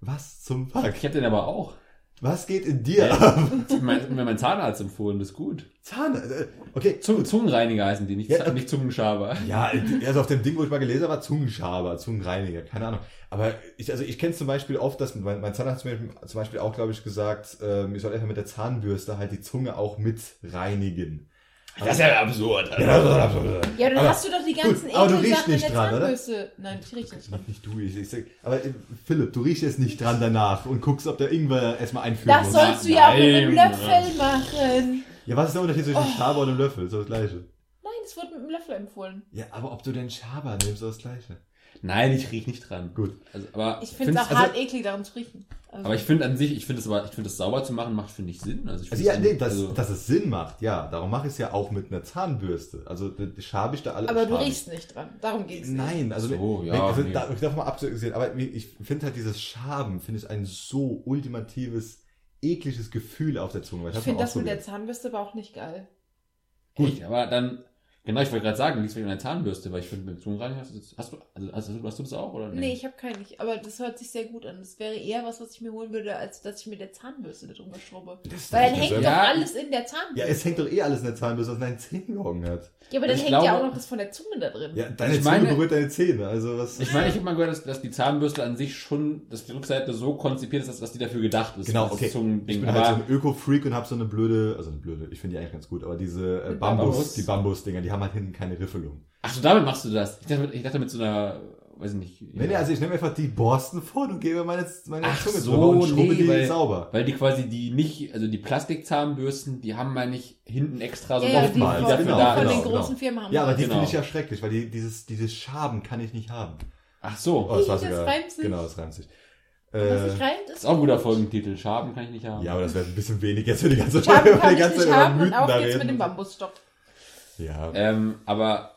Was zum Fuck? Ich hab den aber auch. Was geht in dir Ja. Mein, mir mein Zahnarzt empfohlen, das ist gut. Zahn, äh, okay. Zung, Zungenreiniger heißen die, nicht, Ja, nicht Zungenschaber. Ja, also auf dem Ding, wo ich mal gelesen habe, war Zungenschaber, Zungenreiniger, keine Ahnung. Aber ich, also ich kenne zum Beispiel oft, dass mein, mein Zahnarzt hat mir zum Beispiel auch, glaube ich, gesagt, ähm, ich soll einfach mit der Zahnbürste halt die Zunge auch mit reinigen. Das ist ja absurd. Ja, das ist absurd. Ja, dann Aber- hast du doch die ganzen gut, aber du riechst nicht der dran, oder? Nein, ich rieche nicht dran. Nicht du, ich, ich sag, aber äh, Philipp, du riechst jetzt nicht dran danach und guckst, ob der Ingwer erstmal einführen Das muss. sollst du ja auch mit einem. Löffel machen. Ja, was ist der Unterschied zwischen Oh. Schaber und einem Löffel? So das gleiche. Nein, es wurde mit einem Löffel empfohlen. Ja, aber ob du den Schaber nimmst, so das gleiche. Nein, ich riech nicht dran. Gut. Also, aber Ich finde es auch find's- hart eklig, daran zu riechen. Also, Aber ich finde an sich, ich finde es aber, ich finde es sauber zu machen, macht finde ich Sinn. Also, ich Also ja, nee, dass, also, dass es Sinn macht, ja. Darum mache ich es ja auch mit einer Zahnbürste. Also schabe ich da alles. aber du ich. riechst nicht dran. Darum ging es nicht. Nein, also, So, ja, also nee. da, davon mal abgesehen, aber ich finde halt dieses Schaben, finde ich ein so ultimatives, ekliges Gefühl auf der Zunge. Ich finde das mit der. Zahnbürste aber auch nicht geil. Gut, aber dann, genau, ich wollte gerade sagen, liegt vielleicht an der Zahnbürste, weil ich finde, mit hast du, das- hast du, also, hast du, hast du das auch, oder? Nee, ich habe keinen. nicht. Aber das hört sich sehr gut an. Das wäre eher was, was ich mir holen würde, als dass ich mit der Zahnbürste da drüber schrubbe. Das- Weil dann hängt doch Ja. alles in der Zahnbürste. Ja, es hängt doch eh alles in der Zahnbürste, was deine Zähne gehogen hat. Ja, aber dann Ich hängt ja glaube- auch noch das von der Zunge da drin. Ja, deine Ich Zunge meine- berührt deine Zähne, also was... Ich meine, ich habe mal gehört, dass, dass die Zahnbürste an sich schon, dass die Rückseite so konzipiert ist, dass, dass die dafür gedacht ist. Genau, okay. Zungending. Ich bin aber halt so ein Öko-Freak und habe so eine blöde, also eine blöde, ich finde die eigentlich ganz gut, aber diese äh, Mit Bambus, Bambus? die Bambus-Dinger, die haben halt hinten keine Riffelung. ach so, damit machst du das. Ich dachte, mit- ich dachte mit so einer, weiß ich nicht. Nee, nee, also ich nehme einfach die Borsten vor und gebe meine, meine Ach Zunge so, drüber und schrubbe nee, die weil- sauber. Weil die quasi die nicht, also die Plastikzahnbürsten, die haben, meine ich, hinten extra so ja, ja, die von, ja, die genau, von genau, den genau. großen Firmen haben. Ja, aber die Genau. finde ich ja schrecklich, weil die, dieses, dieses Schaben kann ich nicht haben. Ach so, Oh, das war Das reimt sich. genau, das reimt sich. Was Äh, sich reimt, ist ist auch ein guter Folgentitel. Schaben kann ich nicht haben. ja, aber das wäre ein bisschen wenig jetzt für die ganze Schaben Folge, kann die ich ganze nicht Zeit haben und auf da geht's reden. mit dem Bambusstock. Ja, Ähm, aber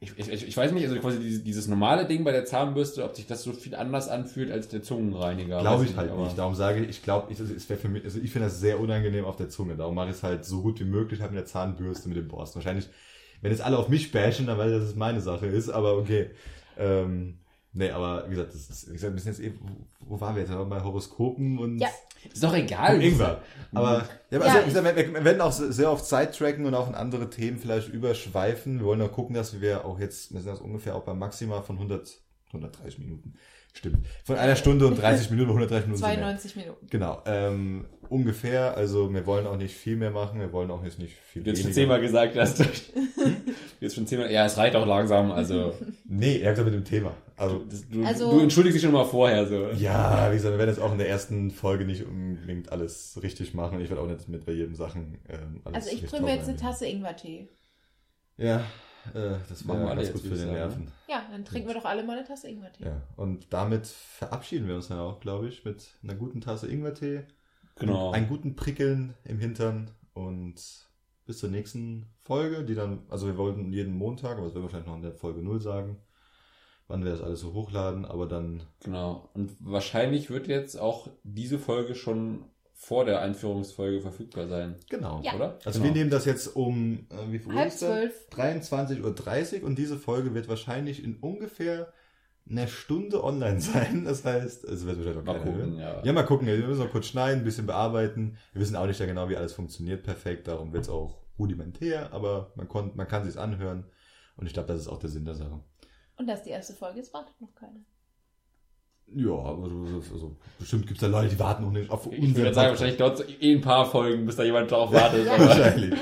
ich, ich, ich weiß nicht, also quasi dieses, dieses normale Ding bei der Zahnbürste, ob sich das so viel anders anfühlt als der Zungenreiniger. Glaube ich halt aber- nicht. Darum sage ich, ich glaube, ich, es wäre für mich, also ich finde das sehr unangenehm auf der Zunge. Darum mache ich es halt so gut wie möglich halt mit der Zahnbürste, mit dem Borsten. Wahrscheinlich, wenn jetzt alle auf mich bashen, dann weiß ich, dass es meine Sache ist, aber okay. Ähm, nee, aber wie gesagt, das ist, wie gesagt, wir sind jetzt eben, wo, wo waren wir jetzt? Wir waren bei Horoskopen und Ja. Ist doch egal. und Ingwer. Aber, ja, aber Ja, also, ich- gesagt, wir, wir werden auch sehr auf Zeit tracken und auch in andere Themen vielleicht überschweifen. Wir wollen auch gucken, dass wir auch jetzt, wir sind jetzt ungefähr auch beim Maxima von 100, 130 Minuten. Stimmt. Von einer Stunde und 30 Minuten, 130 Minuten. sind wir. 92 Minuten. Genau, ähm, ungefähr, also wir wollen auch nicht viel mehr machen, wir wollen auch jetzt nicht viel Du hast schon zehnmal gesagt hast. Jetzt schon zehnmal. Ja, es reicht auch langsam. Also, Nee, er hat gesagt mit dem Thema. Also, das, du, Also- du entschuldigst dich schon mal vorher. So. ja, wie gesagt, wir werden jetzt auch in der ersten Folge nicht unbedingt alles richtig machen. Ich werde auch nicht mit bei jedem Sachen ähm, alles Also ich bringe mir jetzt eine. Tasse Ingwertee. Ja, äh, das Machen wir wäre alle ganz jetzt, gut für den sagen, Nerven. Ja, dann trinken wir doch alle mal eine Tasse Ingwertee. Ja, und damit verabschieden wir uns dann auch, glaube ich, mit einer guten Tasse Ingwertee, Genau. einen guten Prickeln im Hintern und bis zur nächsten Folge, die dann, also wir wollten jeden Montag, aber das werden wir wahrscheinlich noch in der Folge 0 sagen, wann wir das alles so hochladen, aber dann, Genau. Und wahrscheinlich wird jetzt auch diese Folge schon vor der Einführungsfolge verfügbar sein. genau. Ja. Oder? Also genau. wir nehmen das jetzt um, äh, wie viel Halb ist das? zwölf. 23.30 Uhr und diese Folge wird wahrscheinlich in ungefähr einer Stunde online sein. Das heißt, es wird wahrscheinlich noch Mal hören. gucken, ja. Ja, mal gucken. Wir müssen noch kurz schneiden, ein bisschen bearbeiten. Wir wissen auch nicht ja genau, wie alles funktioniert perfekt. Darum wird es auch rudimentär, aber man, konnt, man kann sich anhören. Und ich glaube, das ist auch der Sinn der Sache. Und das ist die erste Folge, es wartet noch keiner. Ja, also, also bestimmt gibt es da Leute, die warten noch nicht auf Ich unseren würde sagen, wahrscheinlich es eh ein paar Folgen, bis da jemand drauf wartet. Ja. aber- Wahrscheinlich.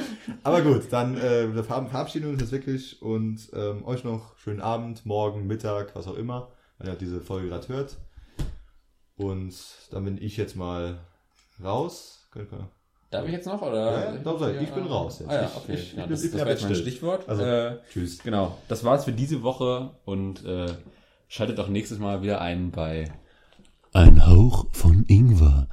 Aber gut, dann äh, wir ver- verabschieden uns jetzt wirklich und ähm, euch noch schönen Abend, morgen, Mittag, was auch immer, wenn ihr diese Folge gerade hört. Und dann bin ich jetzt mal raus. Könnt ihr- Darf ich jetzt noch? Oder? Ja, darf sein. Ich bin raus jetzt. Ah, ja, Ich- okay. ich- ja, ich- das ich das war jetzt mein. Stichwort. Also, äh, Tschüss. genau. Das war's für diese Woche und äh, schaltet auch nächstes Mal wieder ein bei Ein Hauch von Ingwer,